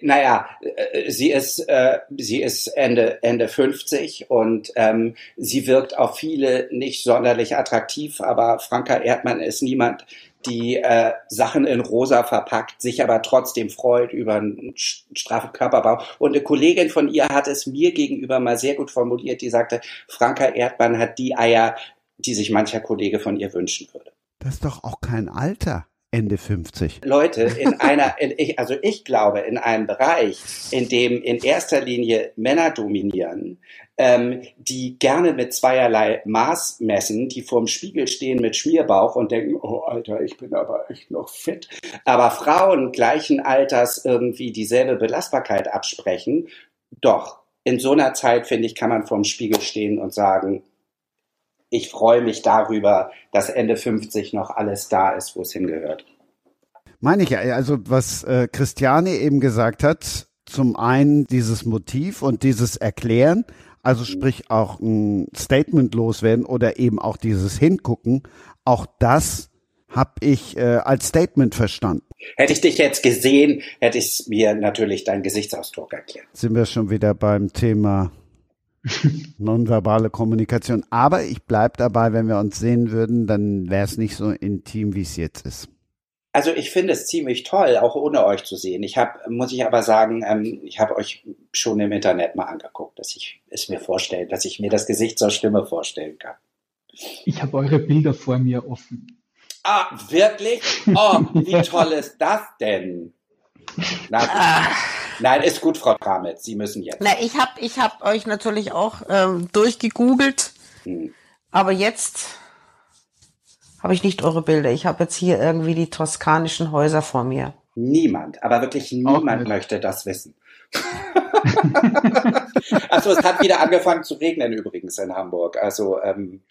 Naja, äh, sie ist, äh, sie ist Ende, Ende 50 und ähm, sie wirkt auf viele nicht sonderlich attraktiv, aber Franka Erdmann ist niemand, die äh, Sachen in rosa verpackt, sich aber trotzdem freut über einen straffen Körperbau. Und eine Kollegin von ihr hat es mir gegenüber mal sehr gut formuliert, die sagte, Franka Erdmann hat die Eier, die sich mancher Kollege von ihr wünschen würde. Das ist doch auch kein Alter. Ende 50. Leute, in einer, in, ich, also ich glaube, in einem Bereich, in dem in erster Linie Männer dominieren, ähm, die gerne mit zweierlei Maß messen, die vorm Spiegel stehen mit Schmierbauch und denken, oh Alter, ich bin aber echt noch fit. Aber Frauen gleichen Alters irgendwie dieselbe Belastbarkeit absprechen. Doch, in so einer Zeit, finde ich, kann man vorm Spiegel stehen und sagen, ich freue mich darüber, dass Ende 50 noch alles da ist, wo es hingehört. Meine ich ja, also was äh, Christiane eben gesagt hat, zum einen dieses Motiv und dieses Erklären, also sprich auch ein Statement loswerden oder eben auch dieses Hingucken, auch das habe ich äh, als Statement verstanden. Hätte ich dich jetzt gesehen, hätte ich mir natürlich deinen Gesichtsausdruck erklärt. Sind wir schon wieder beim Thema nonverbale Kommunikation. Aber ich bleibe dabei, wenn wir uns sehen würden, dann wäre es nicht so intim, wie es jetzt ist. Also ich finde es ziemlich toll, auch ohne euch zu sehen. Ich habe, muss ich aber sagen, ähm, ich habe euch schon im Internet mal angeguckt, dass ich es mir vorstelle, dass ich mir das Gesicht zur Stimme vorstellen kann. Ich habe eure Bilder vor mir offen. Ah, wirklich? Oh, wie toll ist das denn? Na, ah. Nein, ist gut, Frau Kramitz. Sie müssen jetzt. Na, ich habe ich hab euch natürlich auch ähm, durchgegoogelt, hm. aber jetzt habe ich nicht eure Bilder. Ich habe jetzt hier irgendwie die toskanischen Häuser vor mir. Niemand, aber wirklich niemand möchte das wissen. also es hat wieder angefangen zu regnen übrigens in Hamburg. Also ähm,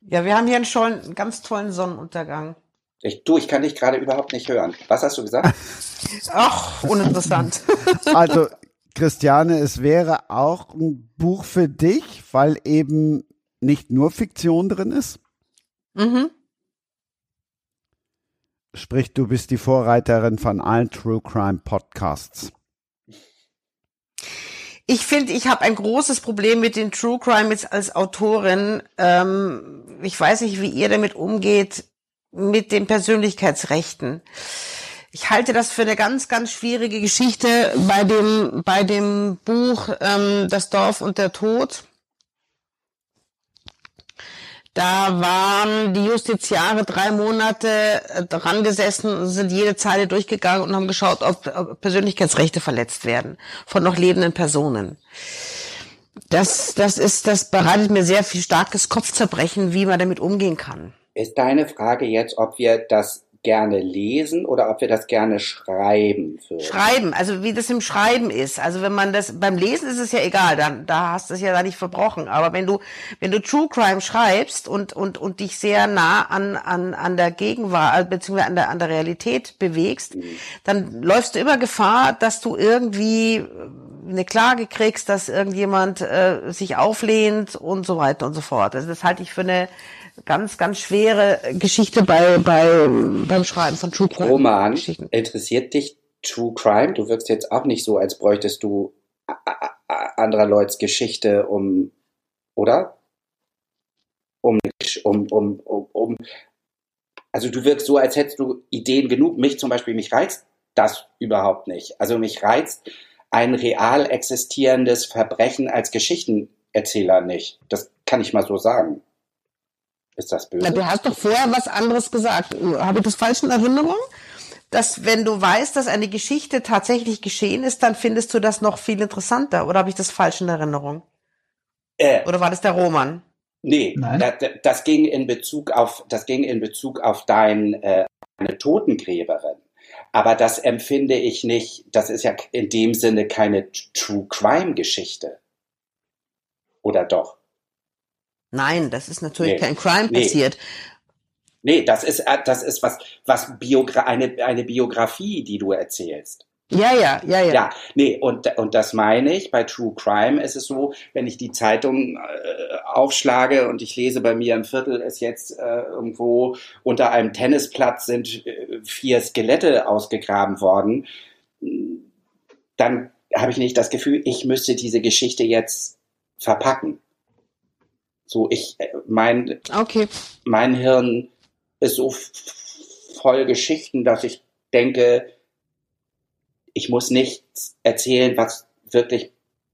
ja, wir haben hier einen, einen ganz tollen Sonnenuntergang. Ich, du, ich kann dich gerade überhaupt nicht hören. Was hast du gesagt? Ach, uninteressant. also, Christiane, es wäre auch ein Buch für dich, weil eben nicht nur Fiktion drin ist. Mhm. Sprich, du bist die Vorreiterin von allen True Crime Podcasts. Ich finde, ich habe ein großes Problem mit den True Crime jetzt als Autorin. Ähm, ich weiß nicht, wie ihr damit umgeht mit den Persönlichkeitsrechten. Ich halte das für eine ganz, ganz schwierige Geschichte bei dem, bei dem Buch ähm, Das Dorf und der Tod. Da waren die Justiziare drei Monate äh, dran gesessen, sind jede Zeile durchgegangen und haben geschaut, ob, ob Persönlichkeitsrechte verletzt werden von noch lebenden Personen. Das, das ist, das bereitet mir sehr viel starkes Kopfzerbrechen, wie man damit umgehen kann. Ist deine Frage jetzt, ob wir das gerne lesen oder ob wir das gerne schreiben würden? Schreiben, also wie das im Schreiben ist. Also wenn man das, beim Lesen ist es ja egal, dann, da hast du es ja da nicht verbrochen. Aber wenn du, wenn du True Crime schreibst und, und, und dich sehr nah an, an, an der Gegenwart, äh, beziehungsweise an der, an der Realität bewegst, mhm. dann läufst du immer Gefahr, dass du irgendwie eine Klage kriegst, dass irgendjemand äh, sich auflehnt und so weiter und so fort. Also das halte ich für eine ganz, ganz schwere Geschichte bei, bei, beim Schreiben von True Crime. Roman, interessiert dich True Crime? Du wirkst jetzt auch nicht so, als bräuchtest du anderer Leuts Geschichte um, oder? Um, um, um, um, um, also du wirkst so, als hättest du Ideen genug. Mich zum Beispiel, mich reizt das überhaupt nicht. Also mich reizt ein real existierendes Verbrechen als Geschichtenerzähler nicht. Das kann ich mal so sagen. Ist das böse? Na, du hast doch vorher was anderes gesagt. Habe ich das falsch in Erinnerung? Dass wenn du weißt, dass eine Geschichte tatsächlich geschehen ist, dann findest du das noch viel interessanter. Oder habe ich das falsch in Erinnerung? Äh, Oder war das der Roman? Nee, Nein. da, da- das ging in Bezug auf das ging in Bezug auf dein äh, eine Totengräberin. Aber das empfinde ich nicht. Das ist ja in dem Sinne keine True Crime Geschichte. Oder doch? Nein, das ist natürlich Nee. kein Crime Nee. passiert. Nee, das ist äh, das ist was was Biogra eine eine Biografie, die du erzählst. Ja, ja, ja, ja. Ja, nee, und, und das meine ich, bei True Crime ist es so, wenn ich die Zeitung äh, aufschlage und ich lese bei mir im Viertel ist jetzt äh, irgendwo unter einem Tennisplatz sind äh, vier Skelette ausgegraben worden, dann habe ich nicht das Gefühl, ich müsste diese Geschichte jetzt verpacken. So, ich, äh, mein, Okay. mein Hirn ist so voll Geschichten, dass ich denke, ich muss nichts erzählen, was wirklich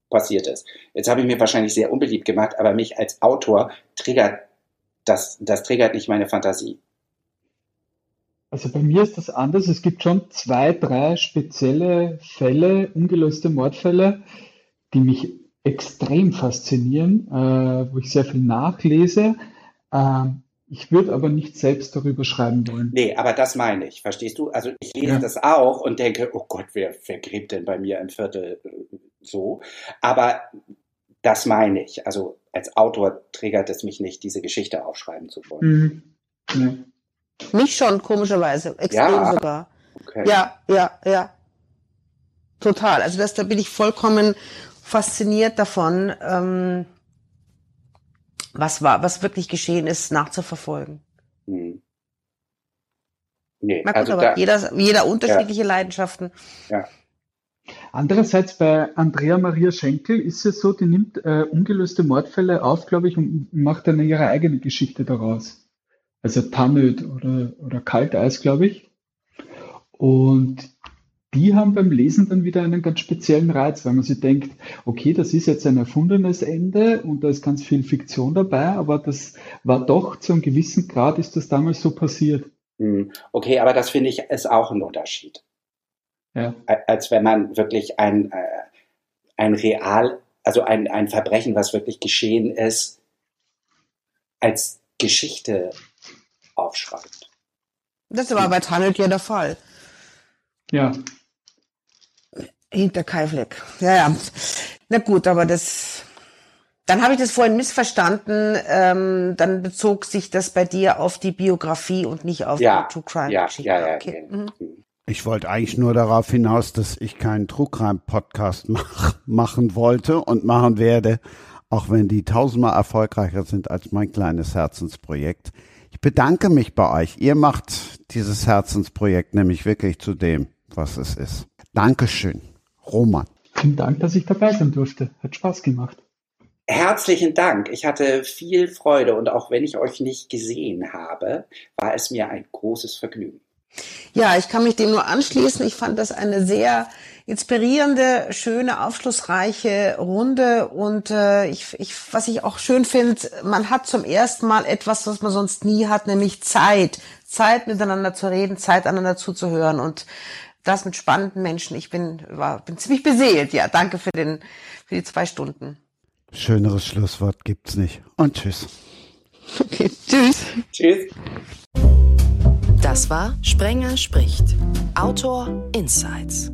passiert ist. Jetzt habe ich mir wahrscheinlich sehr unbeliebt gemacht, aber mich als Autor triggert das, das triggert nicht meine Fantasie. Also bei mir ist das anders. Es gibt schon zwei, drei spezielle Fälle, ungelöste Mordfälle, die mich extrem faszinieren, äh, wo ich sehr viel nachlese. Ähm, ich würde aber nicht selbst darüber schreiben wollen. Nee, aber das meine ich, verstehst du? Also ich lese Ja. das auch und denke, oh Gott, wer, wer gräbt denn bei mir im Viertel äh, so? Aber das meine ich. Also als Autor triggert es mich nicht, diese Geschichte aufschreiben zu wollen. Mhm. Ja. Mich schon, komischerweise. Extrem Ja. sogar. Okay. Ja, ja, ja. Total. Also das, da bin ich vollkommen fasziniert davon, ähm, was war, was wirklich geschehen ist, nachzuverfolgen. Hm. Nee, Na gut, also aber da, jeder, jeder unterschiedliche Leidenschaften. Andererseits bei Andrea Maria Schenkel ist es so, die nimmt äh, ungelöste Mordfälle auf, glaube ich, und macht dann ihre eigene Geschichte daraus. Also Tannöd oder, oder Kalteis, glaube ich. Und die haben beim Lesen dann wieder einen ganz speziellen Reiz, weil man sich denkt, okay, das ist jetzt ein erfundenes Ende und da ist ganz viel Fiktion dabei, aber das war doch zu einem gewissen Grad ist das damals so passiert. hm. okay, aber das finde ich ist auch ein Unterschied. Ja. als wenn man wirklich ein, äh, ein real, also ein, ein Verbrechen, was wirklich geschehen ist, als Geschichte aufschreibt. Das war bei Tunnel ja der Fall. Ja, Hinter Kaifleck. Ja, ja. Na gut, aber das. Dann habe ich das vorhin missverstanden. Ähm, dann bezog sich das bei dir auf die Biografie und nicht auf Ja, die True Crime ja, Geschichte. ja, ja. Okay. ja. Mhm. Ich wollte eigentlich nur darauf hinaus, dass ich keinen True Crime Podcast mach, machen wollte und machen werde, auch wenn die tausendmal erfolgreicher sind als mein kleines Herzensprojekt. Ich bedanke mich bei euch. Ihr macht dieses Herzensprojekt nämlich wirklich zu dem, was es ist. Dankeschön. Roman. vielen Dank, dass ich dabei sein durfte. Hat Spaß gemacht. Herzlichen Dank. Ich hatte viel Freude und auch wenn ich euch nicht gesehen habe, war es mir ein großes Vergnügen. Ja, ich kann mich dem nur anschließen. Ich fand das eine sehr inspirierende, schöne, aufschlussreiche Runde und äh, ich, ich, was ich auch schön finde, man hat zum ersten Mal etwas, was man sonst nie hat, nämlich Zeit, Zeit miteinander zu reden, Zeit einander zuzuhören und das mit spannenden Menschen. Ich bin, war, bin ziemlich beseelt. Ja, danke für den, für die zwei Stunden. Schöneres Schlusswort gibt's nicht. Und tschüss. Okay, tschüss. Tschüss. Das war Sprenger spricht. Autor Insights.